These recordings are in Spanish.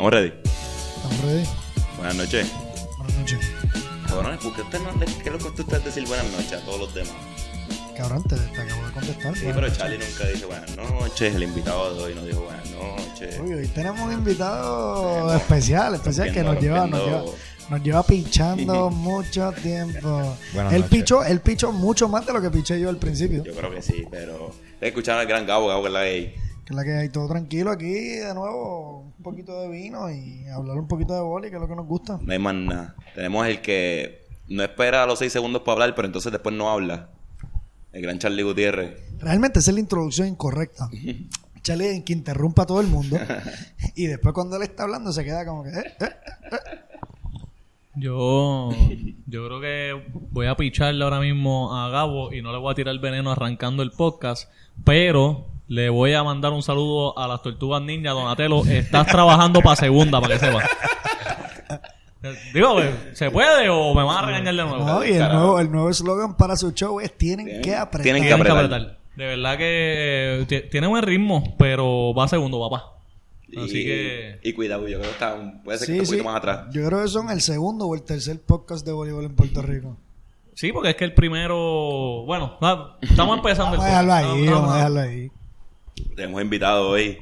¿Estamos ready? ¿Estamos ready? Buenas noches. Buenas noches. Cabrones, ¿por qué usted no qué es lo que usted decir buenas noches a todos los demás? Cabrón, te, te acabo de contestar. Sí, pero. Charlie nunca dice buenas noches. El invitado de hoy no dijo buenas noches. Uy, hoy tenemos un invitado especial, especial que nos lleva, nos lleva, nos lleva pinchando mucho tiempo. Buenas él noches. pichó, él pichó mucho más de lo que piché yo al principio. Yo creo que sí, pero... Escucharon al gran Gabo, Gabo que la gay. Que es la que hay todo tranquilo aquí, de nuevo, un poquito de vino y hablar un poquito de boli, que es lo que nos gusta. No hay más nada. Tenemos el que no espera los seis segundos para hablar, pero entonces después no habla. El gran Charlie Gutiérrez. Realmente esa es la introducción incorrecta. Charlie en que interrumpa a todo el mundo y después cuando él está hablando se queda como que... eh, eh. Yo, yo creo que voy a picharle ahora mismo a Gabo y no le voy a tirar veneno arrancando el podcast, pero le voy a mandar un saludo a las tortugas ninja, Donatello. Estás trabajando para segunda, para que sepa. Digo, pues, ¿se puede o me van a regañar de nuevo? No, y el nuevo, el nuevo eslogan para su show es tienen que apretar. tienen que Tienen que apretar. De verdad que eh, ti- tiene buen ritmo, pero va segundo, papá. Así y, que... Y cuidado, yo creo que está un, puede ser que Sí, esté un sí. poquito más atrás. Yo creo que son el segundo o el tercer podcast de voleibol en Puerto Rico. Sí, porque es que el primero... Bueno, estamos empezando el Vamos a dejarlo podcast. ahí, No, no, vamos a no. dejarlo ahí. Tenemos invitado hoy.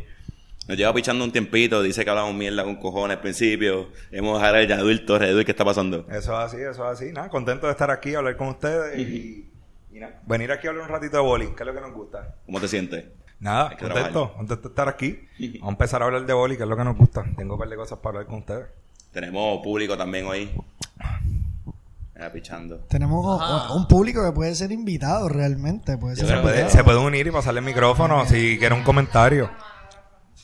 Nos lleva pichando un tiempito. Dice que hablamos mierda con cojones al principio. Hemos dejado el adulto. Edwin, ¿qué está pasando? Eso es así, eso es así. Nada, contento de estar aquí, hablar con ustedes y, y nada, venir aquí a hablar un ratito de bowling, que es lo que nos gusta. ¿Cómo te sientes? Nada, contento, trabajar. contento de estar aquí. Vamos a empezar a hablar de bowling, que es lo que nos gusta. Tengo un par de cosas para hablar con ustedes. Tenemos público también hoy. Pichando. Tenemos Ajá. un público que puede ser invitado realmente. Puede ser Se puede, invitado. se puede unir y pasarle el micrófono si quiere un comentario.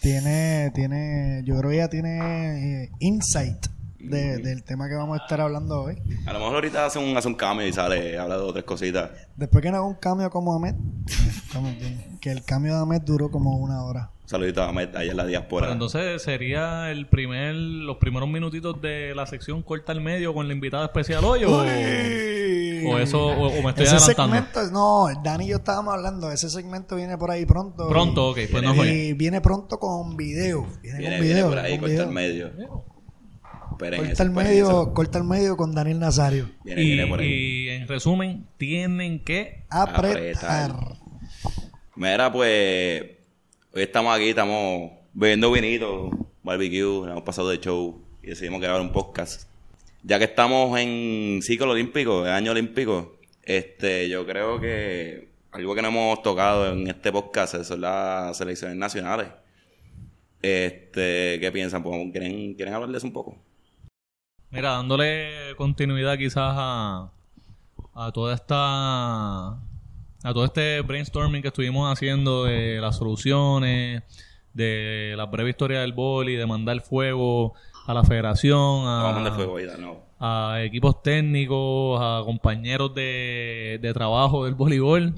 Tiene, tiene, yo creo que ella tiene eh, insight de- del tema que vamos a estar hablando hoy. A lo mejor ahorita hace un, hace un cambio y sale, habla de otras cositas. Después que no haga un cambio como Ahmed, que el cambio de Ahmed duró como una hora. Saludito a Ahmed, allá en la diáspora. Pero entonces sería el primer, los primeros minutitos de la sección corta al medio con la invitada especial hoy o, o eso o, o me estoy ese adelantando. segmento, no, Dani y yo estábamos hablando, ese segmento viene por ahí pronto. Pronto, ok, pues no y, fue. y viene pronto con video. Viene, viene, con viene video. por ahí, corta video. el medio. Esperen Corta el esperen medio, corta el medio con Daniel Nazario. Viene, Y, viene por ahí. y en resumen, tienen que Apretar. Apretar. Mira, pues hoy estamos aquí, estamos bebiendo vinito, barbecue, hemos pasado de show y decidimos grabar un podcast. Ya que estamos en ciclo olímpico, en año olímpico, este, yo creo que algo que no hemos tocado en este podcast son las selecciones nacionales. Este, ¿qué piensan? Pues, ¿quieren, ¿Quieren hablar de eso un poco? Mira, dándole continuidad quizás a, a toda esta a todo este brainstorming que estuvimos haciendo de las soluciones, de la breve historia del boli, de mandar fuego a la federación, a fuego no. a equipos técnicos, a compañeros de, de trabajo del voleibol.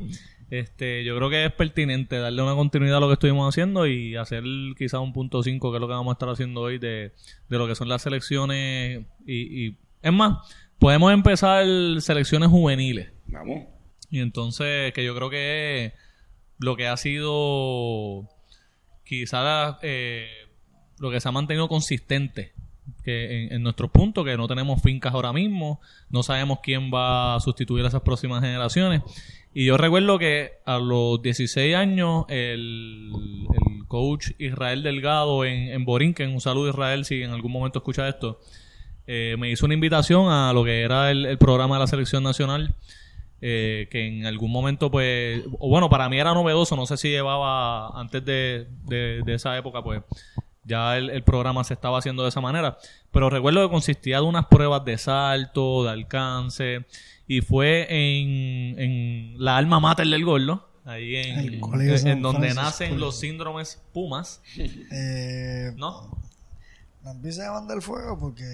Este, yo creo que es pertinente darle una continuidad a lo que estuvimos haciendo y hacer quizás un punto 5, que es lo que vamos a estar haciendo hoy, de, de lo que son las selecciones. Y, y es más, podemos empezar selecciones juveniles. Vamos. Y entonces, que yo creo que lo que ha sido quizás eh, lo que se ha mantenido consistente en, nuestros puntos, que no tenemos fincas ahora mismo, no sabemos quién va a sustituir a esas próximas generaciones. Y yo recuerdo que a los 16 años el, el coach Israel Delgado en, en Borinquen, un saludo Israel si en algún momento escucha esto, eh, me hizo una invitación a lo que era el programa de la selección nacional eh, que en algún momento pues o bueno para mí era novedoso no sé si llevaba antes de, de- de esa época pues ya el, el programa se estaba haciendo de esa manera pero recuerdo que consistía de unas pruebas de salto de alcance y fue en, en la alma mater del gordo ahí en, en- donde Francisco. nacen los síndromes Pumas Eh, ¿no? no empieces a mandar fuego porque,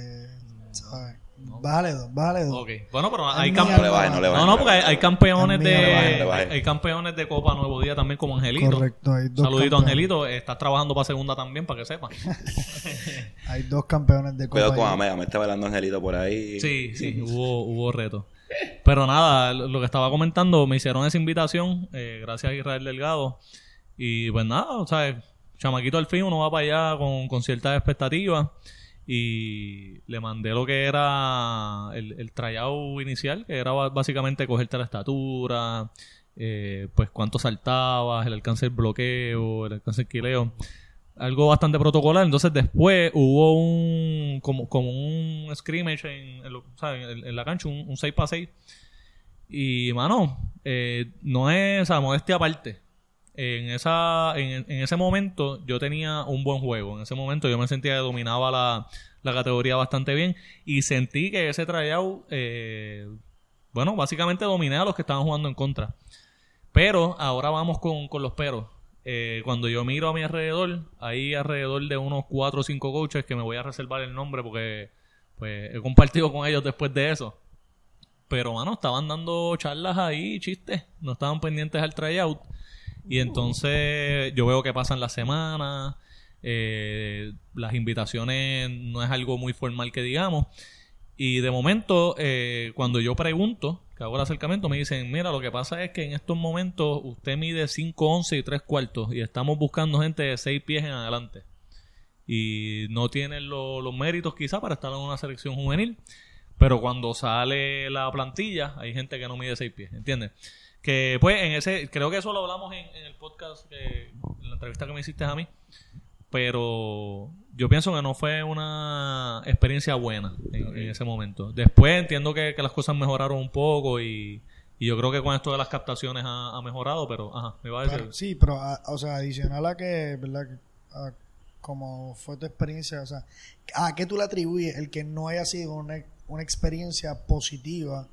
¿sabes? Bájale dos, bájale dos. Ok. Bueno, pero hay Es camp- mía, No le no le. No, no, porque hay, hay campeones Es de no le no le hay, campeones de Copa Nuevo Día también como Angelito. Correcto, hay dos Saludito campeones. Angelito, estás trabajando para segunda también para que sepan. Hay dos campeones de Copa. Cuidado con. Ahmed, Ahmed está bailando Angelito por ahí. Sí, sí, hubo hubo reto. Pero nada, lo lo que estaba comentando, me hicieron esa invitación, eh, gracias a Israel Delgado. Y pues nada, o sea, chamaquito al fin uno va para allá con, con ciertas expectativas y le mandé lo que era el, el tryout inicial, que era básicamente cogerte la estatura, eh, pues cuánto saltabas, el alcance del bloqueo, el alcance del quileo. Algo bastante protocolar. Entonces después hubo un como, como un scrimmage en, en lo- en- en la cancha, un, un 6 para 6. Y mano, eh, no es, o sea, modestia aparte. En, esa, en, en ese momento yo tenía un buen juego. En ese momento yo me sentía que dominaba la, la categoría bastante bien. Y sentí que ese tryout, eh, bueno, básicamente dominé a los que estaban jugando en contra. Pero ahora vamos con, con los peros. Eh, cuando yo miro a mi alrededor, hay alrededor de unos 4 o 5 coaches que me voy a reservar el nombre porque pues, he compartido con ellos después de eso. Pero, mano, estaban dando charlas ahí, chistes. No estaban pendientes al tryout. Y entonces yo veo que pasan las semanas. eh, las invitaciones no es algo muy formal que digamos. Y de momento, eh, cuando yo pregunto, que hago el acercamiento, me dicen, mira, lo que pasa es que en estos momentos usted mide 5, 11 y 3 cuartos y estamos buscando gente de 6 pies en adelante. Y no tienen lo- los méritos quizá para estar en una selección juvenil. Pero cuando sale la plantilla, hay gente que no mide 6 pies, ¿entiendes? Que pues en ese, creo que eso lo hablamos en, el podcast, que, en la entrevista que me hiciste a mí. Pero yo pienso que no fue una experiencia buena en, ese momento. Después entiendo que, las cosas mejoraron un poco y, y yo creo que con esto de las captaciones ha, mejorado, pero ajá, me va a decir. Sí, pero a- o sea, adicional a que, ¿verdad? A como fue tu experiencia, o sea, ¿a qué tú le atribuyes el que no haya sido una, una experiencia positiva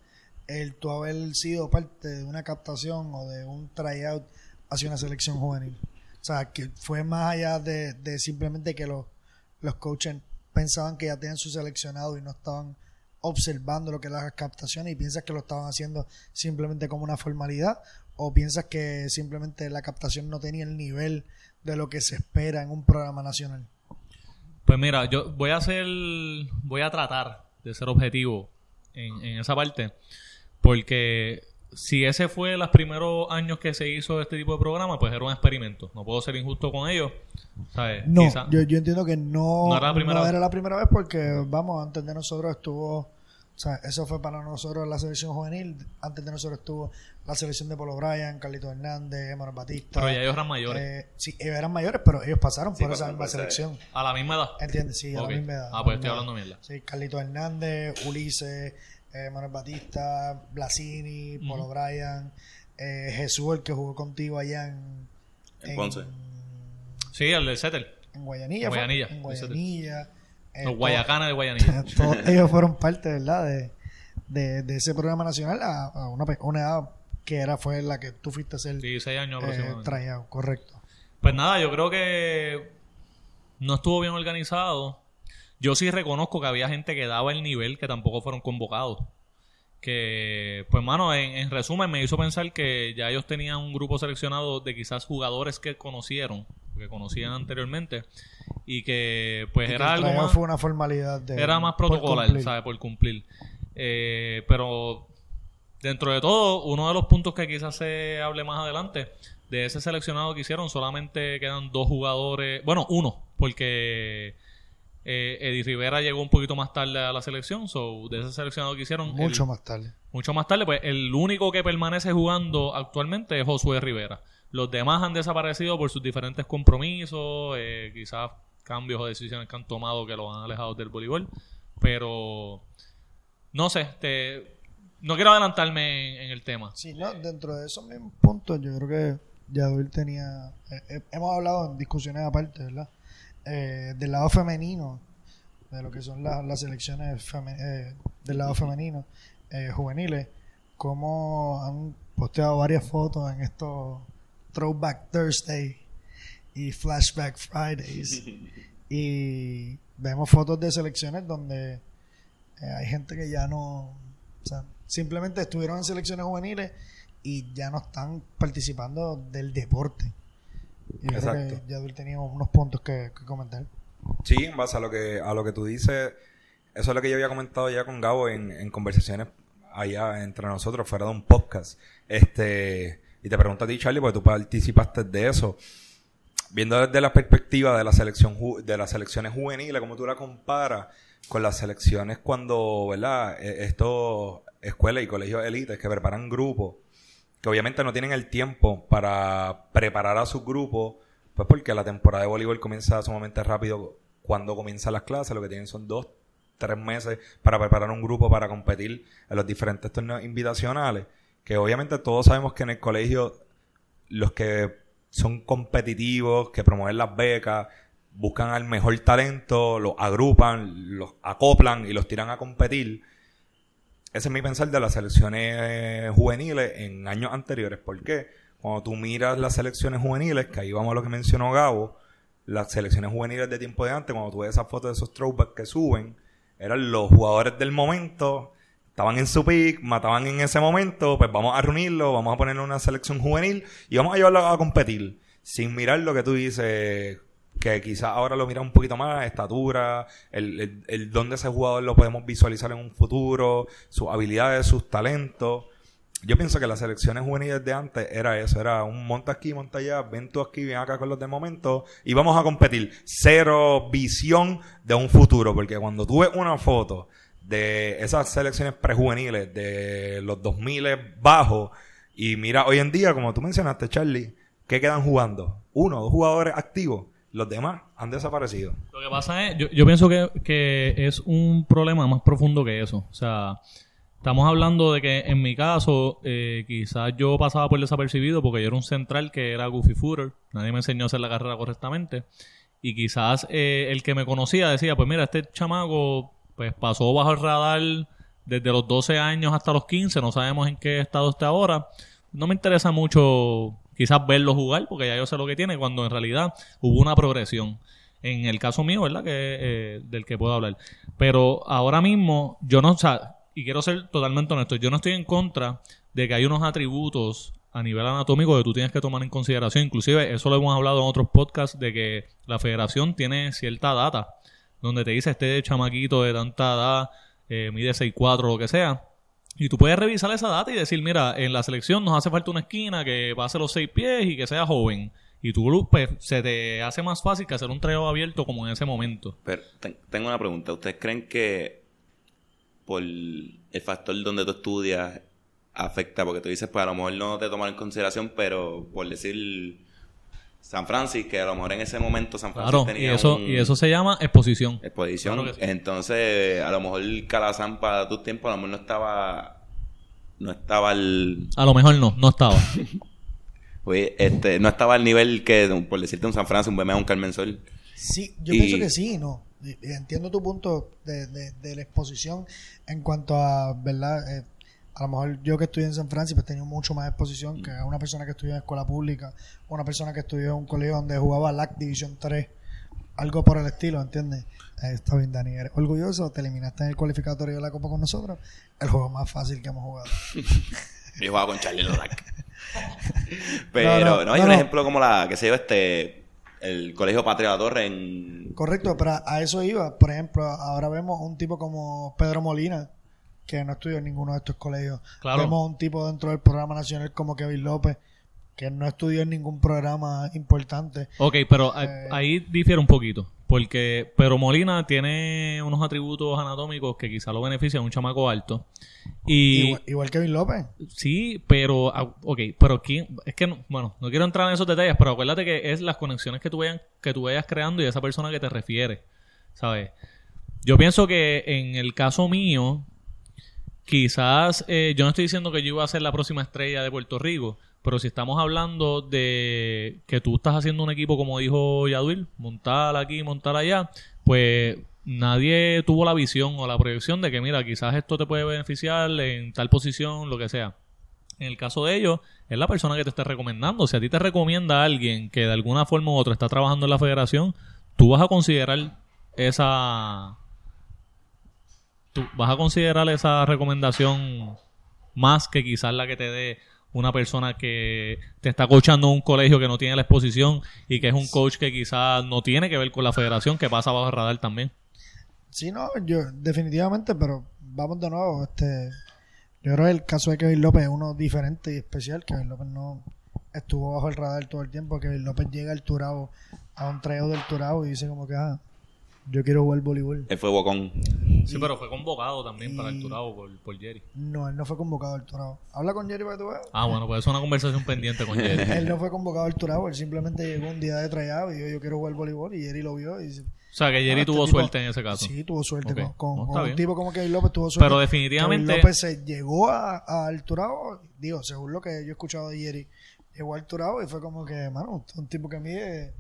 el tú haber sido parte de una captación o de un tryout hacia una selección juvenil? O sea, que fue más allá de, de simplemente que los, los coaches pensaban que ya tenían su seleccionado y no estaban observando lo que eran las captaciones y piensas que lo estaban haciendo simplemente como una formalidad o piensas que simplemente la captación no tenía el nivel de lo que se espera en un programa nacional. Pues mira, yo voy a hacer, voy a tratar de ser objetivo en, en esa parte, porque si ese fue los primeros años que se hizo este tipo de programa, pues era un experimento. No puedo ser injusto con ellos. ¿sabes? No, Quizá- yo, yo entiendo que no, No era la primera no vez. era la primera vez porque, vamos, antes de nosotros estuvo, o sea, eso fue para nosotros la selección juvenil, antes de nosotros estuvo la selección de Polo Bryan, Carlito Hernández, Manuel Batista. pero ya ellos eran mayores. Eh, sí, ellos eran mayores, pero ellos pasaron Sí, por esa misma selección. a la misma edad. ¿Entiendes? Sí, a la misma edad. Ah, pues estoy hablando mierda. Sí, Carlito Hernández, Ulises, eh, Manuel Batista, Blasini, Polo Bryan, eh, Jesús, el que jugó contigo allá en, En Ponce. Sí, el del Settle. en Guayanilla. fue, Guayanilla, En Guayanilla. Eh, Los Guayacanes de Guayanilla. todos ellos fueron parte, ¿verdad? De, de, de ese programa nacional a, a una, una edad que era fue la que tú fuiste a ser Sí, seis años eh, aproximadamente. tryout, correcto. Pues nada, yo creo que no estuvo bien organizado. Yo sí reconozco que había gente que daba el nivel que tampoco fueron convocados. Que, pues, mano, en, en resumen, me hizo pensar que ya ellos tenían un grupo seleccionado de quizás jugadores que conocieron, que conocían anteriormente, y que, pues, Y era algo más fue una formalidad de era más protocolar. ¿sabes? Por cumplir. Eh, pero dentro de todo, uno de los puntos que quizás se hable más adelante, de ese seleccionado que hicieron, solamente quedan dos jugadores, bueno, uno, porque eh, Eddie Rivera llegó un poquito más tarde a la selección, so de ese seleccionado que hicieron, Mucho el- más tarde. mucho más tarde, pues el único que permanece jugando actualmente es Josué Rivera. Los demás han desaparecido por sus diferentes compromisos, eh, quizás cambios o decisiones que han tomado que los han alejado del voleibol. Pero no sé, te- no quiero adelantarme en, en el tema. Sí, no, dentro de esos mismos puntos, yo creo que Yadul tenía. eh, eh, hemos hablado en discusiones aparte, ¿verdad? Eh, del lado femenino, de lo que son las, las selecciones eh, del lado femenino, eh, juveniles, cómo han posteado varias fotos en estos Throwback Thursday y Flashback Fridays. y vemos fotos de selecciones donde eh, hay gente que ya no. O sea, simplemente estuvieron en selecciones juveniles y ya no están participando del deporte. Y yo creo Exacto. que Yadul tenía unos puntos que, que comentar. Sí, en base a lo que a lo que tú dices, eso es lo que yo había comentado ya con Gabo en, en conversaciones allá entre nosotros, fuera de un podcast. Este, y te pregunto a ti, Charlie, porque tú participaste de eso. viendo desde la perspectiva de la selección de las selecciones juveniles, como tú la comparas con las selecciones cuando, ¿verdad? Eh, Estos escuelas y colegios élites que preparan grupos, que obviamente no tienen el tiempo para preparar a sus grupos, pues porque la temporada de voleibol comienza sumamente rápido cuando comienzan las clases, lo que tienen son dos, tres meses para preparar un grupo para competir en los diferentes torneos invitacionales, que obviamente todos sabemos que en el colegio los que son competitivos, que promueven las becas, buscan al mejor talento, los agrupan, los acoplan y los tiran a competir. Ese es mi pensar de las selecciones eh, juveniles en años anteriores. ¿Por qué? Cuando tú miras las selecciones juveniles, que ahí vamos a lo que mencionó Gabo, las selecciones juveniles de tiempo de antes, cuando tú ves esas fotos de esos throwbacks que suben, eran los jugadores del momento, estaban en su pick, mataban en ese momento, pues vamos a reunirlo, vamos a ponerle una selección juvenil y vamos a llevarlo a competir. Sin mirar lo que tú dices, que quizás ahora lo mira un poquito más, estatura, el, el, dónde ese jugador lo podemos visualizar en un futuro, sus habilidades, sus talentos. Yo pienso que las selecciones juveniles de antes era eso, era un monta aquí, monta allá, ven tú aquí, ven acá con los de momento y vamos a competir. Cero visión de un futuro, porque cuando tú ves una foto de esas selecciones prejuveniles de los 2000 bajos y mira hoy en día, como tú mencionaste, Charlie, ¿qué quedan jugando? Uno, dos jugadores activos, los demás han desaparecido. Lo que pasa es, yo, yo pienso que, que es un problema más profundo que eso. O sea, estamos hablando de que en mi caso, eh, quizás yo pasaba por desapercibido porque yo era un central que era goofy footer. Nadie me enseñó a hacer la carrera correctamente. Y quizás eh, el que me conocía decía, pues mira, este chamaco pues pasó bajo el radar desde los 12 años hasta los 15, no sabemos en qué estado está ahora. No me interesa mucho quizás verlo jugar, porque ya yo sé lo que tiene, cuando en realidad hubo una progresión. En el caso mío, ¿verdad? Que eh, del que puedo hablar. Pero ahora mismo, yo no, o sea, y quiero ser totalmente honesto, yo no estoy en contra de que hay unos atributos a nivel anatómico que tú tienes que tomar en consideración. Inclusive, eso lo hemos hablado en otros podcasts, de que la federación tiene cierta data, donde te dice este chamaquito de tanta edad, eh, mide 6'4", lo que sea, y tú puedes revisar esa data y decir, mira, en la selección nos hace falta una esquina que pase los seis pies y que sea joven. Y tú, pues, se te hace más fácil que hacer un trío abierto como en ese momento. Pero ten- tengo una pregunta. ¿Ustedes creen que por el factor donde tú estudias afecta? Porque tú dices, pues a lo mejor no te toman en consideración, pero por decir San Francisco, que a lo mejor en ese momento San Francisco Claro, y tenía eso, un- y eso se llama exposición. exposición. Claro que sí. Entonces, a lo mejor Calazán para tus tiempos, a lo mejor no estaba. No estaba al. A lo mejor no, no estaba. oye, este, no estaba al nivel que, por decirte, un San Francisco, un BMA, un Carmen Sol. Sí, yo Y- pienso que sí, no. Entiendo tu punto de, de- de la exposición en cuanto a, ¿verdad? Eh, a lo mejor yo que estudié en San Francisco he tenido mucho más exposición que una persona que estudió en escuela pública, una persona que estudió en un colegio donde jugaba LAC Division 3, algo por el estilo, ¿entiendes? Eh, está bien, Dani, eres orgulloso, te eliminaste en el cualificatorio de la Copa con nosotros, el juego más fácil que hemos jugado. Yo jugaba con Charlie Lorac. Pero, No, no, no, hay no, un ejemplo como la, que se yo, este, el Colegio Patria de la Torre en... Correcto, pero a- a eso iba. Por ejemplo, ahora vemos un tipo como Pedro Molina, que no estudió en ninguno de estos colegios. Claro. Vemos un tipo dentro del programa nacional como Kevin López, que no estudió en ningún programa importante. Ok, pero a- Eh. ahí difiere un poquito. Porque Pedro Molina tiene unos atributos anatómicos que quizá lo benefician a un chamaco alto. Y Igual, igual Kevin López. sí, pero, ah, ok, pero quién, es que, no- bueno, no quiero entrar en esos detalles, pero acuérdate que es las conexiones que tú, vayan, que tú vayas creando y esa persona que te refiere, ¿sabes? Yo pienso que en el caso mío, quizás, eh, yo no estoy diciendo que yo iba a ser la próxima estrella de Puerto Rico, pero si estamos hablando de que tú estás haciendo un equipo, como dijo Yaduil, montar aquí, montar allá, pues nadie tuvo la visión o la proyección de que, mira, quizás esto te puede beneficiar en tal posición, lo que sea. En el caso de ellos, es la persona que te está recomendando. Si a ti te recomienda alguien que de alguna forma u otra está trabajando en la federación, tú vas a considerar esa tú vas a considerar esa recomendación más que quizás la que te dé una persona que te está coachando en un colegio que no tiene la exposición y que es un coach que quizás no tiene que ver con la federación, que pasa bajo el radar también. Sí, no, yo definitivamente, pero vamos de nuevo. este Yo creo que el caso de Kevin López es uno diferente y especial. Kevin López no, estuvo bajo el radar todo el tiempo. Que López llega al Turabo, a un tryout del Turabo y dice como que, ah, yo quiero jugar voleibol. Él fue bocón. Sí, pero fue convocado también para el Turabo por, por Jerry. No, él no fue convocado al Turabo. Habla con Jerry para que tú veas. Ah, bueno, pues es una conversación pendiente con Jerry. Él no fue convocado al Turabo, él simplemente llegó un día de tryout y dijo, yo quiero jugar voleibol. Y Jerry lo vio y dice, O sea, que Jerry "Ah, este tuvo tipo- suerte en ese caso. Sí, tuvo suerte con, con- No, con está un tipo como Kevin López tuvo suerte. Pero definitivamente- Kevin López se llegó a, a al Turabo, digo, según lo que yo he escuchado de Jerry, llegó al Turabo y fue como que, mano, un tipo que mide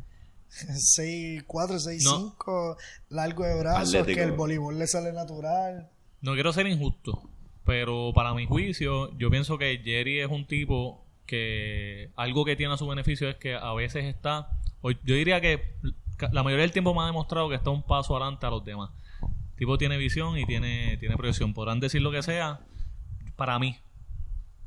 6'4", 6'5", largo de brazos, Atlético. que el voleibol le sale natural. No quiero ser injusto, pero para mi juicio, yo pienso que Jerry es un tipo que algo que tiene a su beneficio es que a veces está, yo diría que la mayoría del tiempo me ha demostrado que está un paso adelante a los demás. El tipo tiene visión y tiene, tiene proyección. Podrán decir lo que sea, para mí,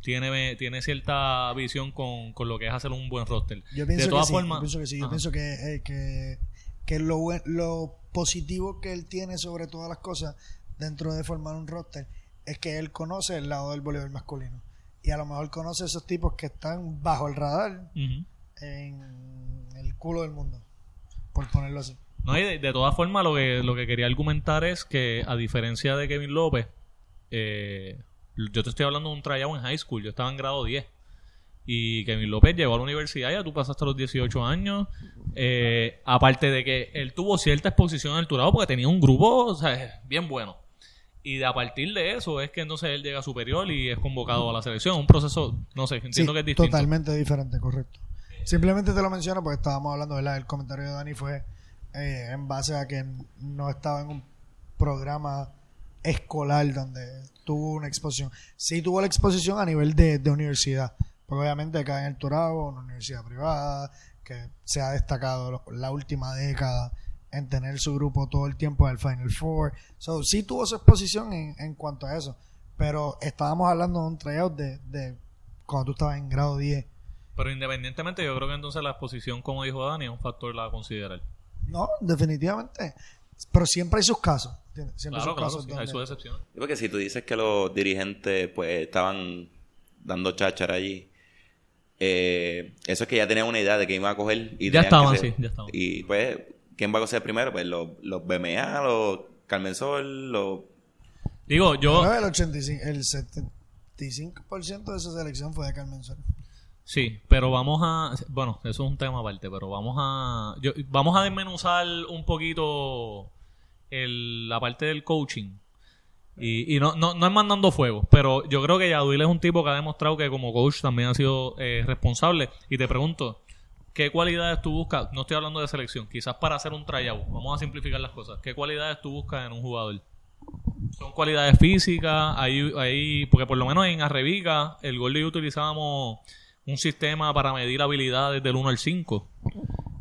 tiene, tiene cierta visión con, con lo que es hacer un buen roster. Yo pienso de todas que sí, formas, yo pienso que sí, yo Ajá. pienso que, eh, que, que lo, lo positivo que él tiene sobre todas las cosas dentro de formar un roster es que él conoce el lado del voleibol masculino y a lo mejor conoce esos tipos que están bajo el radar en el culo del mundo, por ponerlo así. No, y de, de todas formas, lo que, lo que quería argumentar es que, a diferencia de Kevin López, eh, yo te estoy hablando de un tryout en high school, yo estaba en grado 10. Y Kevin López llegó a la universidad, ya tú pasaste los 18 años. eh, aparte de que él tuvo cierta exposición en el Turabo porque tenía un grupo o sea, bien bueno. Y de a partir de eso es que entonces él llega a superior y es convocado a la selección. Un proceso, no sé, entiendo Sí, que es distinto. Totalmente diferente, correcto. Simplemente te lo menciono porque estábamos hablando, ¿verdad? El comentario de Dani fue eh, en base a que no estaba en un programa escolar donde tuvo una exposición. Sí tuvo la exposición a nivel de, de universidad, porque obviamente acá en el Turabo, una universidad privada que se ha destacado la última década en tener su grupo todo el tiempo en el Final Four. So, sí tuvo su exposición en, en cuanto a eso, pero estábamos hablando de un tryout de, de cuando tú estabas en grado 10. Pero independientemente, yo creo que entonces la exposición, como dijo Dani, es un factor a considerar. No, definitivamente. Pero siempre hay sus casos. ¿entiendes? Siempre Claro, hay sus claro, casos. sí, hay sus excepciones. Porque si tú dices que los dirigentes pues estaban dando cháchara allí, eh, eso es que ya tenían una idea de que iban a coger y Ya que estaban, ser- sí, ya estaban. Y pues, ¿quién va a coger primero? Pues los, los BMA, los Carmen Sol, los... Digo, yo... El 85, el 75% de esa selección fue de Carmen Sol. Sí, pero vamos a... Bueno, eso es un tema aparte, pero vamos a... yo- vamos a desmenuzar un poquito el, la parte del coaching. Y, y no, no, no es mandando fuego, pero yo creo que Yaduil es un tipo que ha demostrado que como coach también ha sido eh, responsable. Y te pregunto, ¿qué cualidades tú buscas? No estoy hablando de selección, quizás para hacer un tryout. Vamos a simplificar las cosas. ¿Qué cualidades tú buscas en un jugador? Son cualidades físicas, ahí, ahí, porque por lo menos en Arrebica, el gol de utilizábamos un sistema para medir habilidades del 1 al 5.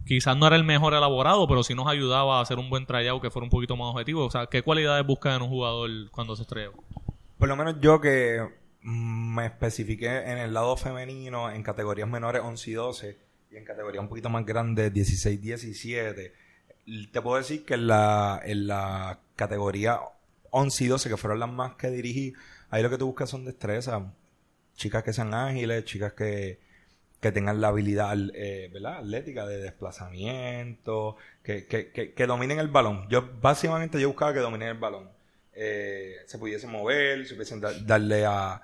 Quizás no era el mejor elaborado, pero sí nos ayudaba a hacer un buen tryout que fuera un poquito más objetivo. O sea, ¿qué cualidades buscas en un jugador cuando se estrella? Por lo menos yo que me especifiqué en el lado femenino, en categorías menores 11 y 12, y en categorías un poquito más grandes 16 17, te puedo decir que en la, en la categoría 11 y 12, que fueron las más que dirigí, ahí lo que tú buscas son destrezas. Chicas que sean ágiles, chicas que, que tengan la habilidad eh, ¿verdad? atlética de desplazamiento, que, que, que, que dominen el balón. Yo básicamente yo buscaba que dominen el balón. Eh, se pudiesen mover, se pudiesen da- darle a,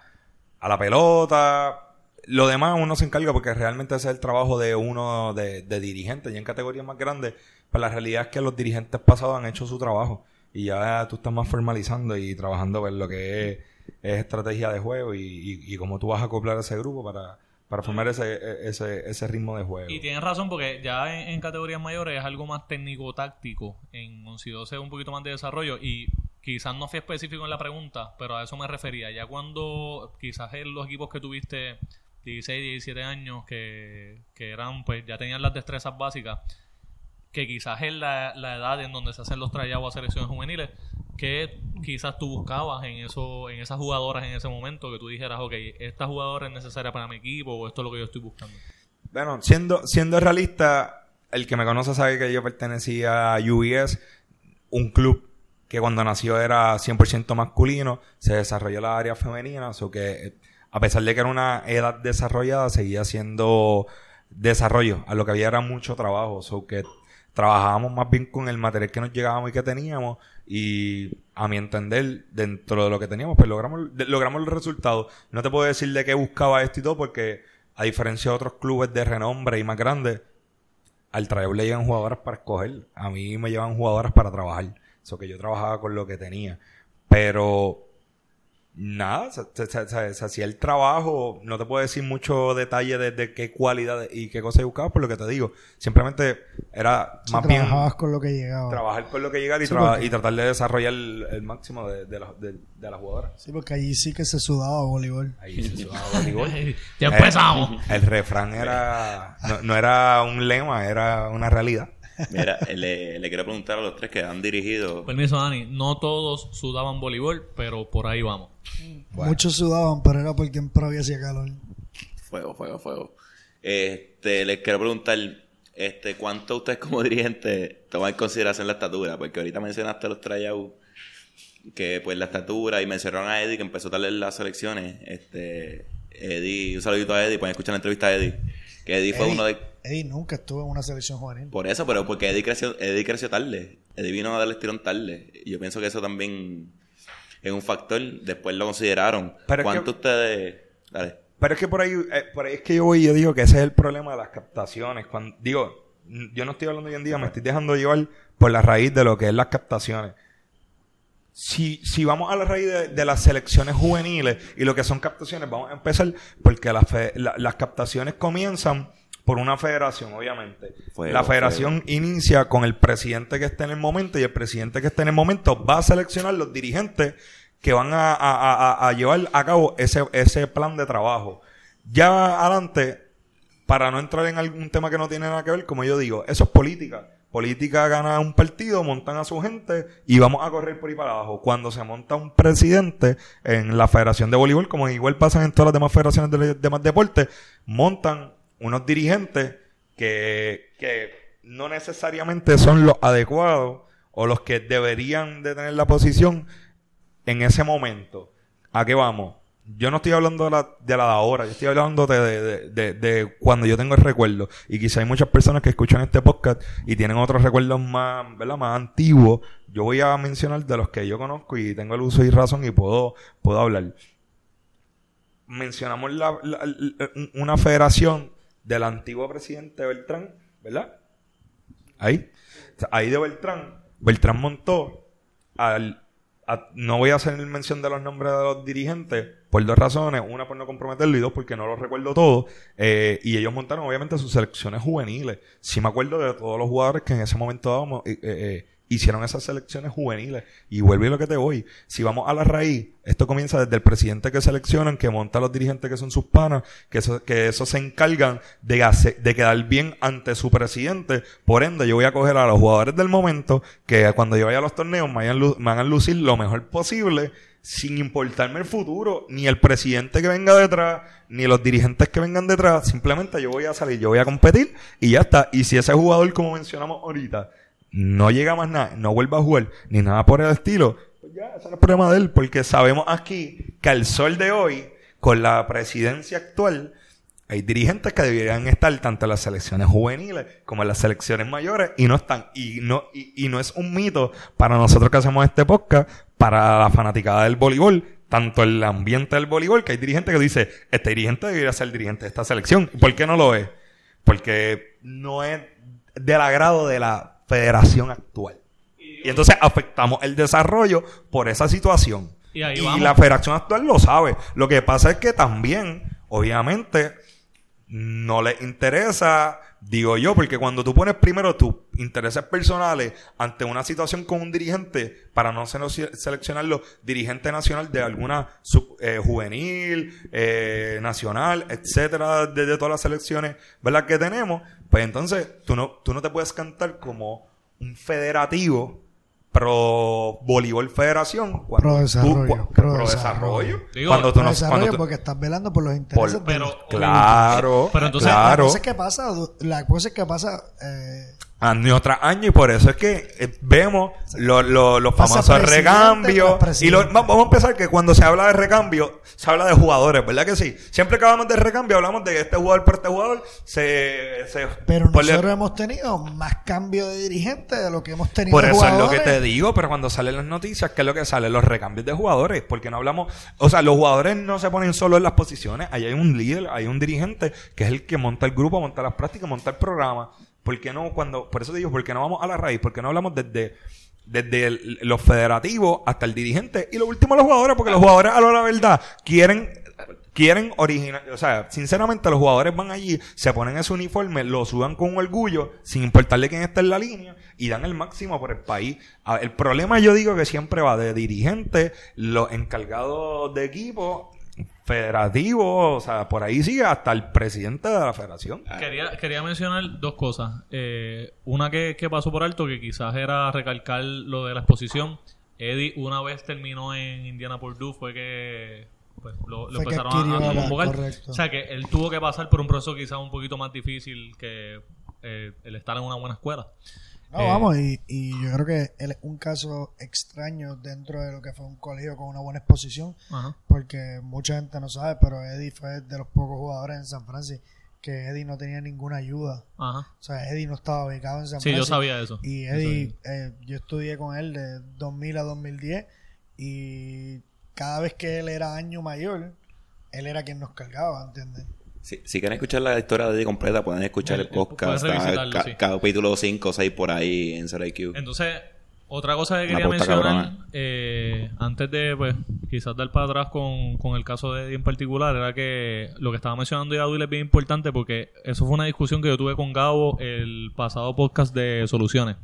a la pelota. Lo demás uno se encarga porque realmente es el trabajo de uno de, de dirigente. Y en categorías más grandes, pues la realidad es que los dirigentes pasados han hecho su trabajo. Y ya tú estás más formalizando y trabajando en lo que es, es estrategia de juego y, y, y cómo tú vas a acoplar a ese grupo para, para formar ese, ese, ese ritmo de juego. Y tienes razón porque ya en, en categorías mayores es algo más técnico-táctico. En 11 y 12 es un poquito más de desarrollo y quizás no fui específico en la pregunta, pero a eso me refería. Ya cuando quizás en los equipos que tuviste 16, 17 años que, que eran, pues ya tenían las destrezas básicas, que quizás es la, la edad en donde se hacen los trayouts a selecciones juveniles, que quizás tú buscabas en eso, en esas jugadoras en ese momento, que tú dijeras, ok, esta jugadora es necesaria para mi equipo o esto es lo que yo estoy buscando. Bueno, siendo, siendo realista, el que me conoce sabe que yo pertenecía a UBS, un club que cuando nació era 100% masculino, se desarrolló la área femenina, o que eh, a pesar de que era una edad desarrollada, seguía siendo desarrollo. A lo que había era mucho trabajo. So que trabajábamos más bien con el material que nos llegábamos y que teníamos. Y a mi entender, dentro de lo que teníamos, pues logramos, logramos el resultado. No te puedo decir de qué buscaba esto y todo, porque a diferencia de otros clubes de renombre y más grandes, al traer le llegan jugadoras para escoger. A mí me llevan jugadoras para trabajar. Eso que yo trabajaba con lo que tenía. Pero nada, se, se- se- se- hacía el trabajo. No te puedo decir mucho detalle de, de qué cualidad y qué cosa buscaba, por lo que te digo. Simplemente era Si más bien trabajabas con lo que llegaba. trabajar con lo que llegara y, Sí, porque- y tratar de desarrollar el, el máximo de, de, la- de, de las jugadoras. Sí, porque allí sí que se sudaba voleibol. Ahí se sudaba voleibol. Ya Eh, empezamos. el refrán era no, no era un lema, era una realidad. Mira, le, le quiero preguntar a los tres que han dirigido. Permiso, Dani. No todos sudaban voleibol, pero por ahí vamos. Bueno. Muchos sudaban, pero era porque en Pravia hacía calor. Fuego, fuego, fuego. Este, les quiero preguntar, este, ¿cuánto ustedes como dirigentes toman en consideración la estatura? Porque ahorita mencionaste los tryouts, que pues la estatura, y mencionaron a Eddie que empezó a en las selecciones. Este, Eddie, un saludito a Eddie, pueden escuchar la entrevista a Eddie. Que Eddie fue uno de... Eddie nunca estuvo en una selección juvenil. Por eso, pero porque Eddie creció, Eddie creció tarde. Eddie vino a darle estirón tarde. Y yo pienso que eso también es un factor. Después lo consideraron. Pero es ¿Cuánto que- ustedes...? Dale. Pero es que por ahí, eh, por ahí es que yo voy y yo digo que ese es el problema de las captaciones. Cuando, digo, yo no estoy hablando hoy en día, me estoy dejando llevar por la raíz de lo que es las captaciones. Si, si vamos a la raíz de, de las selecciones juveniles y lo que son captaciones, vamos a empezar porque fe- la- las captaciones comienzan por una federación, obviamente. Fuego, la federación inicia con el presidente que esté en el momento y el presidente que esté en el momento va a seleccionar los dirigentes que van a- a- a- a llevar a cabo ese, ese plan de trabajo. Ya adelante, para no entrar en algún tema que no tiene nada que ver, como yo digo, eso es política. Política gana un partido, montan a su gente y vamos a correr por ahí para abajo. Cuando se monta un presidente en la Federación de Voleibol, como igual pasan en todas las demás federaciones de demás deportes, montan unos dirigentes que, que no necesariamente son los adecuados o los que deberían de tener la posición en ese momento. ¿A qué vamos? Yo no estoy hablando de la de, la de ahora, yo estoy hablando de, de, de, cuando yo tengo el recuerdo. Y quizá hay muchas personas que escuchan este podcast y tienen otros recuerdos más, ¿verdad? más antiguos. Yo voy a mencionar de los que yo conozco y tengo el uso y razón y puedo, puedo hablar. Mencionamos la, una federación del antiguo presidente Beltrán, ¿verdad? Ahí. Ahí de Beltrán. Beltrán montó al no voy a hacer mención de los nombres de los dirigentes por dos razones. Una, por no comprometerlo y dos, porque no los recuerdo todos. Eh, y ellos montaron, obviamente, sus selecciones juveniles. Sí me acuerdo de todos los jugadores que en ese momento dábamos, eh, eh, hicieron esas selecciones juveniles. Y vuelvo a lo que te voy. Si vamos a la raíz, esto comienza desde el presidente que seleccionan, que monta a los dirigentes que son sus panas, que eso, que eso se encargan de, hacer- de quedar bien ante su presidente. Por ende, yo voy a coger a los jugadores del momento, que cuando yo vaya a los torneos me hagan, me hagan lucir lo mejor posible, sin importarme el futuro, ni el presidente que venga detrás, ni los dirigentes que vengan detrás. Simplemente yo voy a salir, yo voy a competir y ya está. Y si ese jugador, como mencionamos ahorita, no llega más nada, no vuelve a jugar, ni nada por el estilo, pues ya, ese es problema de él, porque sabemos aquí que al sol de hoy, con la presidencia actual, hay dirigentes que deberían estar tanto en las selecciones juveniles como en las selecciones mayores y no están. Y no, y, y no es un mito para nosotros que hacemos este podcast, para la fanaticada del voleibol, tanto el ambiente del voleibol, que hay dirigentes que dice, este dirigente debería ser dirigente de esta selección. ¿Por qué no lo es? Porque no es del agrado de la federación actual. Y entonces afectamos el desarrollo por esa situación. Y ahí y vamos. la federación actual lo sabe. Lo que pasa es que también, obviamente, no les interesa, digo yo, porque cuando tú pones primero tus intereses personales ante una situación con un dirigente, para no se- seleccionarlo dirigente nacional de alguna sub- eh, juvenil, eh, nacional, etcétera, de, de todas las selecciones, ¿verdad? Que tenemos, pues entonces tú no, tú no te puedes cantar como un federativo pro voleibol federación cuando Pro tú- desarrollo, pro pro desarrollo. Digo, cuando tú no desarrollo, cuando tú- porque estás velando por los intereses Por- de pero- los- claro Pero entonces- La claro cosa es que pasa, la cosa es que pasa, eh, año tras año y por eso es que eh, vemos lo- lo- los famosos recambios y lo- vamos a empezar que cuando se habla de recambio se habla de jugadores ¿verdad que sí? siempre que hablamos de recambio hablamos de que este jugador por este jugador se, se Pero nosotros hemos tenido más cambio de dirigente de lo que hemos tenido por eso es lo que te digo, pero cuando salen las noticias, ¿qué es lo que sale? Los recambios de jugadores, porque no hablamos, o sea, los jugadores no se ponen solo en las posiciones, ahí hay un líder, hay un dirigente que es el que monta el grupo, monta las prácticas, monta el programa. ¿Por qué no cuando, por eso te digo, porque no vamos a la raíz? Porque no hablamos desde desde los federativos hasta el dirigente y lo último los jugadores, porque los jugadores a la verdad quieren quieren original, o sea, sinceramente los jugadores van allí, se ponen ese uniforme, lo sudan con orgullo, sin importarle quién está en la línea, y dan el máximo por el país. El problema yo digo que siempre va de dirigentes, los encargados de equipo, federativos, o sea, por ahí sigue hasta el presidente de la federación. Quería, quería mencionar dos cosas. Eh, una que, que pasó por alto, que quizás era recalcar lo de la exposición. Eddie, una vez terminó en Indiana Purdue, fue que pues, lo, lo empezaron a- a, convocar. correcto. O sea, que él tuvo que pasar por un proceso quizás un poquito más difícil que eh, el estar en una buena escuela. No, Eh, vamos, y, y yo creo que él es un caso extraño dentro de lo que fue un colegio con una buena exposición, Ajá. porque mucha gente no sabe, pero Eddie fue de los pocos jugadores en San Francisco que Eddie no tenía ninguna ayuda. Ajá. O sea, Eddie no estaba ubicado en San Sí, yo Francisco. sabía eso. Y Yo Eddie, eh, yo estudié con él de 2000 a 2010 y cada vez que él era año mayor, él era quien nos cargaba, ¿entiendes? Si, si quieren escuchar la historia de Eddie completa, pueden escuchar El- el podcast. pueden está ca- sí. Capítulo 5 o 6 por ahí en IQ. Entonces, otra cosa que Una quería mencionar, eh, antes de, pues, quizás dar para atrás con, con el caso de Eddie en particular, era que lo que estaba mencionando Yadul es bien importante porque eso fue una discusión que yo tuve con Gabo el pasado podcast de Soluciones,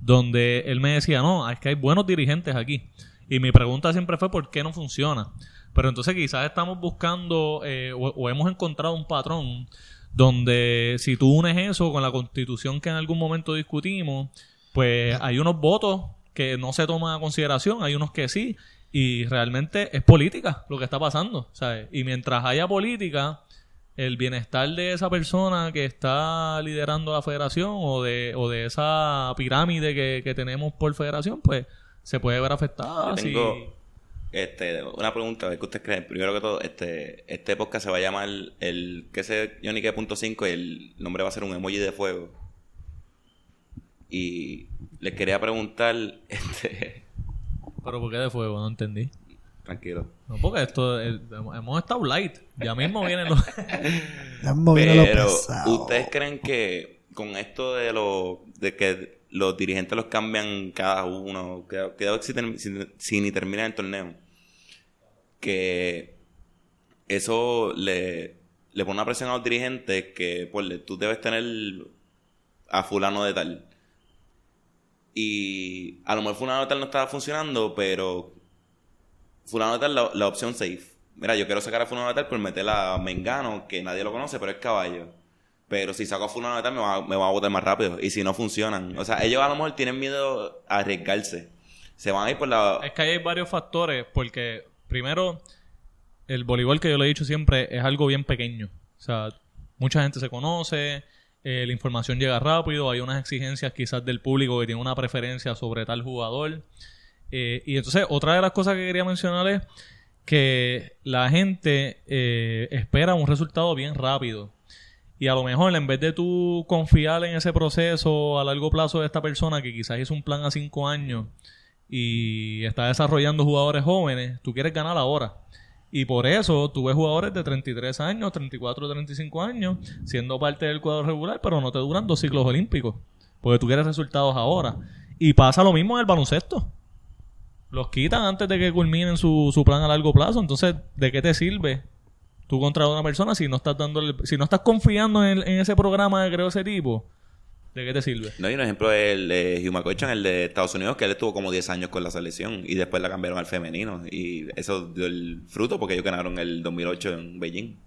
donde él me decía, no, es que hay buenos dirigentes aquí. Y mi pregunta siempre fue, ¿por qué no funciona? Pero entonces quizás estamos buscando eh, o, o hemos encontrado un patrón donde si tú unes eso con la constitución que en algún momento discutimos, pues hay unos votos que no se toman a consideración, hay unos que sí, y realmente es política lo que está pasando, ¿sabes? Y mientras haya política, el bienestar de esa persona que está liderando la federación o de, o de esa pirámide que, que tenemos por federación, pues se puede ver afectada. Yo tengo este, una pregunta, a ver qué ustedes creen. Primero que todo, este, este podcast se va a llamar el que sé Johnny que punto 5 y el nombre va a ser un emoji de fuego. Y les quería preguntar, este, Pero ¿por qué de fuego? No entendí. tranquilo. No, porque esto hemos estado light. Ya mismo vienen los... Pero. ¿ustedes creen que con esto de lo de que los dirigentes los cambian cada uno, que, que si, term- si- si ni termina el torneo, que eso le, le pone una presión a los dirigentes que, pues, tú debes tener a fulano de tal. Y a lo mejor fulano de tal no estaba funcionando, pero fulano de tal la, la opción safe. Mira, yo quiero sacar a fulano de tal por meter a Mengano, que nadie lo conoce, pero es caballo. Pero si saco a fulano de tal me va, me va a botar más rápido. Y si no funcionan. O sea, ellos a lo mejor tienen miedo a arriesgarse. Se van a ir por la... Es que ahí hay varios factores, porque primero, el voleibol que yo le he dicho siempre es algo bien pequeño. O sea, mucha gente se conoce, eh, la información llega rápido, hay unas exigencias quizás del público que tiene una preferencia sobre tal jugador. Eh, y entonces, otra de las cosas que quería mencionar es que la gente eh, espera un resultado bien rápido. Y a lo mejor en vez de tú confiar en ese proceso a largo plazo de esta persona que quizás hizo un plan a cinco años y está desarrollando jugadores jóvenes, tú quieres ganar ahora. Y por eso tú ves jugadores de 33 años, 34, 35 años, siendo parte del cuadro regular, pero no te duran dos ciclos olímpicos. Porque tú quieres resultados ahora. Y pasa lo mismo en el baloncesto. Los quitan antes de que culminen su, su plan a largo plazo. Entonces, ¿de qué te sirve tú contra una persona si no estás dando si no estás confiando en, en ese programa de creo ese tipo? ¿De qué te sirve? No, y un ejemplo es el de Hugh McCutcheon, el de Estados Unidos, que él estuvo como 10 años con la selección y después la cambiaron al femenino. Y eso dio el fruto porque ellos ganaron el 2008 en Beijing.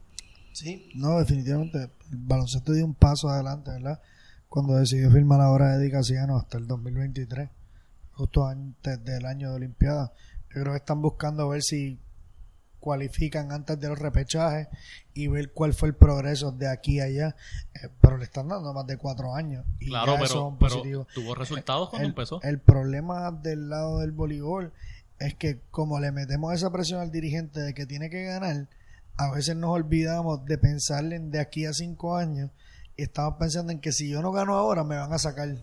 Sí, no, definitivamente. El baloncesto dio un paso adelante, ¿verdad? Cuando decidió firmar ahora Eddie Casiano hasta el 2023, justo antes del año de Olimpiada. Yo creo que están buscando ver si cualifican antes de los repechajes y ver cuál fue el progreso de aquí a allá. Eh, pero le están dando más de cuatro años. Y Claro, ya pero, es un pero tuvo resultados cuando el, empezó. el problema del lado del voleibol es que como le metemos esa presión al dirigente de que tiene que ganar, a veces nos olvidamos de pensar en de aquí a cinco años y estamos pensando en que si yo no gano ahora me van a sacar.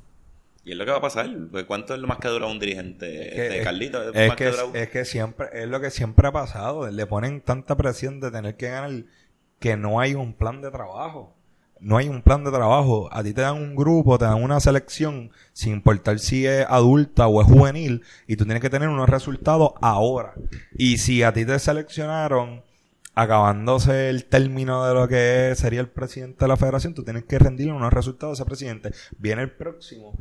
Y es lo que va a pasar. Porque ¿Cuánto es lo más que dura un dirigente? que- Este, es- Carlito, es, Es más que, que, dura un- es que siempre, es lo que siempre ha pasado. Le ponen tanta presión de tener que ganar que no hay un plan de trabajo. No hay un plan de trabajo. A ti te dan un grupo, te dan una selección, sin importar si es adulta o es juvenil, y tú tienes que tener unos resultados ahora. Y si a ti te seleccionaron acabándose el término de lo que es- sería el presidente de la federación, tú tienes que rendirle unos resultados a ese presidente. Viene el próximo.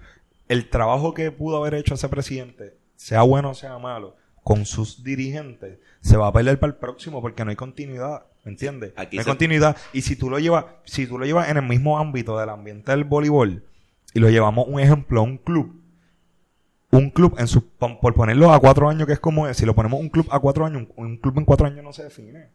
El trabajo que pudo haber hecho ese presidente, sea bueno o sea malo, con sus dirigentes, se va a pelear para el próximo porque no hay continuidad. ¿Me entiendes? Aquí no hay se- continuidad. Y si tú lo llevas, si tú lo llevas en el mismo ámbito del ambiente del voleibol, y lo llevamos un ejemplo a un club, un club en su, por ponerlo a cuatro años que es como es, si lo ponemos un club a cuatro años, un, un club en cuatro años no se define.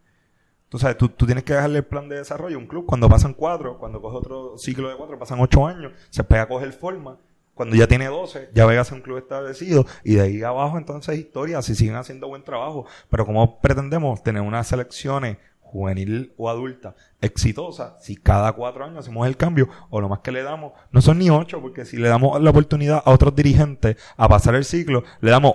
Tú sabes, tú, tú tienes que dejarle el plan de desarrollo. Un club, cuando pasan cuatro, cuando coge otro ciclo de cuatro, pasan ocho años, se pega a coger forma. Cuando ya tiene 12, ya ve a ser un club establecido. Y de ahí abajo, entonces, historia, si siguen haciendo buen trabajo. Pero como pretendemos tener unas selecciones juvenil o adulta exitosa si cada cuatro años hacemos el cambio o lo más que le damos no son ni ocho porque si le damos la oportunidad a otros dirigentes a pasar el ciclo le damos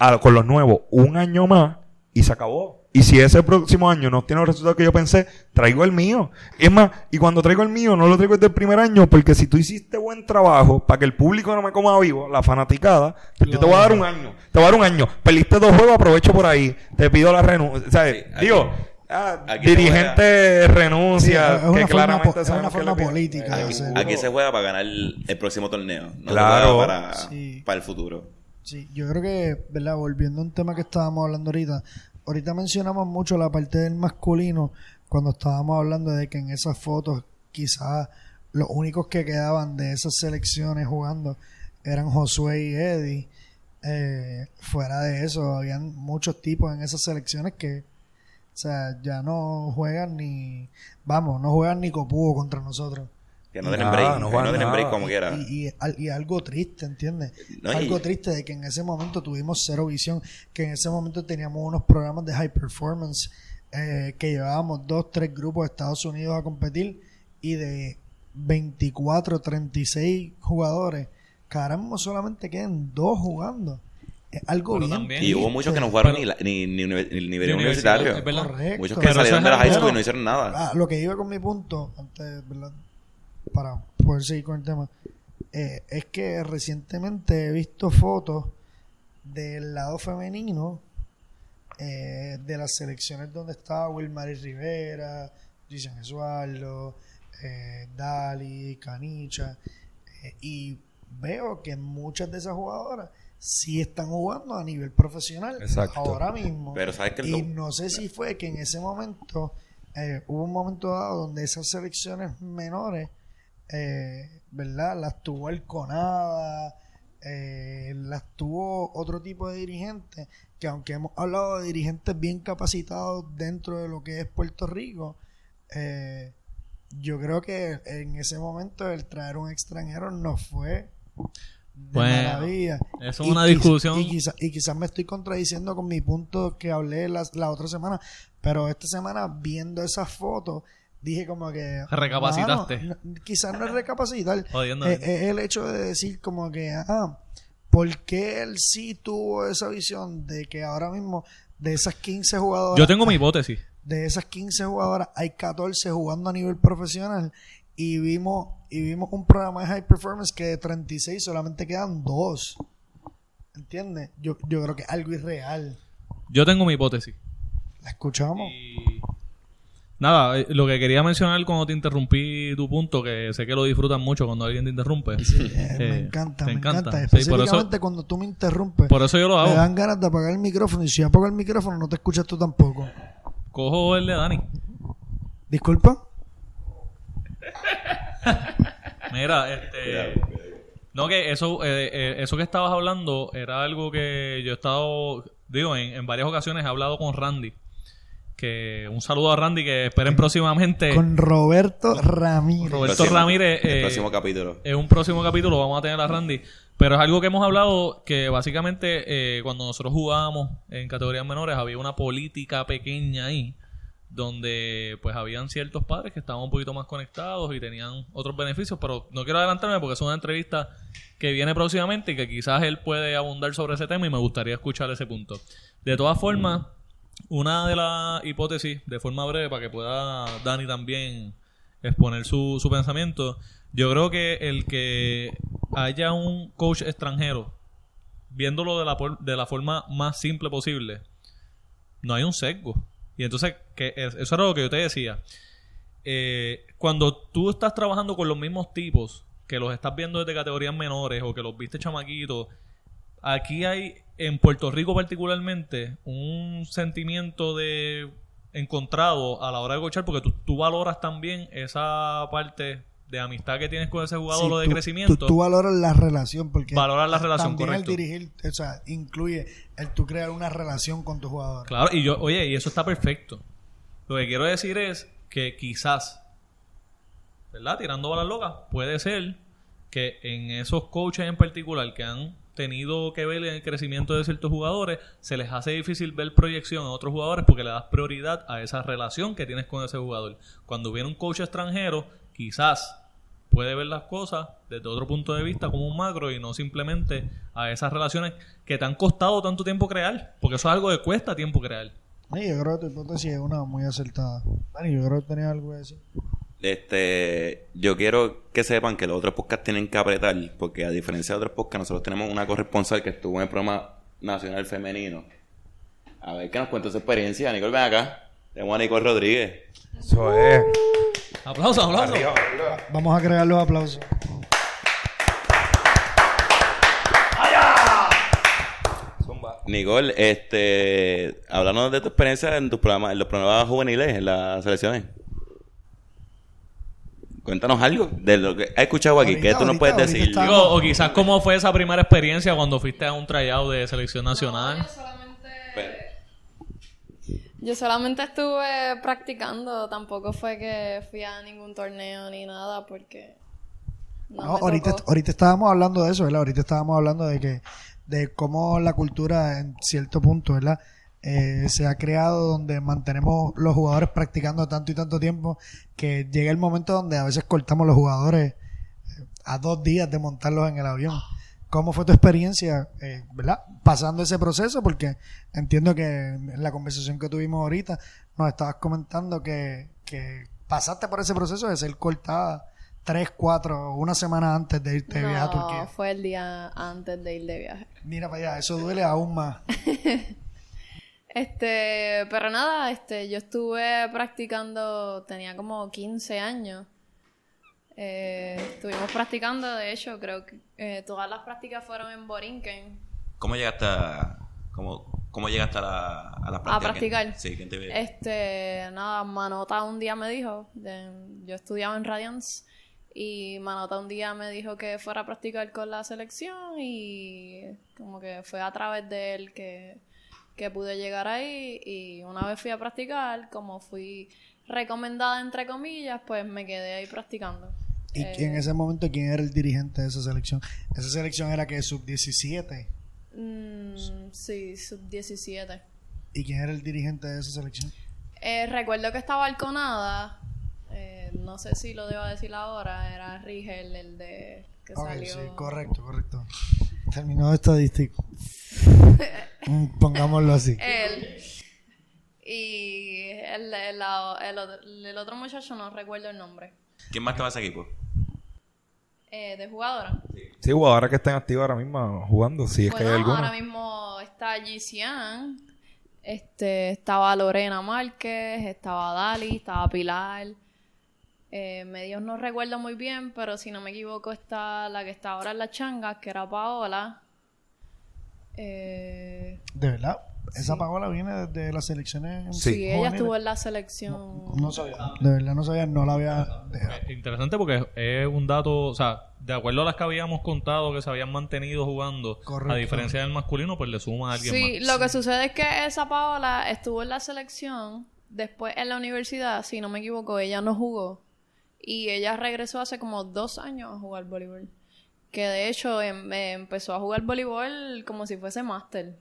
a- con los nuevos un año más y se acabó y si ese próximo año no tiene los resultados que yo pensé traigo el mío es más y cuando traigo el mío no lo traigo desde el primer año porque si tú hiciste buen trabajo para que el público no me coma vivo la fanaticada pues yo te voy a dar un año te voy a dar un año perdiste dos juegos aprovecho por ahí te pido la renuncia. Sí, aquí- digo ah, dirigente renuncia Sí, es una que forma claramente po- es sabemos una que forma le pide. política Aquí, se juega para ganar el, el próximo torneo. No Claro. para, Sí. para el futuro. Sí, yo creo que, ¿verdad? Volviendo a un tema que estábamos hablando ahorita, ahorita mencionamos mucho la parte del masculino cuando estábamos hablando de que en esas fotos quizás los únicos que quedaban de esas selecciones jugando eran Josué y Eddie. Eh, fuera de eso, habían muchos tipos en esas selecciones que, o sea, ya no juegan ni, vamos, no juegan ni copudo contra nosotros. Que no Nada, break. no que no tienen break como quiera. Y, y, al- y algo triste, ¿entiendes? No, y- algo triste de que en ese momento tuvimos cero visión, que en ese momento teníamos unos programas de high performance eh, que llevábamos dos, tres grupos de Estados Unidos a competir y de 24, 36 jugadores, caramba, solamente quedan dos jugando. Es algo Pero bien también- Y hubo muchos que no jugaron Pero- ni, la- ni, ni, ni el nivel Ni universitario. Muchos que Pero salieron de la high school y no hicieron nada. Ah, lo que iba con mi punto, antes, ¿verdad? Para poder seguir con el tema, eh, es que recientemente he visto fotos del lado femenino eh, de las selecciones donde estaba Wilmary Rivera, Cristian Esuardo, eh, Dali, Canicha, eh, y veo que muchas de esas jugadoras sí están jugando a nivel profesional Exacto. ahora mismo. Pero sabes que Y lo- no sé si fue que en ese momento eh, hubo un momento dado donde esas selecciones menores, eh, ¿verdad? Las tuvo el CONADA, eh, las tuvo otro tipo de dirigentes, que aunque hemos hablado de dirigentes bien capacitados dentro de lo que es Puerto Rico, eh, yo creo que en ese momento el traer un extranjero no fue de Bueno, maravilla. eso es una discusión. Y, quizá- y quizás me estoy contradiciendo con mi punto que hablé la, la otra semana, pero esta semana viendo esas fotos dije como que... Recapacitaste. no- quizás no es recapacitar. Jodiendo. Eh, Es el hecho de decir como que, ah, ¿por qué él sí tuvo esa visión de que ahora mismo de esas 15 jugadoras... Yo tengo mi hipótesis. De esas 15 jugadoras hay 14 jugando a nivel profesional y vimos y vimos un programa de high performance que de 36 solamente quedan dos. ¿Entiendes? Yo, yo creo que es algo irreal. Yo tengo mi hipótesis. ¿La escuchamos? Y nada, eh, lo que quería mencionar cuando te interrumpí tu punto, que sé que lo disfrutan mucho cuando alguien te interrumpe. Eh, me Eh, encanta, me encanta. encanta. Sí, por eso- Específicamente cuando tú me interrumpes. Por eso yo lo me hago. dan ganas de apagar el micrófono y si apago el micrófono no te escuchas tú tampoco. Cojo el de Dani. ¿Disculpa? Mira, este. No, que eso, eh, eh, eso que estabas hablando era algo que yo he estado, digo, en, en varias ocasiones he hablado con Randy, que un saludo a Randy que esperen próximamente. Con Roberto Ramírez. Roberto Próximo- Ramírez. el eh, próximo capítulo. en un próximo capítulo vamos a tener a Randy. Pero es algo que hemos hablado que básicamente eh, cuando nosotros jugábamos en categorías menores había una política pequeña ahí donde pues habían ciertos padres que estaban un poquito más conectados y tenían otros beneficios, pero no quiero adelantarme porque es una entrevista que viene próximamente y que quizás él puede abundar sobre ese tema y me gustaría escuchar ese punto. De todas formas, una de las hipótesis, de forma breve, para que pueda Dani también exponer su, su pensamiento, yo creo que el que haya un coach extranjero, viéndolo de la, de la forma más simple posible, no hay un sesgo. Y entonces, que es- eso era lo que yo te decía. Eh, cuando tú estás trabajando con los mismos tipos, que los estás viendo desde categorías menores o que los viste chamaquitos, aquí hay, en Puerto Rico particularmente, un sentimiento de encontrado a la hora de coachar porque tú, tú valoras también esa parte de amistad que tienes con ese jugador Sí, o de tú- crecimiento. Tú, tú valoras la relación porque Valorar la relación, también correcto. el dirigir, o sea, incluye el tú crear una relación con tu jugador. Claro, y yo, oye, y eso está perfecto. Lo que quiero decir es que quizás, ¿verdad? Tirando balas locas, puede ser que en esos coaches en particular que han tenido que ver en el crecimiento de ciertos jugadores, se les hace difícil ver proyección a otros jugadores porque le das prioridad a esa relación que tienes con ese jugador. Cuando viene un coach extranjero, quizás puede ver las cosas desde otro punto de vista como un macro y no simplemente a esas relaciones que te han costado tanto tiempo crear, porque eso es algo que cuesta tiempo crear. Sí, yo creo que tu hipótesis es una muy acertada. Dani, yo creo que tenía algo que decir. Este, yo quiero que sepan que los otros podcasts tienen que apretar, porque a diferencia de otros podcasts, nosotros tenemos una corresponsal que estuvo en el programa nacional femenino. A ver qué nos cuenta su experiencia. Nicole, ven acá. Tenemos a Nicole Rodríguez. Eso es. Aplausos, aplausos. Arriba, arriba. Vamos a crear los aplausos. Zumba. Nicole, este, háblanos de tu experiencia en tus programas, en los programas juveniles, en las selecciones. Cuéntanos algo de lo que has escuchado aquí, Ahorita, que tú nos puedes ahorita decir. está- Digo, o quizás cómo fue esa primera experiencia cuando fuiste a un tryout de selección nacional. No, yo solamente... Pe- Yo solamente estuve practicando, tampoco fue que fui a ningún torneo ni nada porque no, No, me ahorita, tocó. ahorita estábamos hablando de eso, ¿verdad? Ahorita estábamos hablando de que de cómo la cultura en cierto punto, ¿verdad? Eh, se ha creado donde mantenemos los jugadores practicando tanto y tanto tiempo que llega el momento donde a veces cortamos los jugadores eh, a dos días de montarlos en el avión. ¿Cómo fue tu experiencia, eh, verdad? Pasando ese proceso, porque entiendo que en la conversación que tuvimos ahorita nos estabas comentando que, que pasaste por ese proceso de ser cortada tres, cuatro, una semana antes de irte de viaje a No, Turquía. fue el día antes de ir de viaje. Mira para allá, eso duele aún más. Este, pero nada, este, yo estuve practicando, tenía como 15 años. Eh, estuvimos practicando, de hecho, creo que eh, todas las prácticas fueron en Borinquen. ¿Cómo llegaste a, cómo, cómo llegaste a, la, a las A practicar. Sí, ¿quién te? Este, nada, Manota un día me dijo, de- yo estudiaba en Radiance y Manota un día me dijo que fuera a practicar con la selección y como que fue a través de él que, que pude llegar ahí y una vez fui a practicar, como fui recomendada entre comillas, pues me quedé ahí practicando. ¿Y Eh, en ese momento quién era el dirigente de esa selección? Esa selección era que sub-17. mm, sí, sub-17. ¿Y quién era el dirigente de esa selección? Eh, recuerdo que estaba Alconada. Eh, no sé si lo debo decir ahora. Era Rigel, el de que salió. sí, correcto, correcto. Terminó de estadístico. Pongámoslo así. Él. Y el, el, otro, el otro muchacho no recuerdo el nombre. ¿Quién más estaba en ese equipo? Eh, de jugadora. Sí, jugadores que estén activos ahora mismo jugando, si es que hay bueno, ahora mismo está Gisian. Este, estaba Lorena Márquez, estaba Dali, estaba Pilar. Eh, medios no recuerdo muy bien, pero si no me equivoco está la que está ahora en las changas, que era Paola. Eh, De verdad, esa Paola viene desde las selecciones. Sí. sí, ella estuvo en la selección. No sabía. De verdad, no sabía, no la había. Eh, Interesante porque es un dato, o sea, de acuerdo a las que habíamos contado que se habían mantenido jugando, Correcto. a diferencia del masculino, pues le suma a alguien Sí, más. lo que sucede es que esa Paola estuvo en la selección después en la universidad, si no me equivoco, ella no jugó. Y ella regresó hace como dos años a jugar voleibol. Que de hecho em- empezó a jugar voleibol como si fuese máster.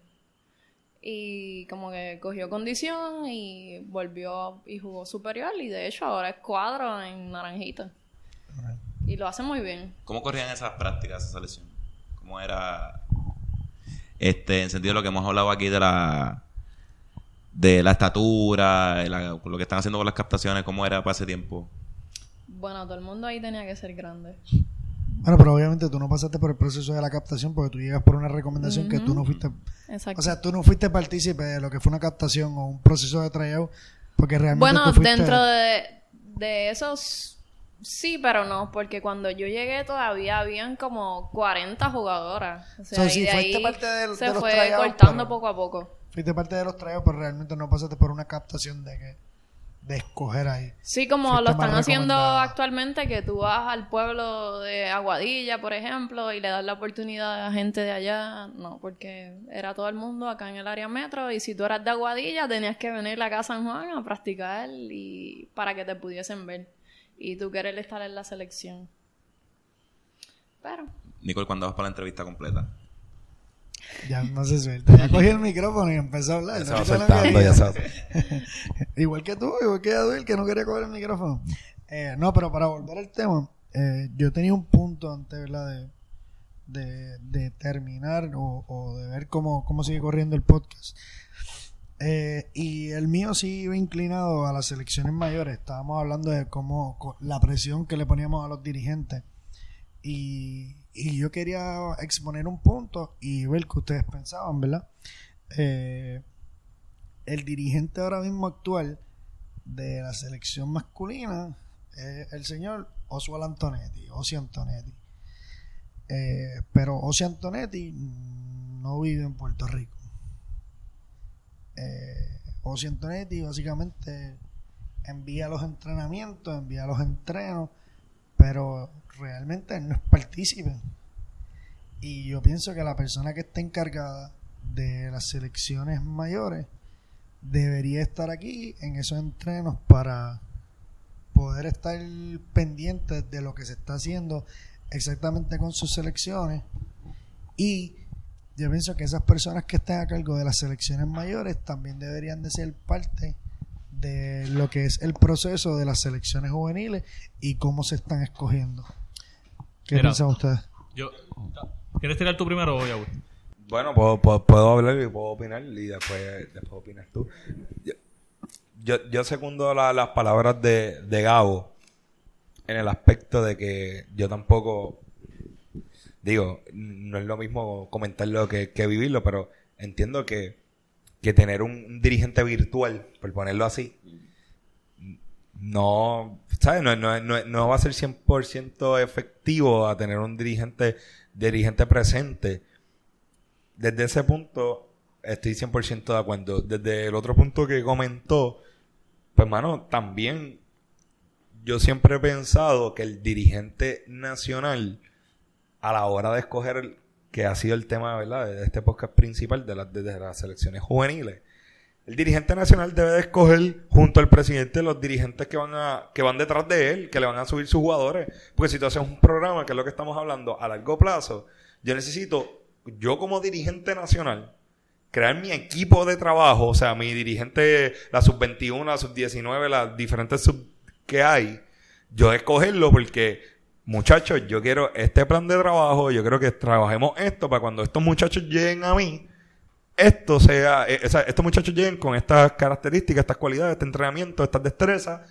Y como que cogió condición y volvió y jugó superior. Y de hecho ahora es cuadro en Naranjita. Y lo hace muy bien. ¿Cómo corrían esas prácticas, esa selección? ¿Cómo era? Este, en sentido de lo que hemos hablado aquí de la de la estatura, lo que están haciendo con las captaciones, ¿cómo era para ese tiempo? Bueno, todo el mundo ahí tenía que ser grande. Bueno, pero obviamente tú no pasaste por el proceso de la captación porque tú llegas por una recomendación que tú no fuiste, Exacto. o sea, tú no fuiste partícipe de lo que fue una captación o un proceso de tryout porque realmente Bueno, tú fuiste- dentro de, de esos sí, pero no, porque cuando yo llegué todavía habían como 40 jugadoras. O sea, So, sí, de ahí parte del- se de los fue tryouts, cortando poco a poco. fuiste parte de los tryouts, pero realmente no pasaste por una captación de que de escoger ahí. Sí, como lo están haciendo actualmente, que tú vas al pueblo de Aguadilla, por ejemplo, y le das la oportunidad a gente de allá. No, porque era todo el mundo acá en el área metro, y si tú eras de Aguadilla, tenías que venir acá a San Juan a practicar y para que te pudiesen ver. Y tú querer estar en la selección. Pero, Nicole, cuando vas para la entrevista completa. Ya no se suelta. Ya cogí el micrófono y empezó a hablar. Ya se No va quise, no soltando, quería. ya se va- igual que tú, igual que Yaduil, que no quería coger el micrófono. Eh, no, pero para volver al tema, eh, yo tenía un punto antes, ¿verdad? De, de, de terminar o, o de ver cómo, cómo sigue corriendo el podcast. Eh, y el mío sí iba inclinado a las selecciones mayores. Estábamos hablando de cómo la presión que le poníamos a los dirigentes. Y, y yo quería exponer un punto y ver qué ustedes pensaban, ¿verdad? Eh, el dirigente ahora mismo actual de la selección masculina es el señor Oswald Antonetti, Osi Antonetti. Eh, pero Osi Antonetti no vive en Puerto Rico. Eh, Osi Antonetti básicamente envía los entrenamientos, envía los entrenos, pero realmente no es partícipe. Y yo pienso que la persona que está encargada de las selecciones mayores debería estar aquí en esos entrenos para poder estar pendiente de lo que se está haciendo exactamente con sus selecciones y yo pienso que esas personas que estén a cargo de las selecciones mayores también deberían de ser parte de lo que es el proceso de las selecciones juveniles y cómo se están escogiendo. ¿Qué Mira. piensan ustedes? Yo, ¿Quieres tirar tú primero o yo? Bueno, puedo, puedo, puedo hablar y puedo opinar y después, después opinas tú. Yo, yo, yo secundo la- las palabras de, de Gabo en el aspecto de que yo tampoco, digo, no es lo mismo comentarlo que, que vivirlo, pero entiendo que, que tener un, dirigente virtual, por ponerlo así, no, ¿sabes? No, no, no, no va a ser 100% efectivo a tener un dirigente, dirigente presente. Desde ese punto estoy 100% de acuerdo. Desde el otro punto que comentó, pues mano, también yo siempre he pensado que el dirigente nacional, a la hora de escoger, que ha sido el tema, ¿verdad?, de este podcast principal de, las de las selecciones juveniles, el dirigente nacional debe de escoger junto al presidente los dirigentes que van a que van detrás de él, que le van a subir sus jugadores. Porque si tú haces un programa, que es lo que estamos hablando, a largo plazo, yo necesito, yo como dirigente nacional, crear mi equipo de trabajo, o sea, mi dirigente, la sub-21, la sub-19, las diferentes sub que hay, yo escogerlo porque, muchachos, yo quiero este plan de trabajo, yo quiero que trabajemos esto para cuando estos muchachos lleguen a mí, esto sea, eh, o sea, estos muchachos lleguen con estas características, estas cualidades, este entrenamiento, estas destrezas,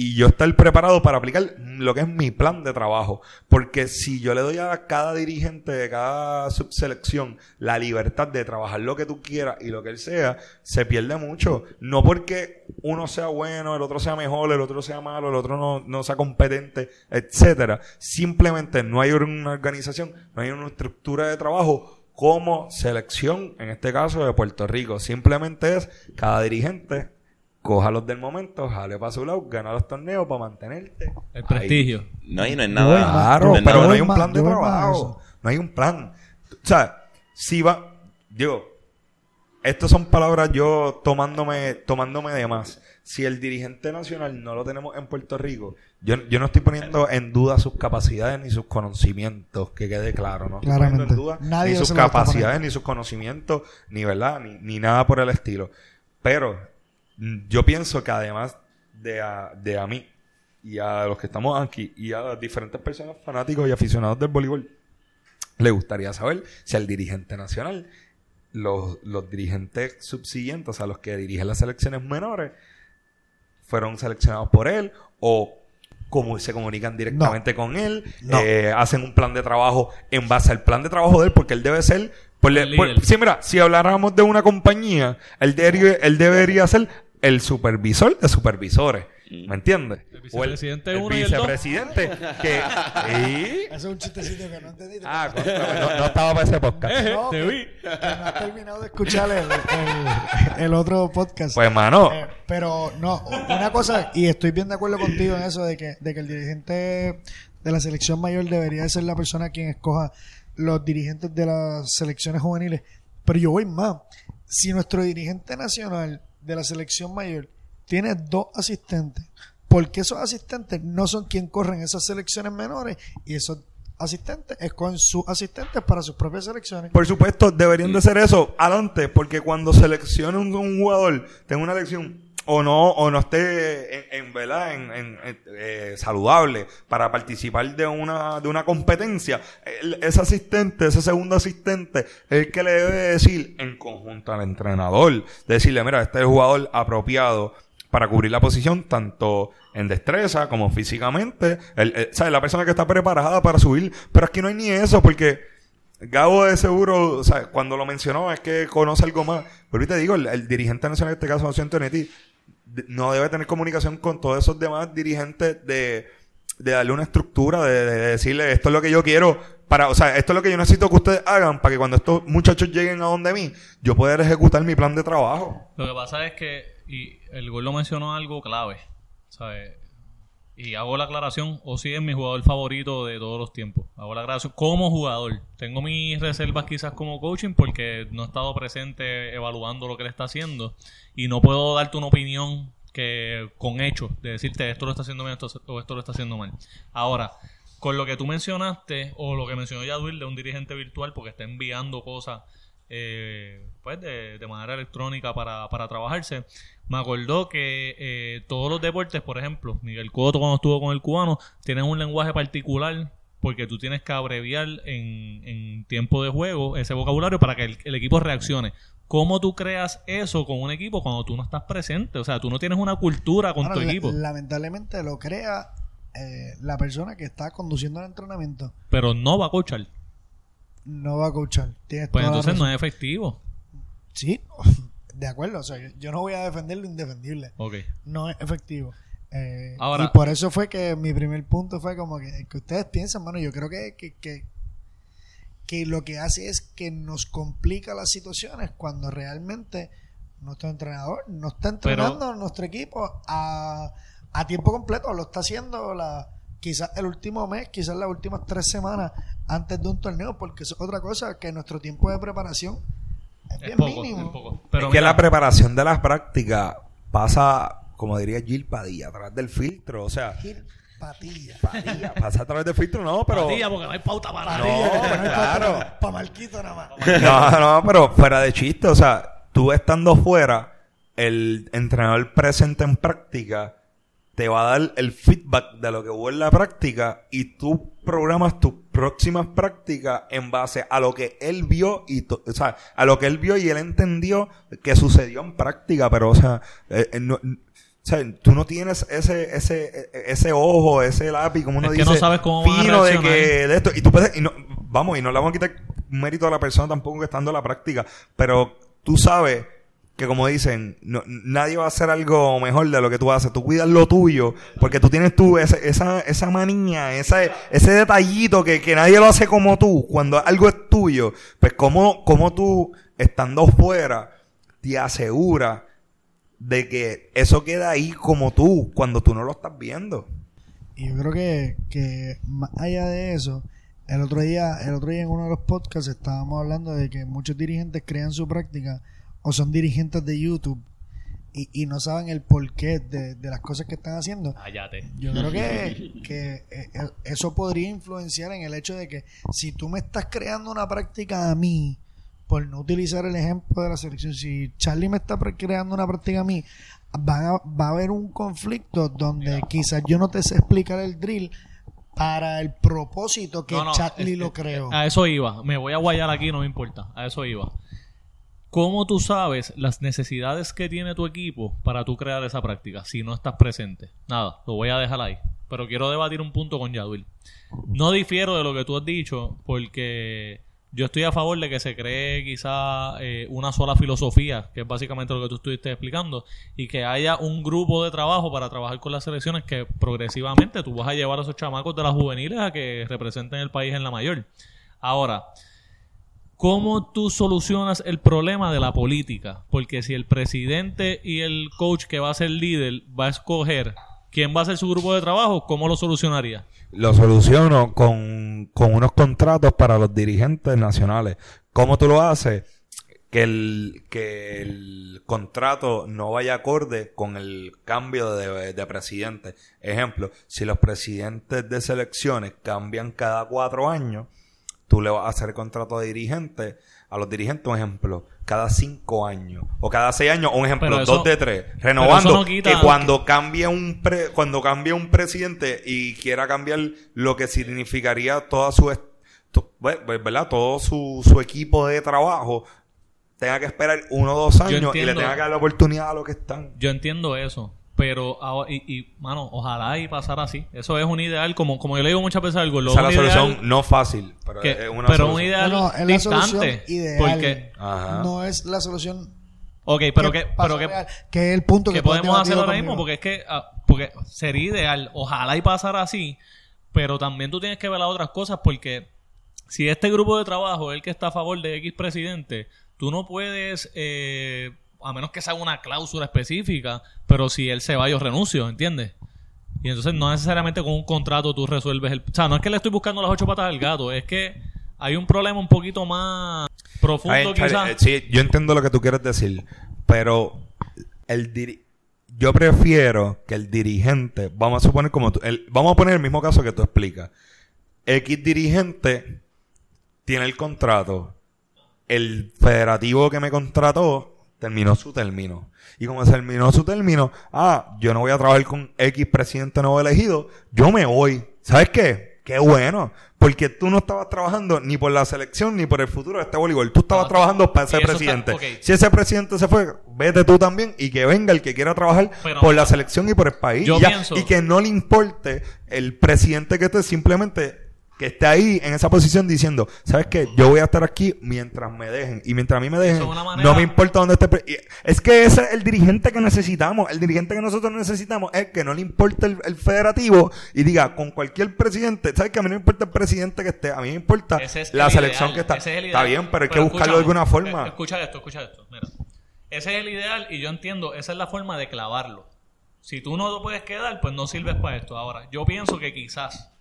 y yo estar preparado para aplicar lo que es mi plan de trabajo. Porque si yo le doy a cada dirigente de cada subselección la libertad de trabajar lo que tú quieras y lo que él sea, se pierde mucho. No porque uno sea bueno, el otro sea mejor, el otro sea malo, el otro no, no sea competente, etcétera. Simplemente no hay una organización, no hay una estructura de trabajo como selección, en este caso de Puerto Rico. Simplemente es cada dirigente coja los del momento, jale para su lado, gana los torneos para mantenerte. El ahí. prestigio. No, y no es nada. Claro, no es pero nada- no hay un plan de trabajo. No hay un plan. O sea, si va, digo, Estas son palabras yo tomándome, tomándome de más. Si el dirigente nacional no lo tenemos en Puerto Rico, yo, yo no estoy poniendo en duda sus capacidades ni sus conocimientos, que quede claro, ¿no? Estoy poniendo en Claramente. duda Nadie ni sus capacidades, ni sus conocimientos, ni verdad, ni, ni nada por el estilo. Pero yo pienso que además de a, de a mí y a los que estamos aquí y a diferentes personas fanáticos y aficionados del voleibol, le gustaría saber si al dirigente nacional, los, los dirigentes subsiguientes, o sea, los que dirigen las selecciones menores, fueron seleccionados por él o cómo se comunican directamente con él, No. eh, hacen un plan de trabajo en base al plan de trabajo de él, porque él debe ser... le- sí, mira, si habláramos de una compañía, él, él debería ser el supervisor de supervisores. ¿Me entiendes? El O el, vicepresidente el y el vicepresidente que... ¿Sí? Eso es un chistecito que no entendí. Ah, no, no estaba para ese podcast. Eh, No, te vi. que no has terminado de escuchar el, el- el otro podcast. Pues, mano, Eh, pero no, una cosa, y estoy bien de acuerdo contigo en eso de que, de que el dirigente de la selección mayor debería de ser la persona quien escoja los dirigentes de las selecciones juveniles. Pero yo voy más. Si nuestro dirigente nacional de la selección mayor tiene dos asistentes, ¿por qué esos asistentes no son quien corren esas selecciones menores y esos asistentes escogen sus asistentes para sus propias selecciones? Por supuesto, deberían de ser eso adelante, porque cuando seleccione un, un jugador, tenga una elección o no, o no esté en, en verdad, en, en, eh, saludable para participar de una, de una competencia, ese asistente, ese segundo asistente, es el que le debe decir en conjunto al entrenador, decirle, mira, este es el jugador apropiado para cubrir la posición tanto en destreza como físicamente. El, el- ¿sabes? La persona que está preparada para subir. Pero aquí no hay ni eso porque Gabo de seguro, o sea, cuando lo mencionó es que conoce algo más. Pero ahorita digo, el, dirigente nacional, en este caso, José Antonetti, no debe tener comunicación con todos esos demás dirigentes de, de darle una estructura, de, de decirle esto es lo que yo quiero para, o sea, esto es lo que yo necesito que ustedes hagan para que cuando estos muchachos lleguen a donde mí, yo poder ejecutar mi plan de trabajo. Lo que pasa es que, y el gol lo mencionó algo clave, ¿sabes? Y hago la aclaración, Osi es mi jugador favorito de todos los tiempos. Hago la aclaración como jugador. Tengo mis reservas quizás como coaching porque no he estado presente evaluando lo que él está haciendo y no puedo darte una opinión que con hechos de decirte esto lo está haciendo bien esto, o esto lo está haciendo mal. Ahora, con lo que tú mencionaste o lo que mencionó Yaduil de un dirigente virtual porque está enviando cosas eh, pues de, de manera electrónica para, para trabajarse. Me acordó que eh, todos los deportes, por ejemplo, Miguel Cotto cuando estuvo con el cubano, tienen un lenguaje particular porque tú tienes que abreviar en, en tiempo de juego ese vocabulario para que el, el equipo reaccione. ¿Cómo tú creas eso con un equipo cuando tú no estás presente? O sea, tú no tienes una cultura con Ahora, tu equipo. lamentablemente lo crea eh, la persona que está conduciendo el entrenamiento. Pero no va a coachar. No va a coachar. Tienes Pues entonces no es efectivo. Sí, de acuerdo. O sea, yo, yo no voy a defender lo indefendible. No es efectivo. Eh, Ahora- y por eso fue que mi primer punto fue como que, que ustedes piensan, mano, yo creo que, que, que, que lo que hace es que nos complica las situaciones cuando realmente nuestro entrenador no está entrenando a nuestro equipo a, a tiempo completo, lo está haciendo la quizás el último mes, quizás las últimas tres semanas antes de un torneo, porque es otra cosa que nuestro tiempo de preparación es Es bien poco, mínimo. es poco. Pero es que la preparación de las prácticas pasa, como diría Gil Padilla, a través del filtro. O sea, Gil Patilla. Padilla, pasa a través del filtro, no, pero... Patilla, porque no hay pauta para. Patilla, no claro. para, para Marquito nada más. No, no, pero fuera de chiste, o sea, tú estando fuera, el entrenador presente en práctica te va a dar el feedback de lo que hubo en la práctica y tú programas tus próximas prácticas en base a lo que él vio y o sea, a lo que él vio y él entendió que sucedió en práctica, pero o sea, eh, eh, no- o sea, tú no tienes ese, ese, ese ojo, ese lápiz, como uno Es que dice, no sabes cómo fino de que de esto. Y tú puedes, y no, vamos, y no le vamos a quitar mérito a la persona tampoco que está dando la práctica, pero tú sabes que como dicen, no- nadie va a hacer algo mejor de lo que tú haces. Tú cuidas lo tuyo, porque tú tienes tú ese- esa, esa manía, esa, ese detallito que, que nadie lo hace como tú. Cuando algo es tuyo, pues como, como tú, estando fuera, te asegura de que eso queda ahí como tú, cuando tú no lo estás viendo. Y yo creo que, que más allá de eso, el otro día, el otro día en uno de los podcasts estábamos hablando de que muchos dirigentes crean su práctica o son dirigentes de YouTube y, y no saben el porqué de, de las cosas que están haciendo, Cállate. yo creo que, que, eh, eh, eso podría influenciar en el hecho de que si tú me estás creando una práctica a mí, por no utilizar el ejemplo de la selección, si Charlie me está creando una práctica a mí, van a- va a haber un conflicto donde quizás yo no te sé explicar el drill para el propósito que No, no, Charlie es- lo creó. A eso iba. Me voy a guayar aquí, no me importa. A eso iba. ¿Cómo tú sabes las necesidades que tiene tu equipo para tú crear esa práctica si no estás presente? Nada, lo voy a dejar ahí. Pero quiero debatir un punto con Yadwil. No difiero de lo que tú has dicho porque yo estoy a favor de que se cree quizá eh, una sola filosofía, que es básicamente lo que tú estuviste explicando, y que haya un grupo de trabajo para trabajar con las selecciones que progresivamente tú vas a llevar a esos chamacos de las juveniles a que representen el país en la mayor. Ahora, ¿cómo tú solucionas el problema de la política? Porque si el presidente y el coach que va a ser líder va a escoger quién va a ser su grupo de trabajo, ¿cómo lo solucionaría? Lo soluciono con, con unos contratos para los dirigentes nacionales. ¿Cómo tú lo haces? Que el, que el contrato no vaya acorde con el cambio de, de presidente. Ejemplo, si los presidentes de selecciones cambian cada cuatro años, tú le vas a hacer contrato de dirigente a los dirigentes, un ejemplo, cada cinco años o cada seis años, un ejemplo, eso- dos de tres, renovando no quita- que cuando cambie un pre- cuando cambie un presidente y quiera cambiar lo que significaría toda su to- ve- ve- ¿verdad? todo su, su equipo de trabajo tenga que esperar uno o dos años y le tenga que dar la oportunidad a los que están. Yo entiendo eso, pero ahora- y, y, mano, ojalá y pasara así. Eso es un ideal, como, como yo le digo muchas veces al gordo, Esa es la solución no fácil, pero que- es una pero un solución. ideal No, no, es la solución distante. ideal. Porque, Ajá. No es la solución ok, pero que que, pasa pero que, real, que es el punto que, podemos hacer ahora mismo, porque es que, ah, porque sería ideal, ojalá y pasara así, pero también tú tienes que ver las otras cosas, porque si este grupo de trabajo es el que está a favor de X presidente, tú no puedes, eh, a menos que sea una cláusula específica, pero si él se va yo renuncio, ¿entiendes? Y entonces no necesariamente con un contrato tú resuelves el... O sea, no es que le estoy buscando las ocho patas al gato, es que hay un problema un poquito más profundo quizás. eh, sí, yo entiendo lo que tú quieres decir, pero el diri- yo prefiero que el dirigente, vamos a suponer como tú, el- vamos a poner el mismo caso que tú explicas. X dirigente tiene el contrato, el federativo que me contrató terminó su término. Y como terminó su término, ah, yo no voy a trabajar con X presidente nuevo elegido, yo me voy. ¿Sabes qué? Qué bueno. Porque tú no estabas trabajando ni por la selección ni por el futuro de este voleibol. Tú estabas Ah, trabajando para ese está- presidente. Si ese presidente se fue, vete tú también y que venga el que quiera trabajar Pero- por la selección y por el país. Yo y, ya. pienso- y que no le importe el presidente que esté simplemente que esté ahí en esa posición diciendo, ¿sabes qué? Yo voy a estar aquí mientras me dejen. Y mientras a mí me dejen, manera- no me importa dónde esté. Es que ese es el dirigente que necesitamos. El dirigente que nosotros necesitamos es que no le importe el, el federativo y diga, con cualquier presidente, ¿sabes que A mí no me importa el presidente que esté, a mí me importa es la el selección ideal, que está. es está bien, pero hay que buscarlo de alguna forma. eh, Escucha esto, escucha esto. Mira. Ese es el ideal y yo entiendo, esa es la forma de clavarlo. Si tú no te puedes quedar, pues no sirves para esto. Ahora, yo pienso que quizás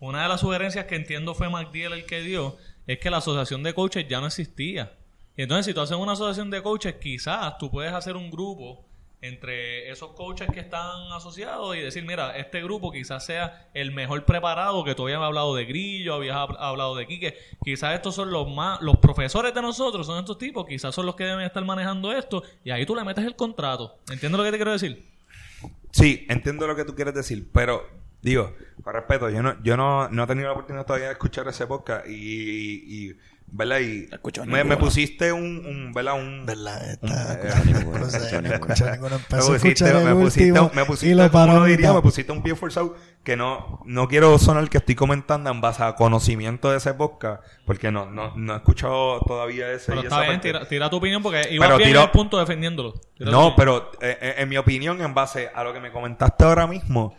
una de las sugerencias que entiendo fue McDill el que dio es que la asociación de coaches ya no existía. Y entonces, si tú haces una asociación de coaches, quizás tú puedes hacer un grupo entre esos coaches que están asociados y decir, mira, este grupo quizás sea el mejor preparado, que tú habías hablado de Grillo, habías hab- hablado de Quique, quizás estos son los más, los profesores de nosotros son estos tipos, quizás son los que deben estar manejando esto, y ahí tú le metes el contrato. ¿Entiendes lo que te quiero decir? Sí, entiendo lo que tú quieres decir, pero digo, con respeto, yo no, yo no, no he tenido la oportunidad todavía de escuchar ese podcast y, y ¿verdad? Y me, pusiste un, un ¿verdad? Un, ¿Verdad? un- Está eh, no me pusiste, me pusiste, me pusiste, y lo como paró uno a diría, mitad. me pusiste un pie forzado que no, no quiero sonar que estoy comentando en base a conocimiento de ese podcast, porque no, no, no he escuchado todavía ese. Pero y está esa bien, parte. tira, tira tu opinión porque ibas Pero bien tiro- en el punto defendiéndolo. Tira No, pero eh, eh, en mi opinión, en base a lo que me comentaste ahora mismo,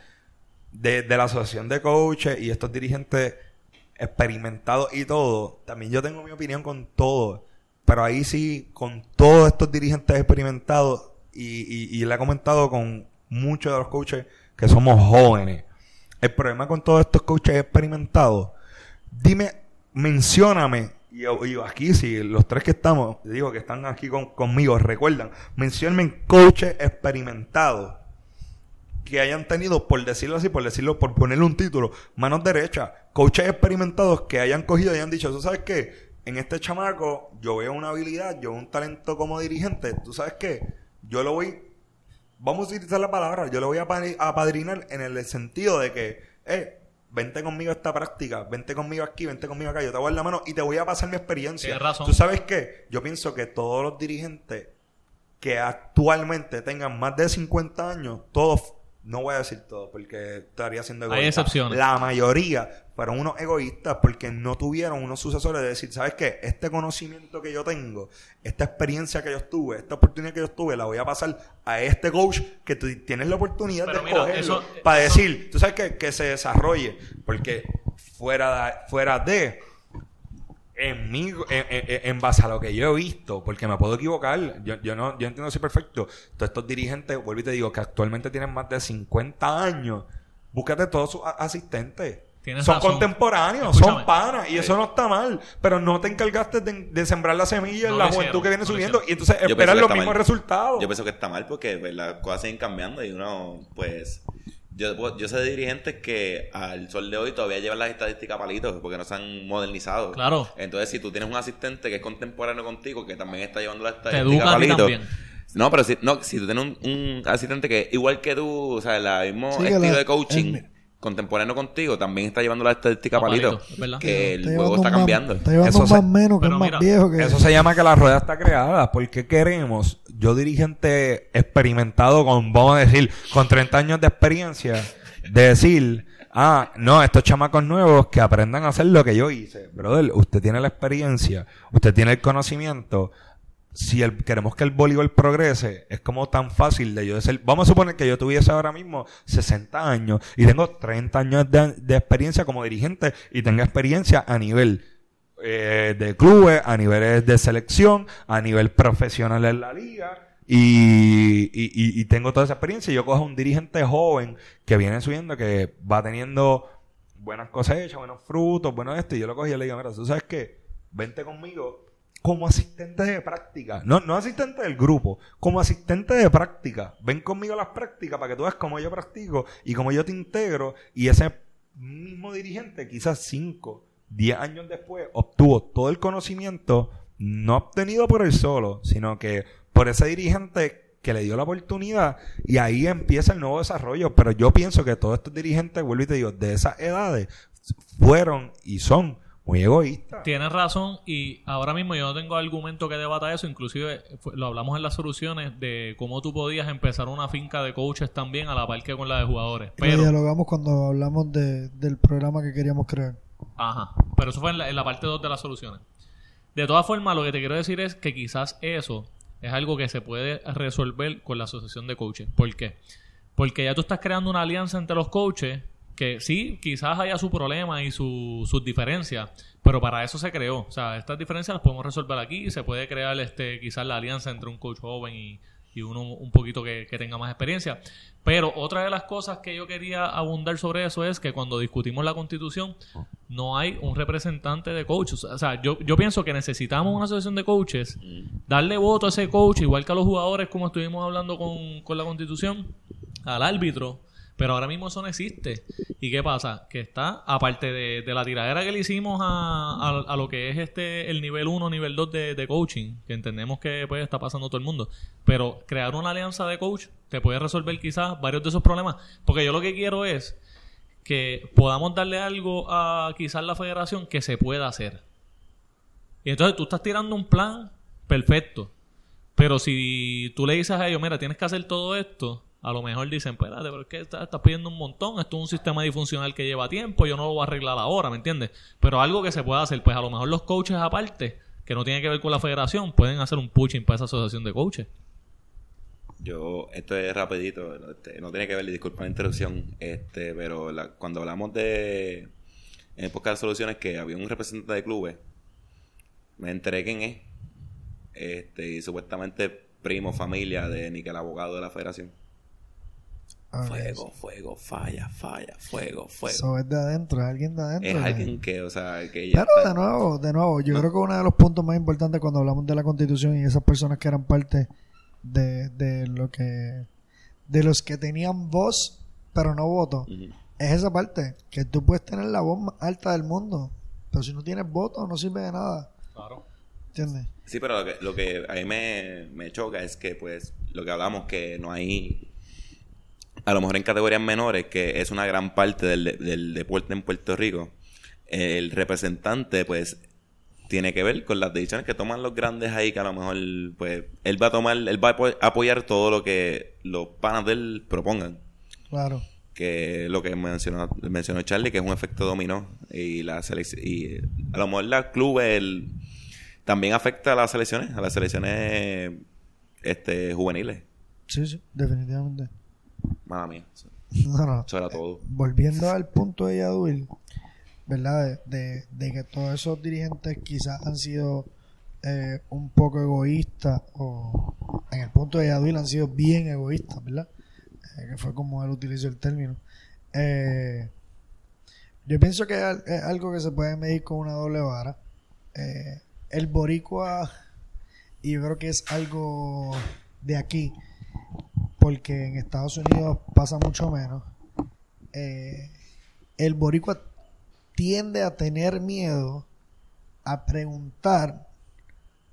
de, de la asociación de coaches y estos dirigentes experimentados y todo, también yo tengo mi opinión con todo. Pero ahí sí, con todos estos dirigentes experimentados, y, y, le he comentado con muchos de los coaches que somos jóvenes. El problema con todos estos coaches experimentados, dime, mencióname Y, y aquí, si los tres que estamos, digo que están aquí con- conmigo, recuerdan, mencionen coaches experimentados que hayan tenido, por decirlo así, por decirlo, por ponerle un título, manos derechas, coaches experimentados que hayan cogido y hayan dicho, ¿tú sabes qué? En este chamaco yo veo una habilidad, yo veo un talento como dirigente, ¿tú sabes qué? Yo lo voy, vamos a utilizar la palabra, yo lo voy a apadrinar en el sentido de que, eh, vente conmigo a esta práctica, vente conmigo aquí, vente conmigo acá, yo te voy a dar la mano y te voy a pasar mi experiencia. Tienes razón. ¿Tú sabes qué? Yo pienso que todos los dirigentes que actualmente tengan más de 50 años, todos, no voy a decir todos porque estaría siendo Hay egoísta. excepciones. La mayoría fueron unos egoístas porque no tuvieron unos sucesores de decir, ¿sabes qué? Este conocimiento que yo tengo, esta experiencia que yo tuve, esta oportunidad que yo tuve, la voy a pasar a este coach que tú tienes la oportunidad Pero de mira, eso- para eso- decir, tú sabes que, que se desarrolle, porque fuera de, fuera de en mí, en, en- en base a lo que yo he visto, porque me puedo equivocar, yo, yo no, yo entiendo si perfecto. Todos estos dirigentes, vuelvo y te digo, que actualmente tienen más de 50 años, búscate todos sus a- asistentes. Tienes son razón. contemporáneos, Escúchame. son panas, y eso no está mal, pero no te encargaste de, de sembrar la semilla en No la juventud hicieron, que viene no subiendo, hicieron. y entonces que los mismos mal. resultados. Yo pienso que está mal porque pues, las cosas siguen cambiando y uno, pues... Yo, yo sé de dirigentes que al sol de hoy todavía llevan las estadísticas palitos porque no se han modernizado. Claro. Entonces, si tú tienes un asistente que es contemporáneo contigo, que también está llevando las estadísticas palitos. también. No, pero si, no, si tú tienes un, un asistente que igual que tú, o sea, el mismo Sí, estilo la- de coaching el- contemporáneo contigo, también está llevando las estadísticas A palitos. palitos, es verdad. Que el Está juego está más- cambiando. Está llevando Eso un se- más menos, que es más mira, viejo que Eso se llama que la rueda está creada. porque queremos, yo dirigente experimentado con, vamos a decir, con 30 años de experiencia, de decir, ah, no, estos chamacos nuevos que aprendan a hacer lo que yo hice. Brother, usted tiene la experiencia, usted tiene el conocimiento. Si el- queremos que el voleibol progrese, es como tan fácil de yo decir, vamos a suponer que yo tuviese ahora mismo 60 años y tengo 30 años de, de experiencia como dirigente y tengo experiencia a nivel eh, de clubes, a niveles de selección, a nivel profesional en la liga. Y, y, tengo toda esa experiencia. Yo cojo un dirigente joven que viene subiendo, que va teniendo buenas cosechas, buenos frutos, bueno esto. Y yo lo cojo y le digo, mira, tú sabes qué, vente conmigo como asistente de práctica. No, no asistente del grupo, como asistente de práctica. Ven conmigo a las prácticas para que tú veas cómo yo practico y cómo yo te integro. Y ese mismo dirigente, quizás 5, 10 años después, obtuvo todo el conocimiento, no obtenido por él solo, sino que por ese dirigente que le dio la oportunidad y ahí empieza el nuevo desarrollo. Pero yo pienso que todos estos dirigentes, vuelvo y te digo, de esas edades, fueron y son muy egoístas. Tienes razón y ahora mismo yo no tengo argumento que debata eso, inclusive lo hablamos en las soluciones de cómo tú podías empezar una finca de coaches también a la par que con la de jugadores. lo Pero, dialogamos cuando hablamos de, del programa que queríamos crear. ajá, pero eso fue en la, en la parte 2 de las soluciones. De todas formas, lo que te quiero decir es que quizás eso es algo que se puede resolver con la asociación de coaches. ¿Por qué? Porque ya tú estás creando una alianza entre los coaches que sí, quizás haya su problema y su- sus diferencias, pero para eso se creó. O sea, estas diferencias las podemos resolver aquí y se puede crear este quizás la alianza entre un coach joven y, y uno un poquito que, que tenga más experiencia. Pero otra de las cosas que yo quería abundar sobre eso es que cuando discutimos la constitución no hay un representante de coaches. O sea, yo, yo pienso que necesitamos una asociación de coaches, darle voto a ese coach, igual que a los jugadores, como estuvimos hablando con, con la constitución, al árbitro. Pero ahora mismo eso no existe. ¿Y qué pasa? Que está, aparte de, la tiradera que le hicimos a lo que es este el nivel 1, nivel 2 de, de coaching, que entendemos que pues, está pasando todo el mundo, pero crear una alianza de coach te puede resolver quizás varios de esos problemas. Porque yo lo que quiero es que podamos darle algo a quizás la federación que se pueda hacer. Y entonces tú estás tirando un plan perfecto. Pero si tú le dices a ellos, mira, tienes que hacer todo esto, a lo mejor dicen, espérate, pero es que estás, estás pidiendo un montón, esto es un sistema disfuncional que lleva tiempo, yo no lo voy a arreglar ahora, ¿me entiendes? Pero algo que se pueda hacer, pues a lo mejor los coaches aparte, que no tiene que ver con la federación, pueden hacer un pushing para esa asociación de coaches. Yo, esto es rapidito, este, no tiene que ver, disculpa la interrupción, este, pero cuando hablamos de, en soluciones, que había un representante de clubes, me enteré quién es, este, y supuestamente primo, familia de Nickel, abogado de la federación. Fuego, fuego, falla, falla, fuego, fuego. Eso es de adentro, es alguien de adentro. es alguien que, o sea, que ya Pero está- de nuevo, de nuevo, yo creo que uno de los puntos más importantes cuando hablamos de la constitución y esas personas que eran parte de, de lo que de los que tenían voz pero no voto, es esa parte, que tú puedes tener la voz más alta del mundo, pero si no tienes voto no sirve de nada, Claro. ¿entiendes? Sí, pero lo que, lo que a mí me, me choca es que, pues, lo que hablamos, que no hay, a lo mejor en categorías menores, que es una gran parte del, de- del deporte en Puerto Rico, el representante, pues, tiene que ver con las decisiones que toman los grandes ahí, que a lo mejor, pues, él va a tomar, él va a apo- apoyar todo lo que los panas de él propongan. Claro. que lo que mencionó, mencionó Charlie, que es un efecto dominó. Y la y a lo mejor la club el, también afecta a las selecciones, a las selecciones este, juveniles. Sí, sí, definitivamente. Mala mía. No, no. eso era todo. volviendo al punto de Yadul, ¿verdad? De, de- de que todos esos dirigentes quizás han sido eh, un poco egoístas, o en el punto de Yadul han sido bien egoístas, ¿verdad? Eh, que fue como él utilizó el término. Eh, yo pienso que es al- es algo que se puede medir con una doble vara. Eh, el boricua, y yo creo que es algo de aquí, porque en Estados Unidos pasa mucho menos eh, el boricua tiende a tener miedo a preguntar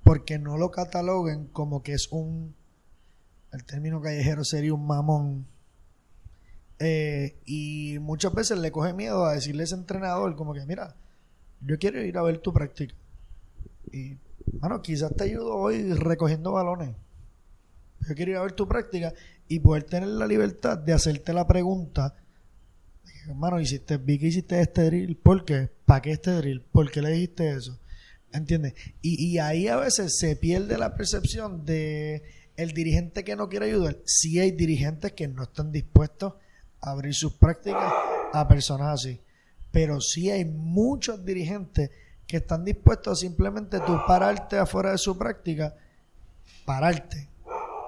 porque no lo cataloguen como que es un el término callejero sería un mamón. Eh, y muchas veces le coge miedo a decirle a ese entrenador como que mira yo quiero ir a ver tu práctica y bueno quizás te ayudo hoy recogiendo balones yo quiero ir a ver tu práctica y poder tener la libertad de hacerte la pregunta hermano, hiciste, vi que hiciste este drill, ¿por qué? ¿Para qué este drill? ¿Por qué le dijiste eso? ¿Entiendes? Y, ahí a veces se pierde la percepción de el dirigente que no quiere ayudar. Sí hay dirigentes que no están dispuestos a abrir sus prácticas a personas así. Pero sí hay muchos dirigentes que están dispuestos a simplemente tú pararte afuera de su práctica, pararte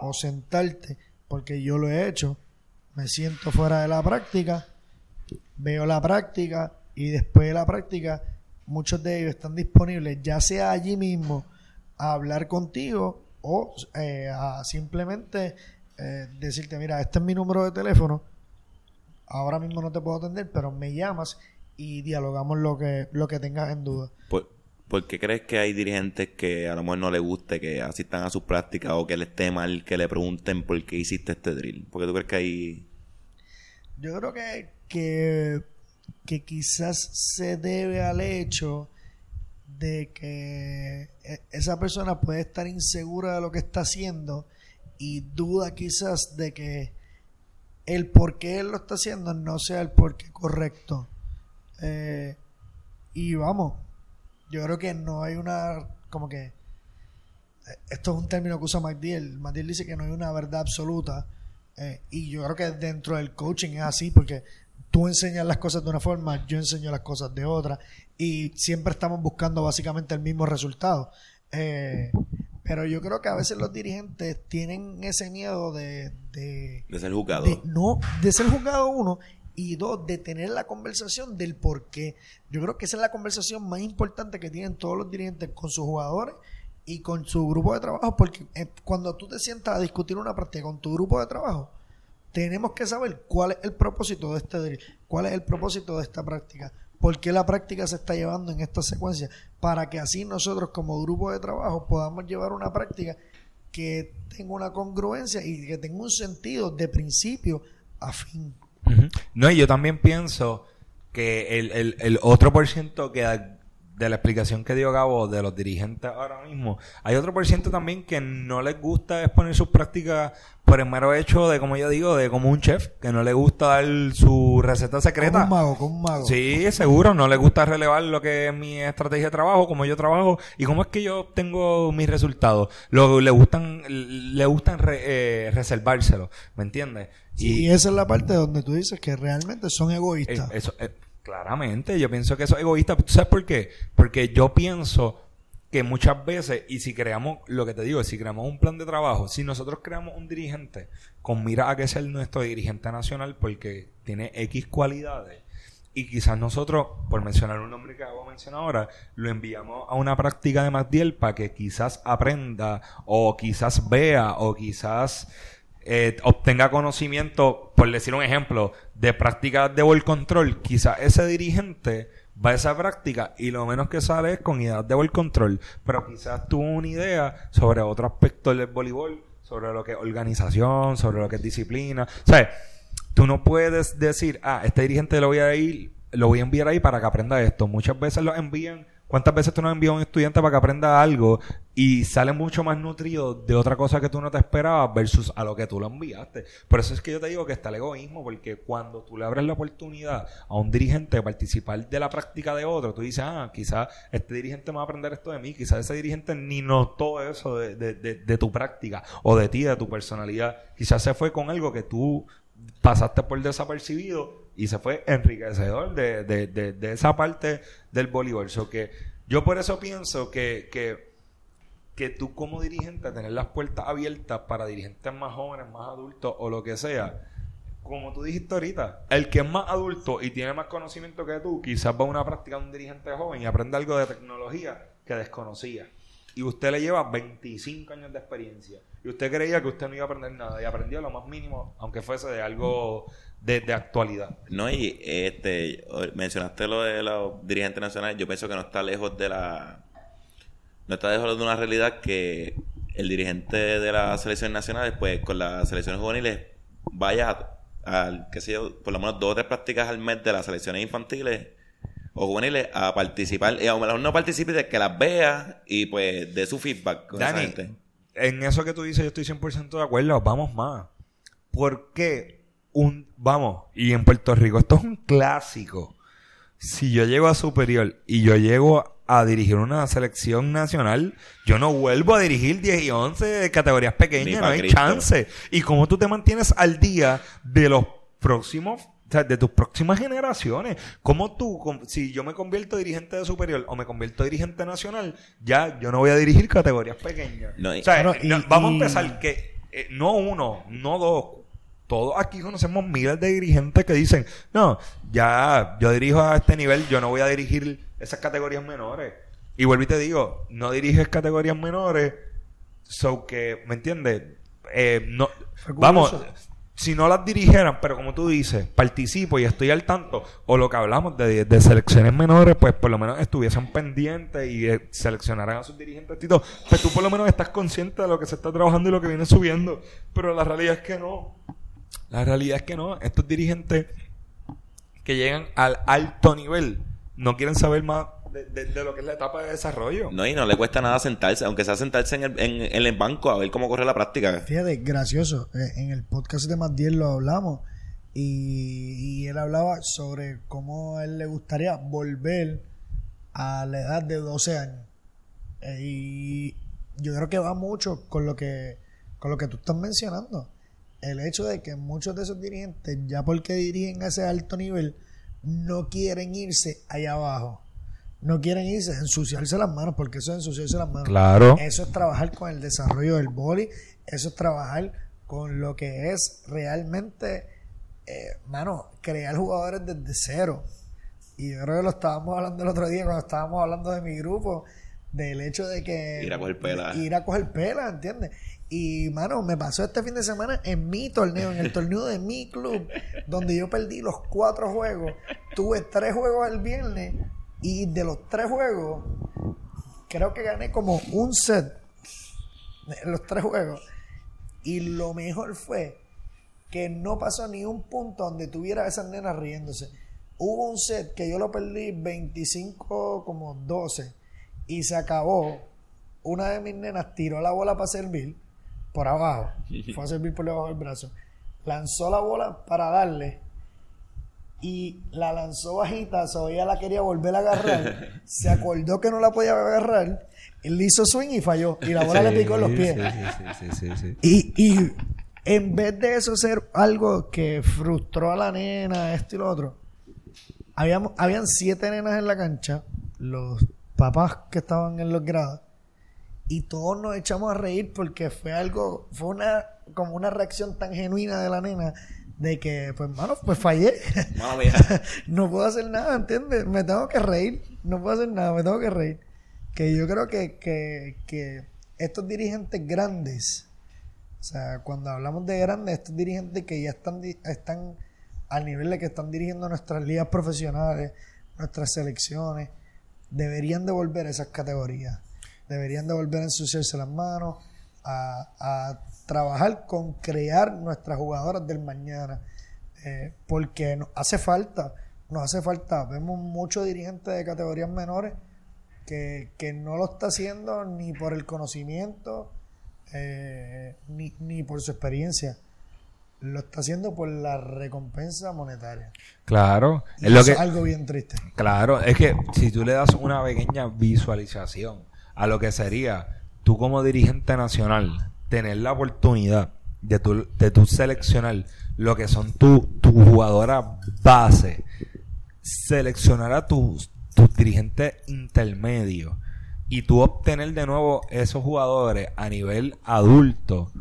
o sentarte, porque yo lo he hecho, me siento fuera de la práctica, veo la práctica y después de la práctica muchos de ellos están disponibles ya sea allí mismo a hablar contigo o eh, a simplemente eh, decirte mira este es mi número de teléfono ahora mismo no te puedo atender pero me llamas y dialogamos lo que lo que tengas en duda ¿Por, por qué crees que hay dirigentes que a lo mejor no les guste que asistan a sus prácticas o que les esté mal que le pregunten por qué hiciste este drill? ¿Por qué tú crees que hay...? Yo creo que, que, que quizás se debe al hecho de que e- esa persona puede estar insegura de lo que está haciendo y duda quizás de que el por qué él lo está haciendo no sea el por qué correcto. Eh, y vamos, yo creo que no hay una, como que, eh, esto es un término que usa McDill. McDill dice que no hay una verdad absoluta. eh, y yo creo que dentro del coaching es así, porque tú enseñas las cosas de una forma, yo enseño las cosas de otra. Y siempre estamos buscando básicamente el mismo resultado. Eh, pero yo creo que a veces los dirigentes tienen ese miedo de, de, de ser juzgado? de no de ser juzgado uno y dos de tener la conversación del por qué yo creo que esa es la conversación más importante que tienen todos los dirigentes con sus jugadores y con su grupo de trabajo porque eh, cuando tú te sientas a discutir una práctica con tu grupo de trabajo tenemos que saber cuál es el propósito de este cuál es el propósito de esta práctica, por qué la práctica se está llevando en esta secuencia, para que así nosotros como grupo de trabajo podamos llevar una práctica que tenga una congruencia y que tenga un sentido de principio a fin. No, y yo también pienso que el, el, el otro por ciento que de la explicación que dio Gabo de los dirigentes ahora mismo, hay otro por ciento también que no les gusta exponer sus prácticas por el mero hecho de, como yo digo, de como un chef, que no le gusta dar su receta Como secreta. un mago, como un mago. Sí, seguro, no le gusta relevar lo que es mi estrategia de trabajo, cómo yo trabajo y cómo es que yo tengo mis resultados. Lo, le gustan, le gustan re- eh, reservárselo, ¿me entiendes? Y esa es la parte donde tú dices que realmente son Eh, egoístas. eso, eh, claramente, yo pienso que eso es egoísta. ¿Tú ¿Sabes por qué? Porque yo pienso que muchas veces, y si creamos, lo que te digo, si creamos un plan de trabajo, si nosotros creamos un dirigente con mira a que es el nuestro dirigente nacional porque tiene X cualidades, y quizás nosotros, por mencionar un nombre que hago mencionar ahora, lo enviamos a una práctica de Magdiel para que quizás aprenda o quizás vea o quizás eh, obtenga conocimiento, por decir un ejemplo, de prácticas de ball control, quizás ese dirigente va a esa práctica y lo menos que sale es con ideas de ball control, pero quizás tuvo una idea sobre otro aspecto del voleibol, sobre lo que es organización, sobre lo que es disciplina, o sea, Tú no puedes decir, ah, este dirigente lo voy a ir, lo voy a enviar ahí para que aprenda esto. Muchas veces lo envían. ¿Cuántas veces tú no envías a un estudiante para que aprenda algo y sale mucho más nutrido de otra cosa que tú no te esperabas versus a lo que tú lo enviaste? Por eso es que yo te digo que está el egoísmo, porque cuando tú le abres la oportunidad a un dirigente de participar de la práctica de otro, tú dices, ah, quizás este dirigente me va a aprender esto de mí, quizás ese dirigente ni notó eso de, de, de, de tu práctica o de ti, de tu personalidad. Quizás se fue con algo que tú pasaste por desapercibido y se fue enriquecedor de, de, de, esa parte del voleibol. que yo por eso pienso que, que, que tú como dirigente, tener las puertas abiertas para dirigentes más jóvenes, más adultos o lo que sea, como tú dijiste ahorita, el que es más adulto y tiene más conocimiento que tú, quizás va a una práctica de un dirigente joven y aprende algo de tecnología que desconocía. Y usted le lleva 25 años de experiencia y usted creía que usted no iba a aprender nada y aprendió lo más mínimo, aunque fuese de algo de, actualidad. No, y este, mencionaste lo de los dirigentes nacionales, yo pienso que no está lejos de la... No está lejos de una realidad que el dirigente de las selecciones nacionales, pues con las selecciones juveniles, vaya al, qué sé yo, por lo menos dos o tres prácticas al mes de las selecciones infantiles o juveniles a participar, y a lo mejor no participe, de que las vea y pues de su feedback con esa gente en eso que tú dices, yo estoy 100% de acuerdo. Vamos más. ¿Por qué un. Vamos, y en Puerto Rico, esto es un clásico. Si yo llego a superior y yo llego a dirigir una selección nacional, yo no vuelvo a dirigir 10 y 11 de categorías pequeñas, no hay chance. ¿Y cómo tú te mantienes al día de los próximos o sea, de tus próximas generaciones. ¿Cómo tú, si yo me convierto dirigente de superior o me convierto dirigente nacional, ya yo no voy a dirigir categorías pequeñas? o sea, vamos a empezar que eh, no uno, no dos. Todos aquí conocemos miles de dirigentes que dicen, no, ya yo dirijo a este nivel, yo no voy a dirigir esas categorías menores. Y vuelvo y te digo, no diriges categorías menores, so que, ¿me entiendes? Eh, no, vamos, si no las dirigieran, pero como tú dices, participo y estoy al tanto, o lo que hablamos de, selecciones menores, pues por lo menos estuviesen pendientes y eh, seleccionaran a sus dirigentes y todo, pues tú por lo menos estás consciente de lo que se está trabajando y lo que viene subiendo, pero la realidad es que no. La realidad es que no. Estos dirigentes que llegan al alto nivel no quieren saber más de, lo que es la etapa de desarrollo. No, y no le cuesta nada sentarse, aunque sea sentarse en el, en, el banco a ver cómo corre la práctica. Fíjate, gracioso. Eh, en el podcast de Matiel lo hablamos y, él hablaba sobre cómo a él le gustaría volver a la edad de 12 años. Eh, y yo creo que va mucho con lo que, con lo que tú estás mencionando. El hecho de que muchos de esos dirigentes, ya porque dirigen a ese alto nivel, no quieren irse allá abajo no quieren irse, ensuciarse las manos, porque eso es ensuciarse las manos. Claro. Eso es trabajar con el desarrollo del body, eso es trabajar con lo que es realmente, eh, mano, crear jugadores desde cero. Y yo creo que lo estábamos hablando el otro día cuando estábamos hablando de mi grupo, del hecho de que... Ir a coger pela. Ir a coger pela, ¿entiendes? Y, mano, me pasó este fin de semana en mi torneo, en el torneo de mi club, donde yo perdí los cuatro juegos. Tuve tres juegos el viernes y de los tres juegos, creo que gané como un set en los tres juegos. Y lo mejor fue que no pasó ni un punto donde tuviera esas nenas riéndose. Hubo un set que yo lo perdí 25 como 12 y se acabó. Una de mis nenas tiró la bola para servir por abajo, fue a servir por debajo del brazo. Lanzó la bola para darle y la lanzó bajita, so ella la quería volver a agarrar, se acordó que no la podía agarrar, él hizo swing y falló, y la bola le picó en los pies. y, y en vez de eso ser algo que frustró a la nena, esto y lo otro, habíamos, habían siete nenas en la cancha, los papás que estaban en los grados, y todos nos echamos a reír porque fue algo, fue una, como una reacción tan genuina de la nena de que, pues, mano, pues fallé. Mía. no puedo hacer nada, ¿entiendes? Me tengo que reír, no puedo hacer nada, me tengo que reír. Que yo creo que, que, que estos dirigentes grandes, o sea, cuando hablamos de grandes, estos dirigentes que ya están, están al nivel de que están dirigiendo nuestras ligas profesionales, nuestras selecciones, deberían de volver a esas categorías. Deberían de volver a ensuciarse las manos, a, a trabajar con crear nuestras jugadoras del mañana. Eh, porque nos hace falta, nos hace falta. Vemos muchos dirigentes de categorías menores que, que no lo está haciendo ni por el conocimiento eh, ni, ni por su experiencia. Lo está haciendo por la recompensa monetaria. Claro, Y es lo que es algo bien triste. Claro, es que si tú le das una pequeña visualización a lo que sería tú como dirigente nacional tener la oportunidad de tu, de tu seleccionar lo que son tu, tu jugadora base, seleccionar a tus, tus dirigentes intermedios y tú obtener de nuevo esos jugadores a nivel adulto,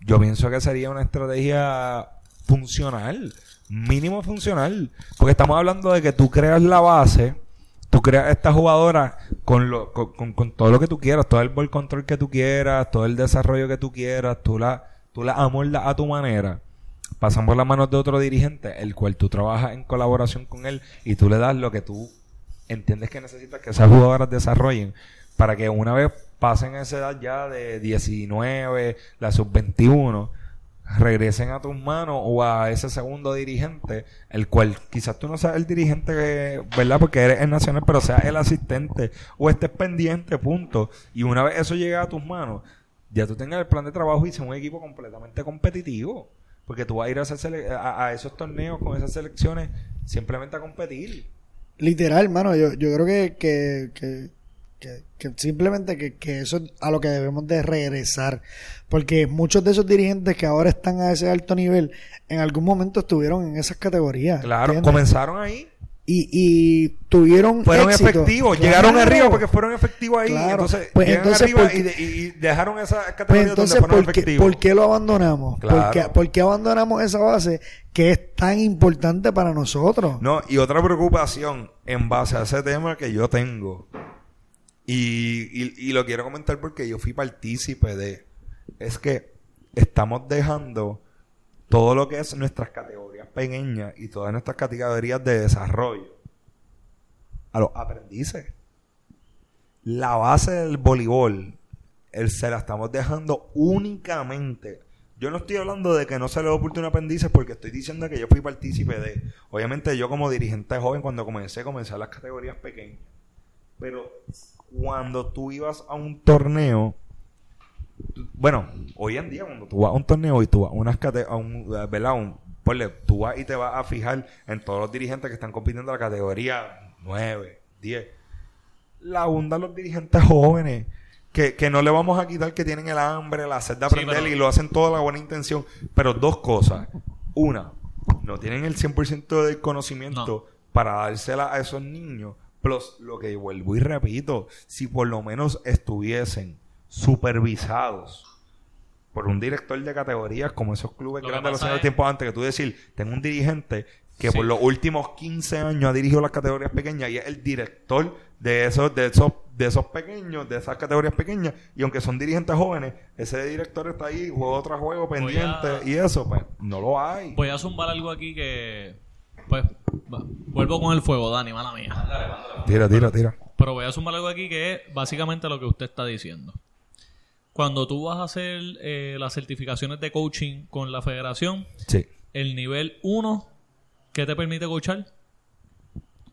yo pienso que sería una estrategia funcional, mínimo funcional, porque estamos hablando de que tú creas la base, tú creas esta jugadora con, lo, con, con- todo lo que tú quieras, todo el control que tú quieras, todo el desarrollo que tú quieras, tú la, tú la amoldas a tu manera. Pasan por las manos de otro dirigente, el cual tú trabajas en colaboración con él y tú le das lo que tú entiendes que necesitas que esas jugadoras desarrollen para que una vez pasen esa edad ya de 19, la sub-21, regresen a tus manos o a ese segundo dirigente, el cual quizás tú no seas el dirigente, que, ¿verdad? Porque eres el nacional, pero seas el asistente o estés pendiente, punto. Y una vez eso llega a tus manos, ya tú tengas el plan de trabajo y sea un equipo completamente competitivo. Porque tú vas a ir a, a- a esos torneos con esas selecciones simplemente a competir. Literal, mano, yo, yo creo que, que, que- que simplemente que, que eso es a lo que debemos de regresar. Porque muchos de esos dirigentes que ahora están a ese alto nivel, en algún momento estuvieron en esas categorías. Claro, ¿entiendes? comenzaron ahí. y, y tuvieron Fueron éxito. efectivos, Claro. llegaron arriba porque fueron efectivos ahí. Claro. Entonces, Pues entonces, arriba ¿por qué- y, de- y dejaron esa Pues categoría entonces, donde fueron ¿por qué, efectivos. por qué lo abandonamos? Claro. ¿Por, qué, por qué abandonamos esa base que es tan importante para nosotros? No, y otra preocupación en base a ese tema que yo tengo, y, y, lo quiero comentar porque yo fui partícipe de, es que estamos dejando todo lo que es nuestras categorías pequeñas y todas nuestras categorías de desarrollo a los aprendices. La base del voleibol el, se la estamos dejando únicamente. Yo no estoy hablando de que no se le oportuna aprendices porque estoy diciendo que yo fui partícipe de. Obviamente, yo como dirigente joven, cuando comencé, comencé las categorías pequeñas. Pero cuando tú ibas a un torneo, tú- bueno, hoy en día, cuando tú vas a un torneo y tú vas a unas a un, ¿verdad? Un- ponle, tú vas y te vas a fijar en todos los dirigentes que están compitiendo en la categoría 9, 10 la abundan los dirigentes jóvenes. Que, que no le vamos a quitar que tienen el hambre, la sed de Sí, aprender pero- y lo hacen toda la buena intención. Pero dos cosas. Una, no tienen el 100% del conocimiento No. para dársela a esos niños. Plus, lo que vuelvo y repito, si por lo menos estuviesen supervisados por un director de categorías como esos clubes Lo que grandes de los años es- tiempo antes, que tú decir, tengo un dirigente que Sí. por los últimos 15 años ha dirigido las categorías pequeñas y es el director de esos, de esos, de esos pequeños, de esas categorías pequeñas, y aunque son dirigentes jóvenes, ese director está ahí, juego tras juego, pendiente, a- y eso, pues, no lo hay. Voy a zumbar algo aquí que. Pues. va- Vuelvo con el fuego, Dani, mala mía. Tira, tira, tira. Pero voy a sumar algo aquí que es básicamente lo que usted está diciendo. Cuando tú vas a hacer eh, las certificaciones de coaching con la federación, Sí. el nivel 1, ¿qué te permite coachar?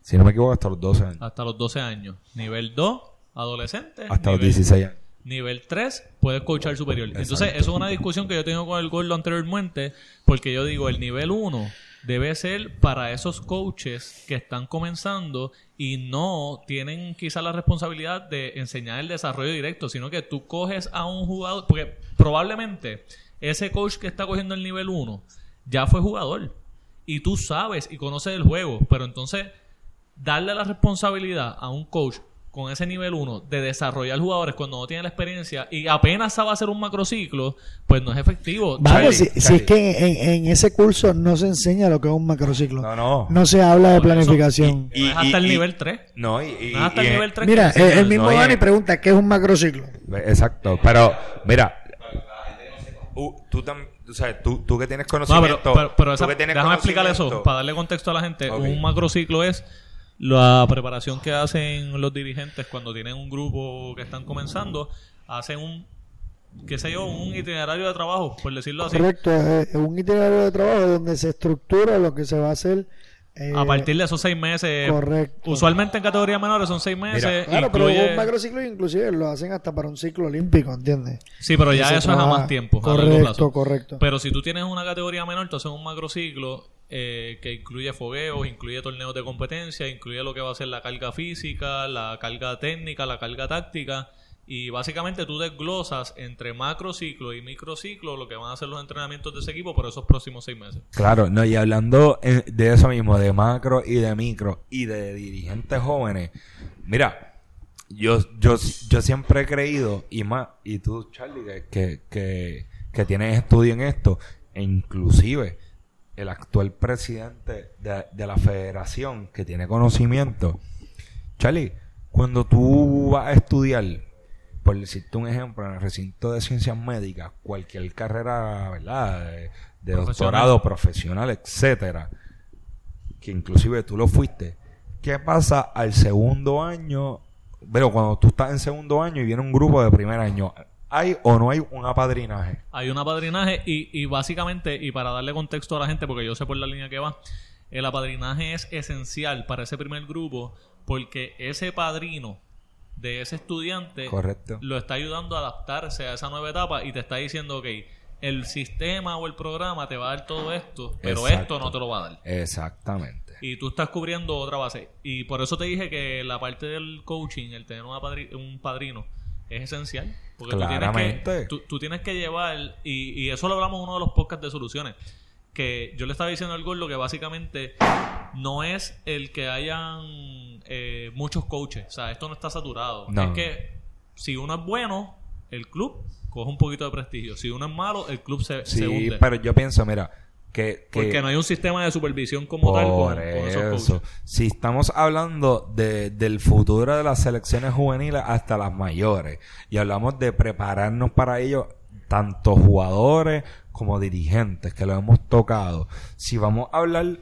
Si no me equivoco, hasta los 12 años. Hasta los 12 años. Nivel 2, adolescente. Hasta los nivel- 16 años. Nivel 3, puedes coachar superior. Entonces, eso es una discusión que yo tengo con el gordo anteriormente, porque yo digo, el nivel 1 debe ser para esos coaches que están comenzando y no tienen quizá la responsabilidad de enseñar el desarrollo directo, sino que tú coges a un jugador, porque probablemente ese coach que está cogiendo el nivel 1 ya fue jugador y tú sabes y conoces el juego, pero entonces darle la responsabilidad a un coach con ese nivel 1 de desarrollar jugadores cuando no tiene la experiencia y apenas sabe hacer un macrociclo, pues no es efectivo. Vamos, si, si es que en, en ese curso no se enseña lo que es un macrociclo. No, no. se habla de eso, planificación. No es hasta el nivel 3. No, y, y- No es hasta y- el nivel 3. Mira, el, enseñan. el mismo No, y- Dani pregunta qué es un macrociclo. Exacto, pero mira, uh, tú, tam- o sea, tú, tú que tienes No, pero, conocimiento, pero, pero tú esa- que tienes déjame explicar eso conocimiento- para darle contexto a la gente. Ok. Un macrociclo es la preparación que hacen los dirigentes cuando tienen un grupo que están comenzando. Hacen un, qué sé yo, un itinerario de trabajo, por decirlo así. Correcto, es un itinerario de trabajo donde se estructura lo que se va a hacer. eh, A partir de esos seis meses. Correcto. Usualmente en categorías menores son seis meses. Claro, pero incluye- un macrociclo inclusive lo hacen hasta para un ciclo olímpico, ¿entiendes? Sí, pero ya eso es a más tiempo. a largo Correcto, plazo. correcto. Pero si tú tienes una categoría menor, tú haces un macrociclo eh, que incluye fogueos, incluye torneos de competencia, incluye lo que va a ser la carga física, la carga técnica, la carga táctica. Y básicamente tú desglosas entre macrociclo y microciclo lo que van a ser los entrenamientos de ese equipo por esos próximos seis meses. Claro, no, y hablando eh, de eso mismo, de macro y de micro y de dirigentes jóvenes, mira, yo, yo, yo siempre he creído, y más, y tú, Charlie, que, que, que, que tienes estudio en esto, e inclusive el actual presidente de, de la federación que tiene conocimiento, Charlie, cuando tú vas a estudiar, por decirte un ejemplo, en el recinto de ciencias médicas, cualquier carrera, ¿verdad? De, de Profesional. doctorado profesional, etcétera, que inclusive tú lo fuiste, ¿qué pasa al segundo año? Pero cuando tú estás en segundo año y viene un grupo de primer año, ¿hay o no hay un apadrinaje? Hay un apadrinaje y, y básicamente, y para darle contexto a la gente, porque yo sé por la línea que va, el apadrinaje es esencial para ese primer grupo porque ese padrino de ese estudiante Correcto. lo está ayudando a adaptarse a esa nueva etapa y te está diciendo, ok, el sistema o el programa te va a dar todo esto, pero Exacto. esto no te lo va a dar. Exactamente. Y tú estás cubriendo otra base. Y por eso te dije que la parte del coaching, el tener una padri- un padrino, es esencial. Porque tú tienes, que, tú, tú tienes que llevar, y, y eso lo hablamos en uno de los podcasts de soluciones, que yo le estaba diciendo al gordo que básicamente no es el que hayan eh, muchos coaches. O sea, esto no está saturado. No. Es que si uno es bueno, el club coge un poquito de prestigio. Si uno es malo, el club se, se Sí, hunde. pero yo pienso, mira, que... que Porque no hay un sistema de supervisión como tal con, Por con esos coaches. Si estamos hablando de, del futuro de las selecciones juveniles hasta las mayores y hablamos de prepararnos para ello, tanto jugadores como dirigentes, que lo hemos tocado. Si vamos a hablar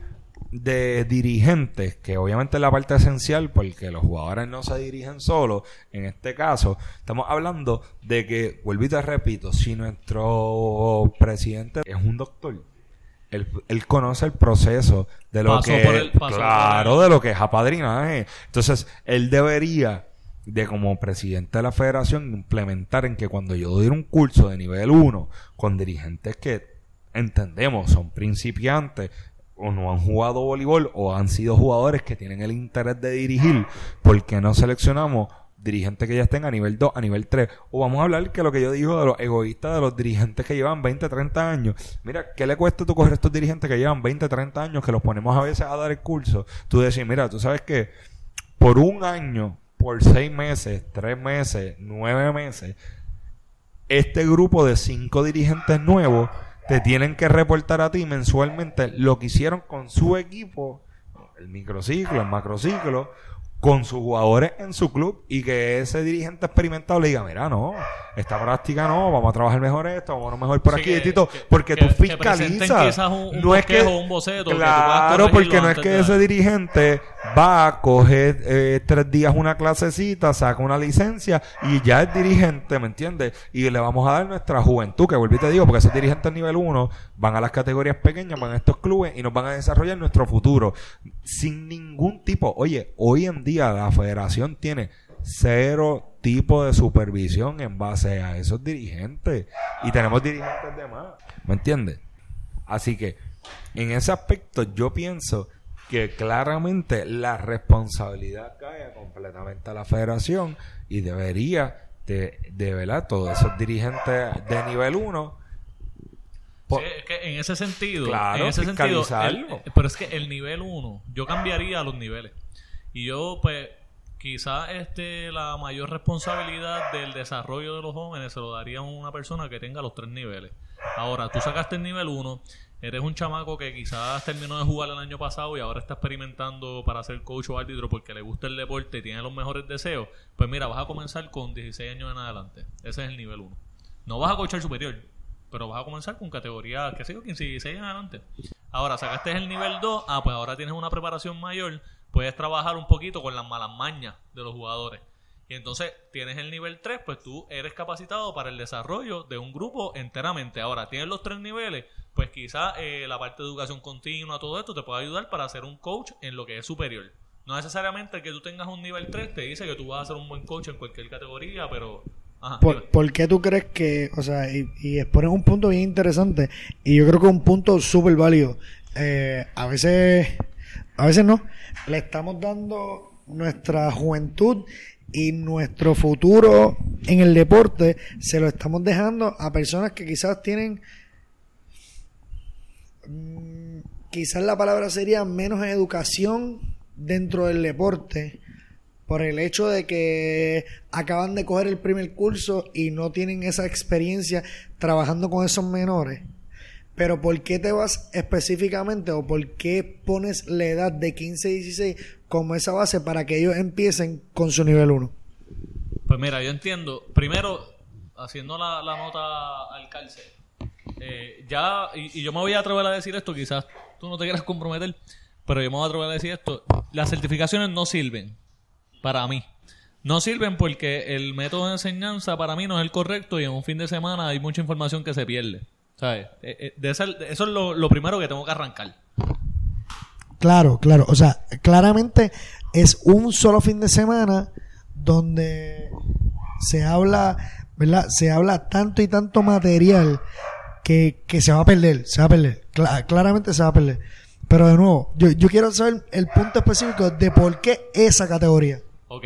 de dirigentes, que obviamente es la parte esencial porque los jugadores no se dirigen solos, en este caso, estamos hablando de que, vuelvo y te repito, si nuestro presidente es un doctor, él, él conoce el proceso de lo Pasó que el- claro de lo que es apadrinaje. Entonces él debería de como presidente de la federación implementar en que cuando yo doy un curso de nivel 1 con dirigentes que entendemos son principiantes o no han jugado voleibol o han sido jugadores que tienen el interés de dirigir porque no seleccionamos dirigentes que ya estén a nivel 2, a nivel 3. O vamos a hablar que lo que yo digo de los egoístas, de los dirigentes que llevan 20, 30 años. Mira, ¿qué le cuesta tú coger estos dirigentes que llevan 20, 30 años, que los ponemos a veces a dar el curso? Tú decir, mira, tú sabes que por un año, por seis meses, tres meses, nueve meses, este grupo de cinco dirigentes nuevos te tienen que reportar a ti mensualmente lo que hicieron con su equipo, el microciclo, el macrociclo, con sus jugadores en su club y que ese dirigente experimentado le diga, mira, no, esta práctica no, vamos a trabajar mejor esto, vamos mejor por Sí, aquí, que- Tito, que- porque que- tú fiscalizas. un- un no es que, un boceto, que tú puedas claro, porque no es que ese dirigente va a coger eh, tres días una clasecita, saca una licencia y ya es dirigente, ¿me entiendes? Y le vamos a dar nuestra juventud, que y te digo, porque esos dirigentes nivel 1 van a las categorías pequeñas, van a estos clubes y nos van a desarrollar nuestro futuro sin ningún tipo. Oye, hoy en día la federación tiene cero tipo de supervisión en base a esos dirigentes y tenemos dirigentes de más, ¿me entiendes? Así que en ese aspecto yo pienso que claramente la responsabilidad cae completamente a la federación y debería de, de verdad todos esos dirigentes de nivel 1 Sí, es que en ese sentido, Claro, en ese sentido, fiscalizarlo. el- eh, pero es que el nivel 1, yo cambiaría los niveles. Y yo, pues, quizás este, la mayor responsabilidad del desarrollo de los jóvenes se lo daría a una persona que tenga los tres niveles. Ahora, tú sacaste el nivel 1, eres un chamaco que quizás terminó de jugar el año pasado y ahora está experimentando para ser coach o árbitro porque le gusta el deporte y tiene los mejores deseos, pues mira, vas a comenzar con 16 años en adelante. Ese es el nivel 1. No vas a coachar superior, pero vas a comenzar con categoría, qué sé yo, 15, 16 en adelante. Ahora, sacaste el nivel 2, ah, pues ahora tienes una preparación mayor, puedes trabajar un poquito con las malas mañas de los jugadores. Y entonces tienes el nivel 3, pues tú eres capacitado para el desarrollo de un grupo enteramente. Ahora, tienes los tres niveles, pues quizás eh, la parte de educación continua, todo esto te puede ayudar para ser un coach en lo que es superior. No necesariamente que tú tengas un nivel 3 te dice que tú vas a ser un buen coach en cualquier categoría, pero... Ajá, ¿Por, por qué tú crees que, o sea, y, y expones un punto bien interesante y yo creo que es un punto súper válido. Eh, a veces, a veces no, le estamos dando nuestra juventud y nuestro futuro en el deporte, se lo estamos dejando a personas que quizás tienen, quizás la palabra sería menos educación dentro del deporte por el hecho de que acaban de coger el primer curso y no tienen esa experiencia trabajando con esos menores. Pero ¿por qué te vas específicamente o por qué pones la edad de 15 y 16 como esa base para que ellos empiecen con su nivel 1? Pues mira, yo entiendo. Primero, haciendo la, la nota al cárcel. Eh, ya, y, yo me voy a atrever a decir esto, quizás tú no te quieras comprometer, pero yo me voy a atrever a decir esto. Las certificaciones no sirven para mí. No sirven porque el método de enseñanza para mí no es el correcto y en un fin de semana hay mucha información que se pierde. ¿Sabes? Eh, eh, de eso es lo, lo primero que tengo que arrancar. Claro, claro. O sea, claramente es un solo fin de semana donde se habla, ¿verdad? Se habla tanto y tanto material que, que se va a perder, se va a perder. Cla- claramente se va a perder. Pero de nuevo, yo, yo quiero saber el punto específico de por qué esa categoría. Ok.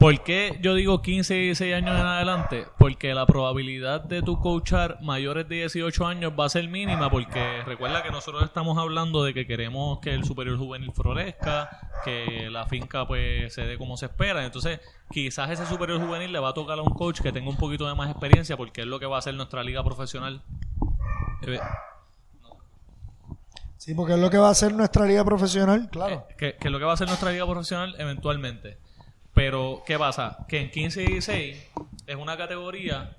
¿Por qué yo digo 15 y 16 años en adelante? Porque la probabilidad de tu coachar mayores de 18 años va a ser mínima porque recuerda que nosotros estamos hablando de que queremos que el superior juvenil florezca, que la finca pues se dé como se espera. Entonces quizás ese superior juvenil le va a tocar a un coach que tenga un poquito de más experiencia porque es lo que va a hacer nuestra liga profesional. Eh, Sí, porque es lo que va a hacer nuestra liga profesional, claro. Eh, que, que es lo que va a hacer nuestra liga profesional eventualmente. Pero, ¿qué pasa? Que en 15 y 16 es una categoría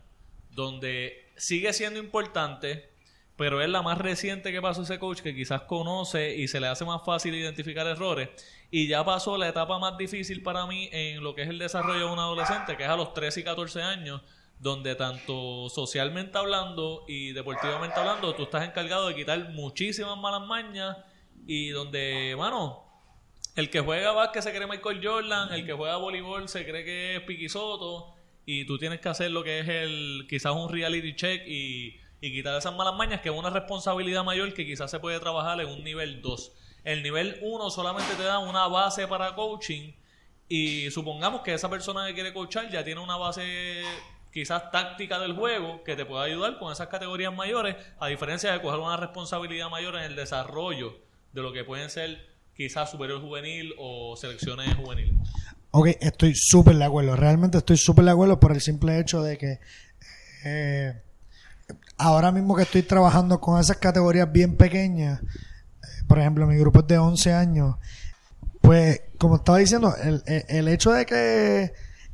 donde sigue siendo importante, pero es la más reciente que pasó ese coach que quizás conoce y se le hace más fácil identificar errores. Y ya pasó la etapa más difícil para mí en lo que es el desarrollo de un adolescente, que es a los 13 y 14 años, donde tanto socialmente hablando y deportivamente hablando, tú estás encargado de quitar muchísimas malas mañas y donde, bueno, el que juega básquet se cree Michael Jordan, el que juega voleibol se cree que es Piqui Soto, y tú tienes que hacer lo que es el quizás un reality check y, y quitar esas malas mañas, que es una responsabilidad mayor que quizás se puede trabajar en un nivel 2. El nivel 1 solamente te da una base para coaching y supongamos que esa persona que quiere coachar ya tiene una base quizás táctica del juego que te puede ayudar con esas categorías mayores, a diferencia de coger una responsabilidad mayor en el desarrollo de lo que pueden ser quizás superior juvenil o selecciones juveniles. Ok, estoy súper de acuerdo. Realmente estoy súper de acuerdo por el simple hecho de que eh, ahora mismo que estoy trabajando con esas categorías bien pequeñas, eh, por ejemplo, mi grupo es de 11 años, pues como estaba diciendo, el, el- el hecho de que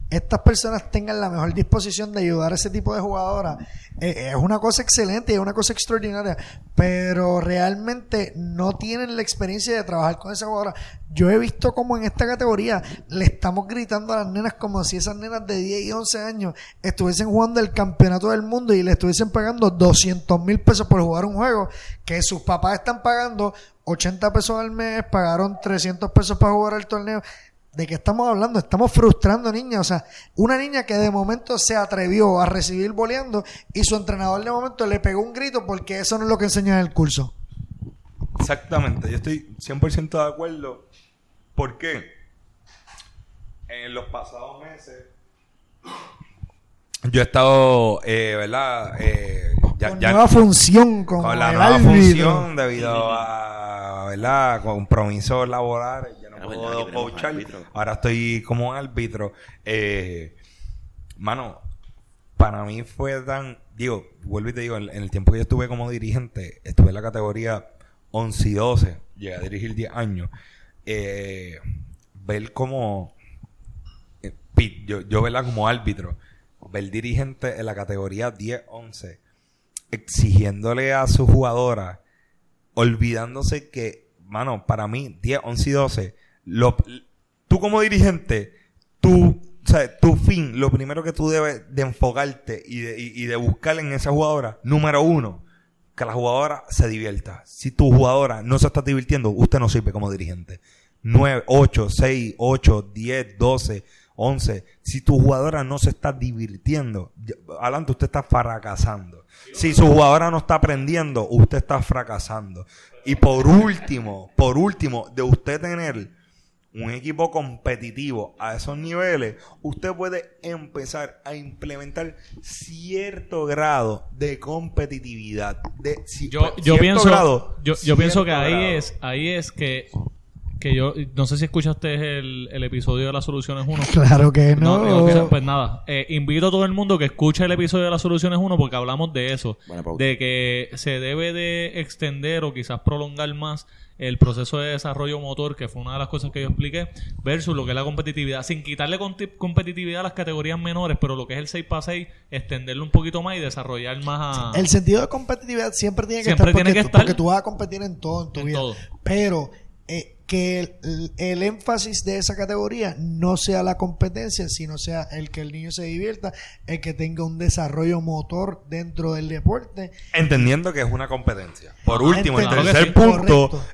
estas personas tengan la mejor disposición de ayudar a ese tipo de jugadoras eh, es una cosa excelente y es una cosa extraordinaria, pero realmente no tienen la experiencia de trabajar con esa jugadora. Yo he visto como en esta categoría le estamos gritando a las nenas como si esas nenas de 10 y 11 años estuviesen jugando el campeonato del mundo y le estuviesen pagando 200 mil pesos por jugar un juego que sus papás están pagando 80 pesos al mes, pagaron 300 pesos para jugar el torneo. ¿De qué estamos hablando? Estamos frustrando niñas. O sea, una niña que de momento se atrevió a recibir boleando y su entrenador de momento le pegó un grito porque eso no es lo que enseña en el curso. Exactamente, yo estoy 100% de acuerdo. ¿Por qué? En los pasados meses yo he estado, eh, ¿verdad? Eh, ya, con ya- nueva función, con, con la nueva árbitro. función debido a, ¿verdad? Compromisos laborales. Verdad, puedo coachar. Ahora estoy como árbitro. Eh, mano, para mí fue tan... Digo, vuelvo y te digo, en, en el tiempo que yo estuve como dirigente, estuve en la categoría 11 y 12. Llegué a dirigir 10 años. Eh, ver como... eh, yo, yo verla como árbitro. Ver dirigente en la categoría 10-11 exigiéndole a su jugadora, olvidándose que, mano, para mí, 10, 11 y 12, lo, tú como dirigente, tú, o sea, tu fin, lo primero que tú debes de enfocarte y de, y, y de buscar en esa jugadora, número uno, que la jugadora se divierta. Si tu jugadora no se está divirtiendo, usted no sirve como dirigente. 9, 8, 6, 8, 10, 12, 11. Si tu jugadora no se está divirtiendo, adelante usted está fracasando. Si su jugadora no está aprendiendo, usted está fracasando. Y por último, por último, de usted tener un equipo competitivo a esos niveles, usted puede empezar a implementar cierto grado de competitividad. De, Yo, yo pienso, grado, yo, yo pienso que ahí grado. es, ahí es que, que yo, no sé si escuchaste el, el episodio de las soluciones 1. Claro que no. No, digo que- pues nada, eh, invito a todo el mundo que escuche el episodio de las soluciones 1 porque hablamos de eso, pauta. de que se debe de extender o quizás prolongar más el proceso de desarrollo motor, que fue una de las cosas que yo expliqué, versus lo que es la competitividad, sin quitarle competitividad a las categorías menores, pero lo que es el 6x6, extenderlo un poquito más y desarrollar más a... El sentido de competitividad siempre tiene que Siempre estar, tiene porque, que tú, estar. porque tú vas a competir en todo en tu En vida. todo. Pero que el, el énfasis de esa categoría no sea la competencia, sino sea el que el niño se divierta, el que tenga un desarrollo motor dentro del deporte. Entendiendo que es una competencia. Por Ah, último, el tercer punto,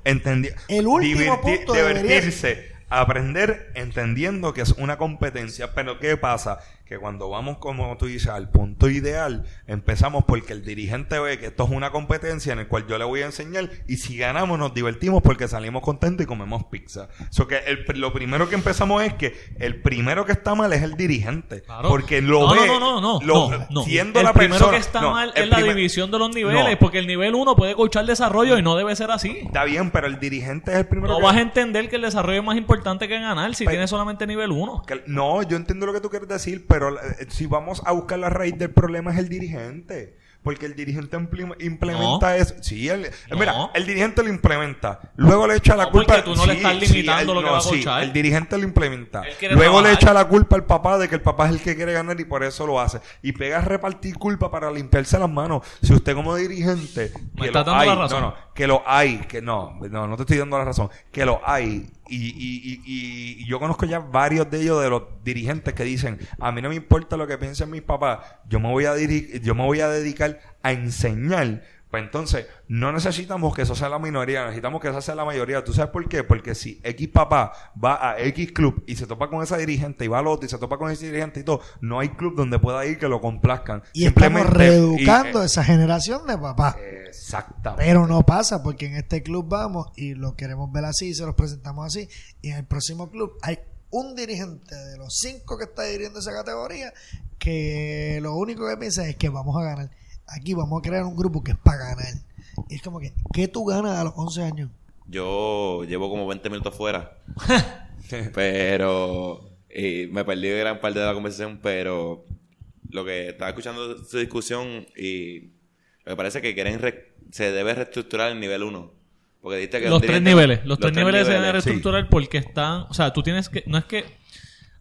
El último punto divertirse, aprender entendiendo que es una competencia. Pero ¿qué pasa? Que cuando vamos, como tú dices, al punto ideal, empezamos porque el dirigente ve que esto es una competencia en el cual yo le voy a enseñar y si ganamos nos divertimos porque salimos contentos y comemos pizza. So que el- lo primero que empezamos es que el primero que está mal es el dirigente. Claro. Porque lo no, ve. no, no, no, no, lo- no. Siendo el la primero persona- que está mal es la división de los niveles, porque el nivel 1 puede coachar desarrollo y no debe ser así. Está bien, pero el dirigente es el primero No que- vas a entender que el desarrollo es más importante que ganar si Pero- tienes solamente nivel 1. Que- No, yo entiendo lo que tú quieres decir, pero eh, si vamos a buscar la raíz del problema es el dirigente. Porque el dirigente implementa No. eso. Sí, el, No. mira, el dirigente lo implementa. Luego le echa la No, culpa. porque tú no le estás limitando el- lo que va a sí, coachar. el dirigente lo implementa. Luego le echa la culpa al papá de que el papá es el que quiere ganar y por eso lo hace. Y pega a repartir culpa para limpiarse las manos. Si usted como dirigente. Me que lo dando hay, la razón. No, no, que lo hay, que no, no, no te estoy dando la razón, que lo hay. Y, y, y, y- yo conozco ya varios de ellos, de los dirigentes que dicen, a mí no me importa lo que piensen mis papás, yo me voy a, yo me voy a dedicar a enseñar. Pues entonces, no necesitamos que eso sea la minoría, necesitamos que esa sea la mayoría. ¿Tú sabes por qué? Porque si X papá va a X club y se topa con esa dirigente y va al otro y se topa con ese dirigente y todo, no hay club donde pueda ir que lo complazcan. Y estamos reeducando y- eh, esa generación de papás. Exactamente. Pero no pasa porque en este club vamos y lo queremos ver así, se los presentamos así. Y en el próximo club hay un dirigente de los cinco que está dirigiendo esa categoría que lo único que piensa es que vamos a ganar. Aquí vamos a crear un grupo que es para ganar. Y es como que, ¿qué tú ganas a los 11 años? Yo llevo como 20 minutos fuera. pero. Y me perdí gran parte de la conversación, pero. Lo que estaba escuchando su discusión y. Me parece que quieren. re- se debe reestructurar el nivel 1. Porque dijiste que Los tres niveles. Los, tres, niveles se deben reestructurar porque están... O sea, tú tienes que... No es que...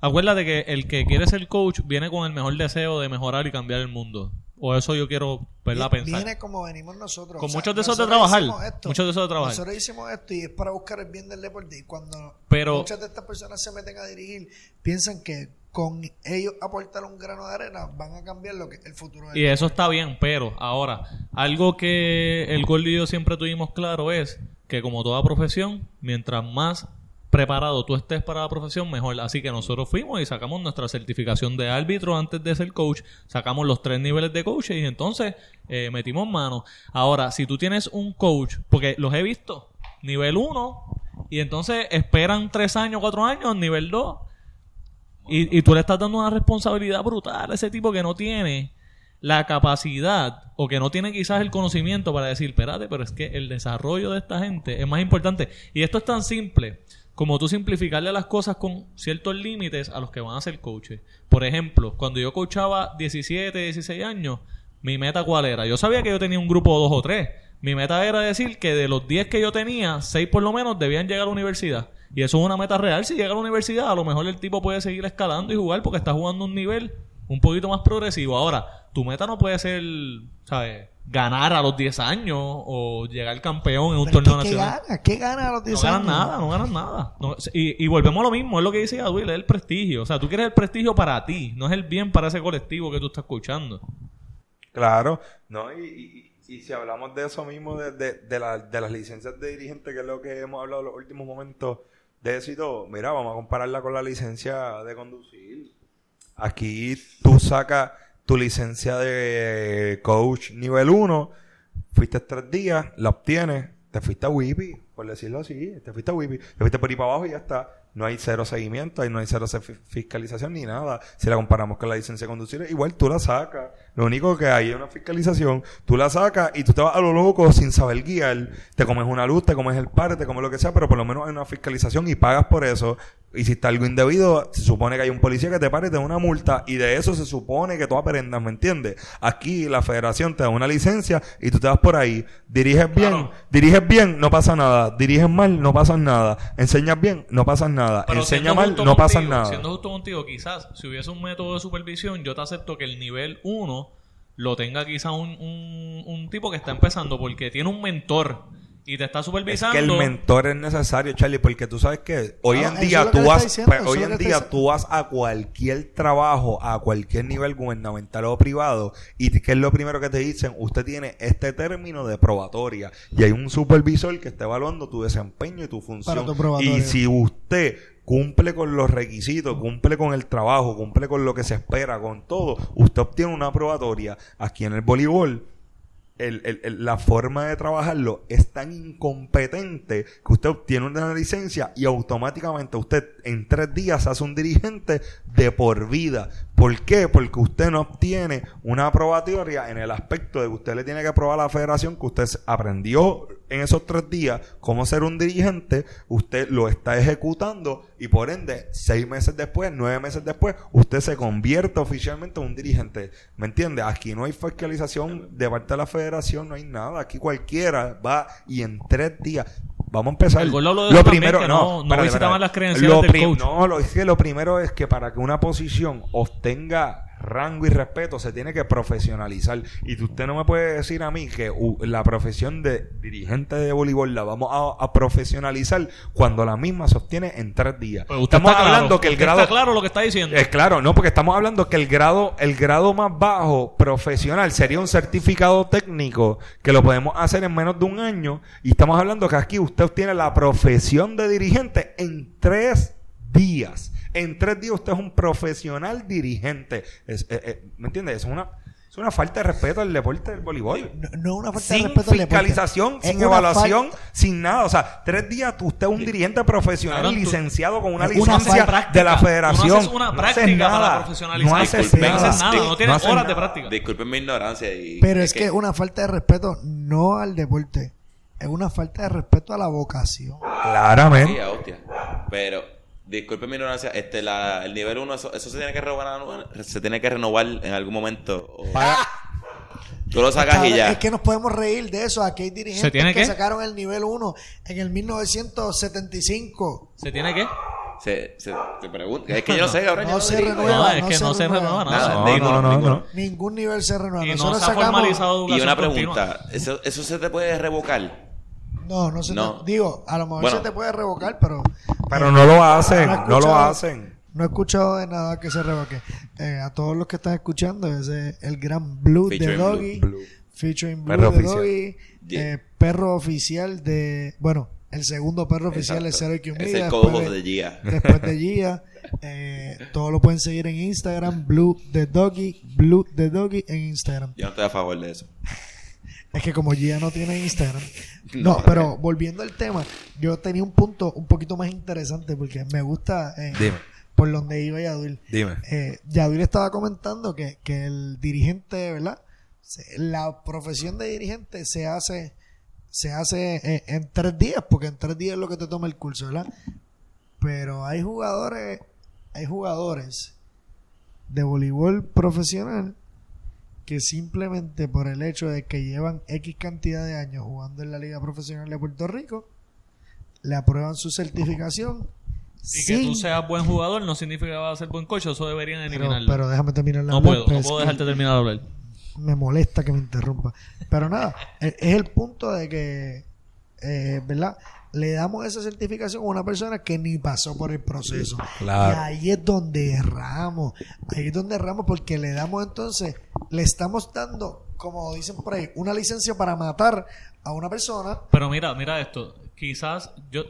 Acuérdate que el que quiere ser coach viene con el mejor deseo de mejorar y cambiar el mundo. O eso yo quiero verla pensar. Viene como venimos nosotros. Con O sea, muchos de nosotros trabajar. hicimos esto. Muchos deseos de trabajar. Nosotros hicimos esto y es para buscar el bien del deporte. Y cuando Pero- muchas de estas personas se meten a dirigir, piensan que con ellos aportar un grano de arena van a cambiar lo que el futuro del Y eso está bien, pero ahora, algo que el Gordo y yo siempre tuvimos claro es que como toda profesión, mientras más preparado tú estés para la profesión, mejor. Así que nosotros fuimos y sacamos nuestra certificación de árbitro antes de ser coach, sacamos los tres niveles de coach y entonces eh, metimos mano. Ahora, si tú tienes un coach, porque los he visto, nivel 1, y entonces esperan tres años, cuatro años, nivel 2, y, y tú le estás dando una responsabilidad brutal a ese tipo que no tiene la capacidad o que no tiene quizás el conocimiento para decir, espérate, pero es que el desarrollo de esta gente es más importante. Y esto es tan simple. Como tú simplificarle las cosas con ciertos límites a los que van a ser coaches. Por ejemplo, cuando yo coachaba 17, 16 años, mi meta cuál era? Yo sabía que yo tenía un grupo de dos o tres. Mi meta era decir que de los 10 que yo tenía, 6 por lo menos debían llegar a la universidad. Y eso es una meta real. Si llega a la universidad, a lo mejor el tipo puede seguir escalando y jugar porque está jugando un nivel un poquito más progresivo. Ahora, tu meta no puede ser, ¿sabes? Ganar a los 10 años o llegar campeón en un Pero torneo ¿qué, ¿Qué nacional. gana? ¿Qué gana a los 10 No ganas años? nada, no ganas nada. No- y, y volvemos a lo mismo, es lo que dice Gabriel, es el prestigio. O sea, tú quieres el prestigio para ti, no es el bien para ese colectivo que tú estás escuchando. Claro, ¿no? Y, y- y si hablamos de eso mismo, de, de, de, la- de las licencias de dirigente, que es lo que hemos hablado en los últimos momentos de eso y todo, mira, vamos a compararla con la licencia de conducir. Aquí tú sacas tu licencia de coach nivel 1, fuiste tres días, la obtienes, te fuiste a Wipi, por decirlo así, te fuiste a Wipi, te fuiste por ahí para abajo y ya está. No hay cero seguimiento, ahí no hay cero fiscalización ni nada. Si la comparamos con la licencia de conducir, igual tú la sacas. Lo único que hay es una fiscalización. Tú la sacas y tú te vas a lo loco sin saber guiar. Te comes una luz, te comes el par, te comes lo que sea, pero por lo menos hay una fiscalización y pagas por eso. Y si está algo indebido, se supone que hay un policía que te pare y te da una multa y de eso se supone que tú aprendas, ¿me entiendes? Aquí la federación te da una licencia y tú te vas por ahí. Diriges bien, Claro. diriges bien, no pasa nada. Diriges mal, no pasa nada. Enseñas bien, no pasa nada. Pero Enseña mal, no pasa nada. Siendo justo contigo, quizás si hubiese un método de supervisión, yo te acepto que el nivel 1 lo tenga quizás un, un, un tipo que está empezando porque tiene un mentor y te está Es supervisando. que el mentor es necesario, Charlie, porque tú sabes que hoy No, en día que tú vas, diciendo, pues, hoy en que día tú vas a cualquier trabajo, a cualquier nivel gubernamental o privado, y qué es lo primero que te dicen, usted tiene este término de probatoria, y hay un supervisor que está evaluando tu desempeño y tu función. Para tu probatoria. y si usted cumple con los requisitos, cumple con el trabajo, cumple con lo que se espera, con todo, usted obtiene una probatoria. Aquí en el voleibol, el- el- la forma de trabajarlo es tan incompetente que usted obtiene una licencia y automáticamente usted en tres días hace un dirigente de por vida. ¿Por qué? Porque usted no obtiene una probatoria en el aspecto de que usted le tiene que probar a la federación que usted aprendió en esos tres días cómo ser un dirigente, usted lo está ejecutando y por ende, seis meses después, nueve meses después, usted se convierte oficialmente en un dirigente. ¿Me entiende? Aquí no hay fiscalización de parte de la federación, no hay nada. Aquí cualquiera va y en tres días. Vamos a empezar. El que no- no visitaban las credenciales Lo del prim- coach. No, lo, es que lo primero es que para que una posición obtenga rango y respeto se tiene que profesionalizar. Y usted no me puede decir a mí que uh, la profesión de dirigente de voleibol la vamos a, a profesionalizar cuando la misma se obtiene en tres días. Pues usted Estamos claro, hablando que el usted grado... está claro lo que está diciendo. Es claro, no, porque estamos hablando que el grado, el grado más bajo profesional sería un certificado técnico que lo podemos hacer en menos de un año. Y estamos hablando que aquí usted obtiene la profesión de dirigente en tres días. En tres días usted es un profesional dirigente. Es, eh, eh, ¿Me entiendes? Es una, es una falta de respeto al deporte del voleibol. No, no una falta de Sin respeto al deporte. fiscalización, Es sin una evaluación, sin nada. O sea, tres días tú- usted es un dirigente profesional tú- licenciado con una licencia de la Tú no federación. haces una No práctica haces para nada. profesionalizar. No haces nada. no haces nada, no tienes haces horas de práctica. Disculpen mi ignorancia. Y, Pero es que es una falta de respeto no al deporte, es una falta de respeto a la vocación. Claramente. Sí, a hostia. Pero, disculpen mi ignorancia, este, la, el nivel 1, eso, eso se tiene que renovar, se tiene que renovar en algún momento. o- Tú lo sacas y ya. Es que nos podemos reír de eso. Aquí hay dirigentes ¿Se tiene que qué? sacaron el nivel 1 en el 1975. ¿Se tiene qué? Se, se, te pregunto. Es que yo no sé, cabrón. No yo se renueva. No, es no que no se renueva. renueva nada. Nada, No, ninguno, no, no, ninguno. no. Ningún nivel se renueva. Y no se ha sacamos- formalizado Y una pregunta, ¿eso, ¿eso se te puede revocar? No, no se No. te- digo, a lo mejor Bueno. se te puede revocar, pero Pero no lo hacen, No lo hacen. no he escuchado de nada que se revoque. Eh, a todos los que están escuchando, ese es el gran Blue de Featuring Doggy. Blue. Featuring Blue Perro de oficial. Doggy. Yeah. eh, perro oficial de. Bueno, el segundo perro oficial es. Zero IQ Es Media, el después cojo de- de Gia. Después de Gia. Eh, todo lo pueden seguir en Instagram. Blue de Doggy. Blue de Doggy en Instagram. Yo no estoy a favor de eso. Es que como Gia no tiene Instagram. No, No, pero volviendo al tema, yo tenía un punto un poquito más interesante porque me gusta eh, Dime. por donde iba Yadul. Dime. Eh, Yadul estaba comentando que, que el dirigente, ¿verdad? Se- La profesión de dirigente se hace se hace eh, en tres días, porque en tres días es lo que te toma el curso, ¿verdad? Pero hay jugadores, hay jugadores de voleibol profesional que simplemente por el hecho de que llevan X cantidad de años jugando en la Liga Profesional de Puerto Rico, le aprueban su certificación. Y que tú seas buen jugador no significa que vas a ser buen coach, eso deberían pero, eliminarlo. pero déjame terminar la no puedo, pero no puedo dejarte terminar de hablar. Me molesta que me interrumpa. Pero nada, e- es el punto de que, eh, ¿verdad? Le damos esa certificación a una persona que ni pasó por el proceso. Claro. Y ahí es donde erramos. Ahí es donde erramos porque le damos entonces, le estamos dando, como dicen por ahí, una licencia para matar a una persona. Pero mira, mira esto. Quizás yo.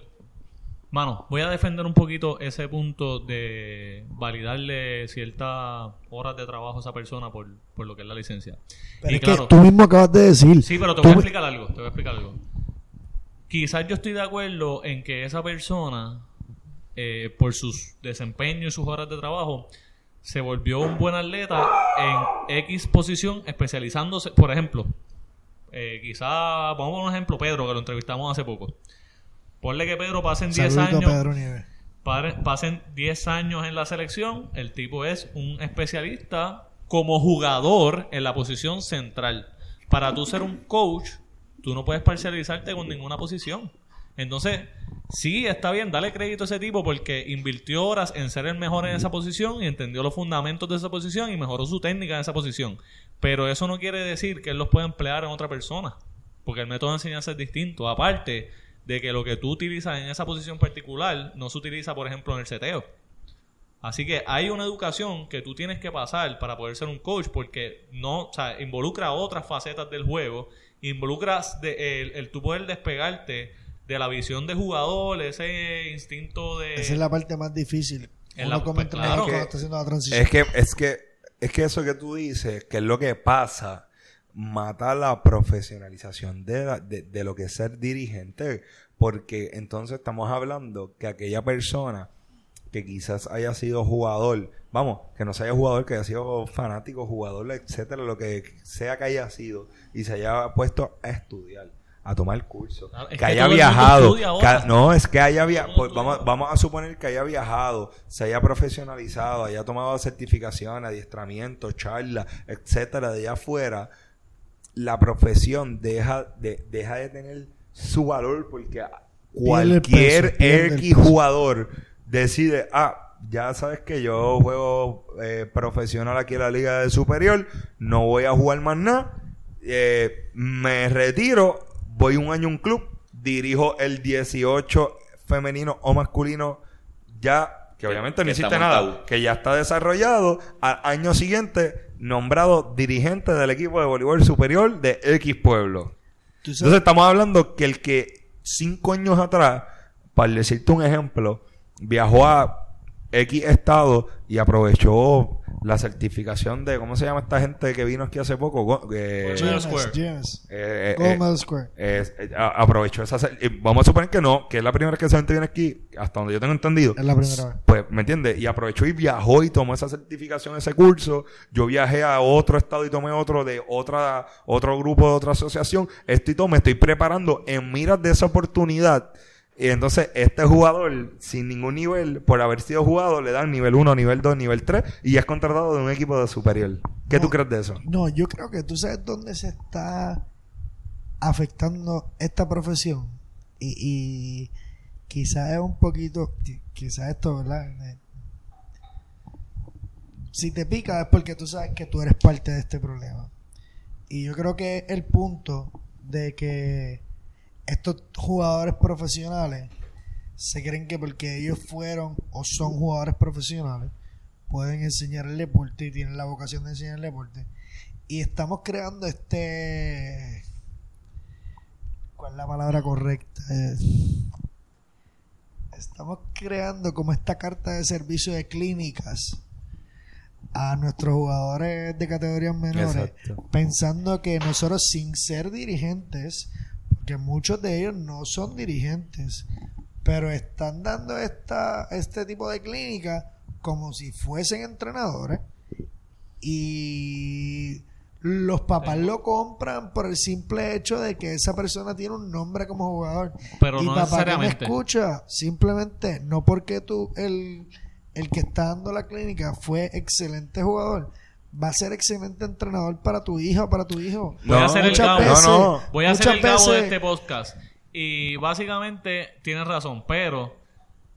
Mano, voy a defender un poquito ese punto de validarle ciertas horas de trabajo a esa persona por, por lo que es la licencia. Pero y es claro, que tú mismo acabas de decir. sí, pero te voy a explicar algo. Te voy a explicar algo. Quizás yo estoy de acuerdo en que esa persona, eh, por sus desempeño y sus horas de trabajo, se volvió un buen atleta en X posición, especializándose, por ejemplo, eh, quizás, vamos a un ejemplo, Pedro, que lo entrevistamos hace poco. Ponle que Pedro pasen 10 Saludito a años, Pedro Nieves. pasen 10 años en la selección, el tipo es un especialista como jugador en la posición central. Para tú ser un coach, tú no puedes parcializarte con ninguna posición. Entonces, sí, está bien, dale crédito a ese tipo porque invirtió horas en ser el mejor en esa posición y entendió los fundamentos de esa posición y mejoró su técnica en esa posición. Pero eso no quiere decir que él los pueda emplear en otra persona, porque el método de enseñanza es distinto. Aparte de que lo que tú utilizas en esa posición particular no se utiliza, por ejemplo, en el seteo. Así que hay una educación que tú tienes que pasar para poder ser un coach porque no, o involucra otras facetas del juego, involucras de- el, el tú poder despegarte de la visión de jugador, ese instinto de... Esa es la parte más difícil. En Uno la- como pues, entrenador claro. cuando está haciendo la transición. Es que, es que, es que eso que tú dices, que es lo que pasa, mata la profesionalización de, la- de, de lo que es ser dirigente. Porque entonces estamos hablando que aquella persona que quizás haya sido jugador, vamos, que no sea jugador, que haya sido fanático, jugador, etcétera, lo que sea que haya sido, y se haya puesto a estudiar, a tomar curso, Ah, que que haya viajado, que- no, es que haya viajado, vamos, vamos a suponer que haya viajado, se haya profesionalizado, haya tomado certificación, adiestramiento, charla, etcétera, de allá afuera, la profesión deja de, deja de tener su valor porque cualquier X peso. jugador decide, ah, ya sabes que yo juego eh, profesional aquí en la Liga de Superior, no voy a jugar más nada, eh, me retiro, voy un año a un club, dirijo el 18 femenino o masculino ya, que obviamente no hiciste nada, que ya está desarrollado, al año siguiente nombrado dirigente del equipo de voleibol superior de X pueblo. Entonces estamos hablando que el que cinco años atrás, para decirte un ejemplo, viajó a X estado y aprovechó la certificación de, ¿cómo se llama esta gente que vino aquí hace poco? Go- eh, Square. GMS. eh, eh, Square. eh, eh, aprovechó esa... Vamos a suponer que no, que es la primera vez que esa gente viene aquí, hasta donde yo tengo entendido. Es la primera vez. Pues, ¿me entiendes? Y aprovechó y viajó y tomó esa certificación, ese curso. Yo viajé a otro estado y tomé otro de otra, otro grupo de otra asociación. Esto y todo, me estoy preparando en miras de esa oportunidad. Y entonces, este jugador, sin ningún nivel, por haber sido jugador, le dan nivel 1, nivel 2, nivel 3 y es contratado de un equipo de superior. ¿Qué No. tú crees de eso? No, yo creo que tú sabes dónde se está afectando esta profesión. Y, y quizás es un poquito, qui- quizás esto, ¿verdad? Eh, Si te pica es porque tú sabes que tú eres parte de este problema. Y yo creo que el punto de que estos jugadores profesionales se creen que porque ellos fueron o son jugadores profesionales, pueden enseñar el deporte y tienen la vocación de enseñar el deporte. Y estamos creando este... ¿Cuál es la palabra correcta? Eh, Estamos creando como esta carta de servicio de clínicas a nuestros jugadores de categorías menores, Exacto. pensando que nosotros sin ser dirigentes, porque muchos de ellos no son dirigentes, pero están dando esta, este tipo de clínica como si fuesen entrenadores y los papás lo compran por el simple hecho de que esa persona tiene un nombre como jugador. Pero y no papá que me escucha, simplemente no porque tú, el, el que está dando la clínica fue excelente jugador, va a ser excelente entrenador para tu hija o para tu hijo. Voy a hacer el cabo. veces- No, no. Voy a hacer el cabo de este podcast. Y básicamente tienes razón, pero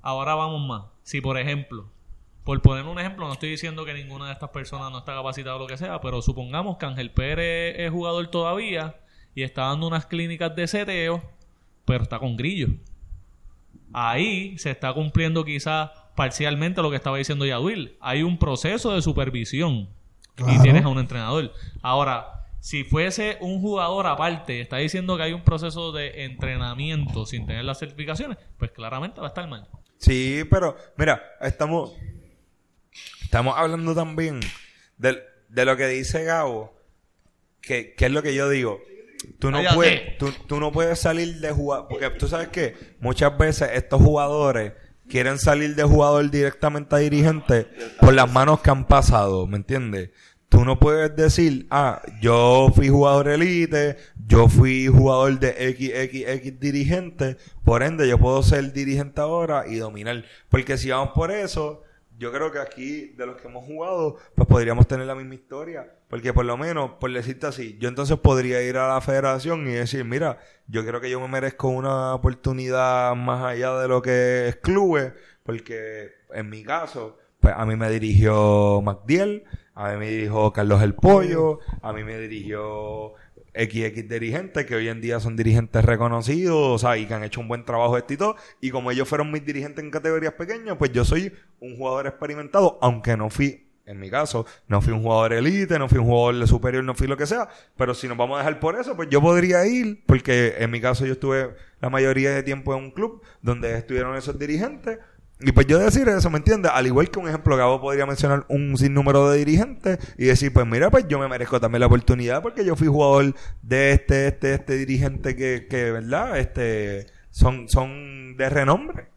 ahora vamos más. Si, por ejemplo, por poner un ejemplo, no estoy diciendo que ninguna de estas personas no está capacitada o lo que sea, pero supongamos que Ángel Pérez es jugador todavía y está dando unas clínicas de seteo, pero está con grillo. Ahí se está cumpliendo quizás parcialmente lo que estaba diciendo Yaduil. Hay un proceso de supervisión y tienes a un entrenador. Ahora, si fuese un jugador aparte, está diciendo que hay un proceso de entrenamiento sin tener las certificaciones, pues claramente va a estar mal. Sí, pero mira, estamos estamos hablando también de, de lo que dice Gabo, que, que es lo que yo digo. Tú no, Cállate. puedes, tú, tú no puedes salir de jugar, porque tú sabes que muchas veces estos jugadores quieren salir de jugador directamente a dirigente por las manos que han pasado, ¿me entiendes? Tú no puedes decir, ah, yo fui jugador elite, yo fui jugador de XXX dirigente, por ende yo puedo ser dirigente ahora y dominar. Porque si vamos por eso, yo creo que aquí, de los que hemos jugado, pues podríamos tener la misma historia. Porque por lo menos, por decirte así, yo entonces podría ir a la federación y decir, mira, yo creo que yo me merezco una oportunidad más allá de lo que es clubes, porque en mi caso, pues a mí me dirigió MacDiel, a mí me dirigió Carlos El Pollo, a mí me dirigió XX dirigentes que hoy en día son dirigentes reconocidos, o sea, y que han hecho un buen trabajo de esto y todo. Y como ellos fueron mis dirigentes en categorías pequeñas, pues yo soy un jugador experimentado, aunque no fui, en mi caso, no fui un jugador elite, no fui un jugador superior, no fui lo que sea. Pero si nos vamos a dejar por eso, pues yo podría ir, porque en mi caso yo estuve la mayoría de tiempo en un club donde estuvieron esos dirigentes. Y pues yo decir eso, ¿me entiendes? Al igual que un ejemplo, Gabo podría mencionar un sinnúmero de dirigentes y decir, pues mira, pues yo me merezco también la oportunidad porque yo fui jugador de este, este, este dirigente que, que ¿verdad? Este, son, son de renombre.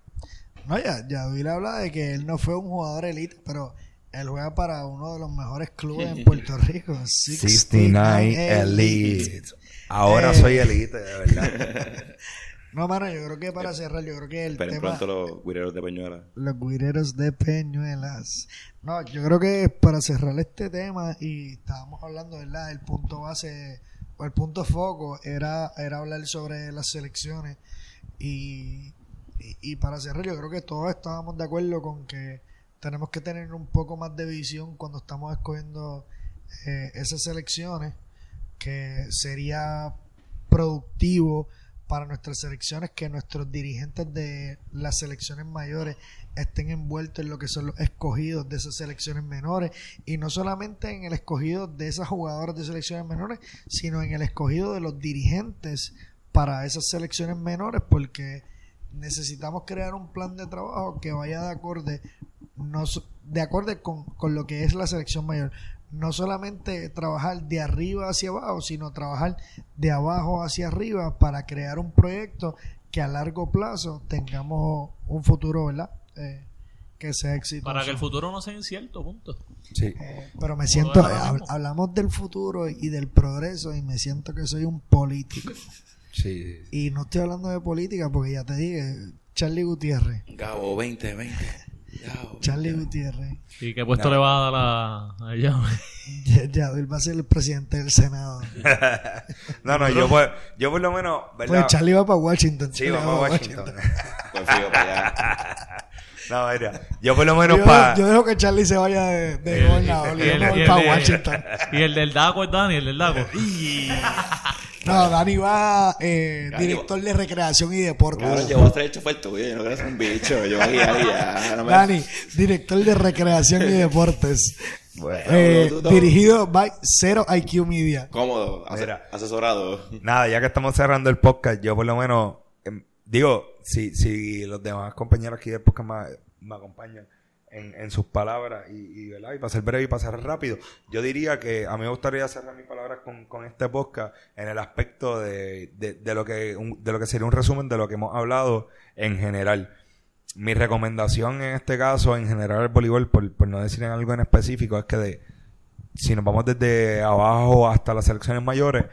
No, ya, ya Bill habla de que él no fue un jugador elite, pero él juega para uno de los mejores clubes en Puerto Rico. 69 Elite. Ahora Eh. soy elite, de verdad. No, mano, yo creo que para cerrar, yo creo que el Esperen tema... pronto los guireros de Peñuela. Los guireros de Peñuelas. No, yo creo que para cerrar este tema, y estábamos hablando, ¿verdad? El punto base, o el punto foco, era, era hablar sobre las selecciones. Y, y, y para cerrar, yo creo que todos estábamos de acuerdo con que tenemos que tener un poco más de visión cuando estamos escogiendo eh, esas selecciones, que sería productivo para nuestras selecciones que nuestros dirigentes de las selecciones mayores estén envueltos en lo que son los escogidos de esas selecciones menores. Y no solamente en el escogido de esas jugadoras de selecciones menores, sino en el escogido de los dirigentes para esas selecciones menores porque necesitamos crear un plan de trabajo que vaya de acorde no, de acorde con, con lo que es la selección mayor no solamente trabajar de arriba hacia abajo, sino trabajar de abajo hacia arriba para crear un proyecto que a largo plazo tengamos un futuro, ¿verdad? Eh, que sea exitoso. Para que el futuro no sea incierto, punto. Sí. Eh, pero me siento, hab- hablamos del futuro y del progreso y me siento que soy un político. Sí. Y no estoy hablando de política porque ya te dije, Charlie Gutiérrez. Gabo, 20, 20. Charlie Gutiérrez. ¿Y qué puesto le va a dar a, a ella? Ya, él va a ser el presidente del Senado. No, no, yo por, yo por lo menos, ¿verdad? Pues Charlie va para Washington. Sí, Charlie vamos a para Washington. Pues fío para allá. no, mira, yo por lo menos Yo, para... yo dejo que Charlie se vaya de, de gobernador. y Yo el- voy para Washington. Y el del Daco es Dani, el del Daco. No, Dani va eh, director de recreación y deporte. Cabrón, yo voy a chofer tuyo. Yo no quiero ser un bicho. Yo voy a guiar y ya. No me... Dani, director de recreación y deportes. Bueno, Eh, tú, tú. dirigido by Zero IQ Media. Cómodo. Mira. asesorado. Nada, ya que estamos cerrando el podcast, yo por lo menos em, digo, si, si los demás compañeros aquí del podcast me, acompañan en, en sus palabras y, y, ¿verdad? y para ser breve y cerrar rápido, yo diría que a mí me gustaría cerrar mis palabras con, con este podcast en el aspecto de, de, lo que un- de lo que sería un resumen de lo que hemos hablado en general. Mi recomendación en este caso, en general el voleibol, por, por no decir en algo en específico, es que de, si nos vamos desde abajo hasta las selecciones mayores,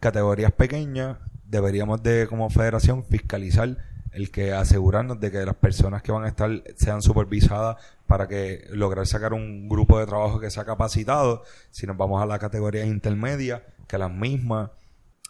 categorías pequeñas, deberíamos de como federación fiscalizar el que asegurarnos de que las personas que van a estar sean supervisadas para que lograr sacar un grupo de trabajo que sea capacitado. Si nos vamos a las categorías intermedias, que las mismas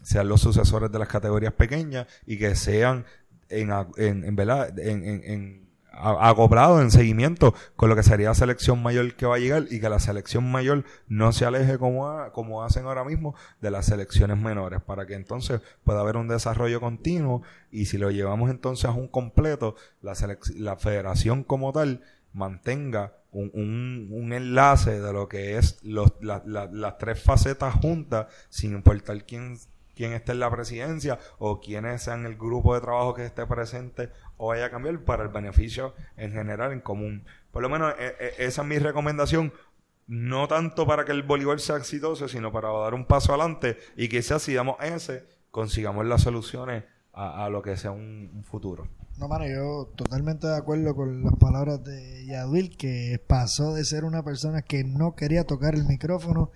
sean los sucesores de las categorías pequeñas y que sean en, en, ¿verdad? en, en acoplado en seguimiento con lo que sería la selección mayor que va a llegar y que la selección mayor no se aleje como, como hacen ahora mismo de las selecciones menores para que entonces pueda haber un desarrollo continuo y si lo llevamos entonces a un completo la, la federación como tal mantenga un, un, un, enlace de lo que es los, la, las tres facetas juntas sin importar quién quién esté en la presidencia o quiénes sean el grupo de trabajo que esté presente o vaya a cambiar para el beneficio en general, en común. Por lo menos e, e, esa es mi recomendación. No tanto para que el voleibol sea exitoso, sino para dar un paso adelante y quizás si damos ese, consigamos las soluciones a, lo que sea un futuro. No, mano, yo totalmente de acuerdo con las palabras de Yadwil, que pasó de ser una persona que no quería tocar el micrófono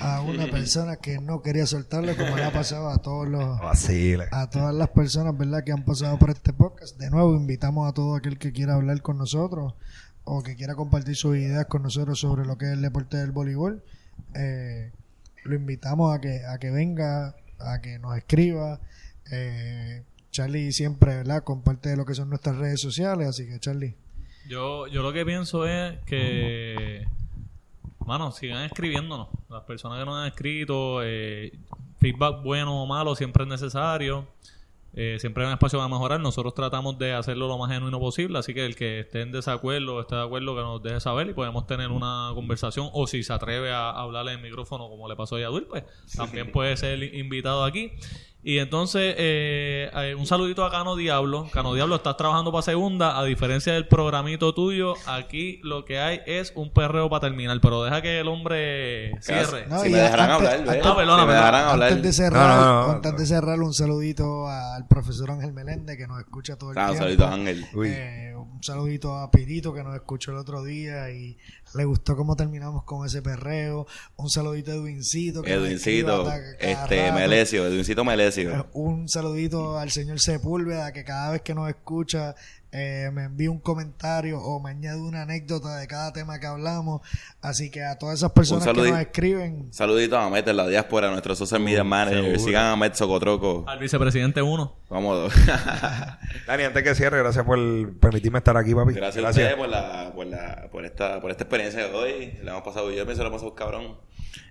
a una persona que no quería soltarlo, como le ha pasado a todos los a todas las personas, ¿verdad?, que han pasado por este podcast. De nuevo, invitamos a todo aquel que quiera hablar con nosotros o que quiera compartir sus ideas con nosotros sobre lo que es el deporte del voleibol. Eh, lo invitamos a que a que venga, a que nos escriba. Eh, Charlie siempre, ¿verdad? Comparte de lo que son nuestras redes sociales, así que Charlie. Yo, yo lo que pienso es que, mano, sigan escribiéndonos. Las personas que nos han escrito, eh, feedback bueno o malo siempre es necesario. Eh, siempre hay un espacio para mejorar. Nosotros tratamos de hacerlo lo más genuino posible, así que el que esté en desacuerdo o esté de acuerdo que nos deje saber y podemos tener una conversación o si se atreve a hablarle en el micrófono como le pasó a Yadul, pues también puede ser invitado aquí. Y entonces, eh, eh, un saludito a Cano Diablo. Cano Diablo, estás trabajando para segunda. A diferencia del programito tuyo, aquí lo que hay es un perreo para terminar. Pero deja que el hombre cierre. si me dejarán hablar, Antes de cerrar, antes de cerrar, un saludito al profesor Ángel Meléndez que nos escucha todo el tiempo. Un saludito a Ángel. Eh, un saludito a Pirito que nos escuchó el otro día y le gustó cómo terminamos con ese perreo. Un saludito a Edwincito. Que Edwincito, este, Melesio, Edwincito Melesio. Un saludito al señor Sepúlveda, que cada vez que nos escucha eh, me envía un comentario o me añade una anécdota de cada tema que hablamos. Así que a todas esas personas que nos escriben. Saludito a Met en la diáspora, a nuestros social media managers. Sigan a Met Socotroco. Al vicepresidente 1. Cómodo. Dani, antes que cierre, gracias por permitirme estar aquí, papi. Gracias, a ustedes por, la, por, la, por, esta, por esta experiencia de hoy. Le hemos pasado, yo pienso que lo hemos pasado cabrón.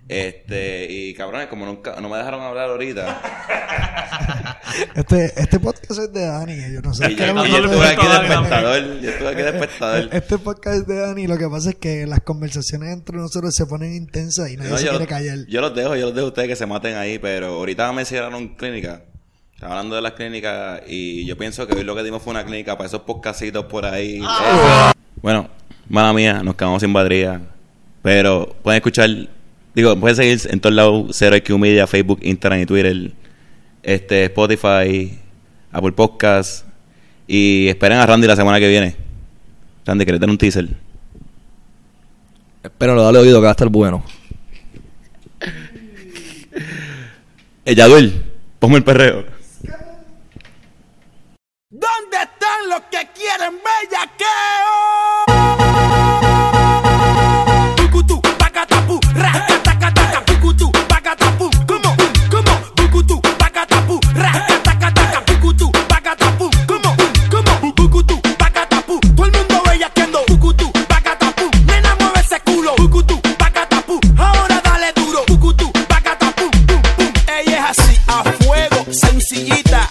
Este, y cabrones, como nunca, no me dejaron hablar ahorita. este, este podcast es de Dani, yo no sé. yo, estuve aquí de espectador, yo estuve aquí de espectador. Este podcast es de Dani, lo que pasa es que las conversaciones entre nosotros se ponen intensas y nadie se quiere callar. Yo los dejo, yo los dejo a ustedes que se maten ahí, pero ahorita me cierraron clínica. Estaba hablando de las clínicas y yo pienso que hoy lo que dimos fue una clínica para esos podcastitos por ahí. Ah. Bueno, mala mía, nos quedamos sin batería. Pero pueden escuchar Digo, pueden seguir en todos lados, Zero IQ Media, Facebook, Instagram y Twitter, este, Spotify, Apple Podcasts. Y esperen a Randy la semana que viene. Randy, ¿querés tener un teaser? Espero dale oído que va a estar bueno. Eh, Yaduel, ponme el perreo. ¿Dónde están los que quieren bellaqueo? sencillita,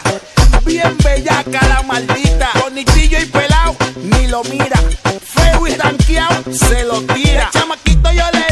bien bellaca la maldita. Bonitillo y pelao, ni lo mira. Feo y ranqueado, se lo tira. El chamaquito yo le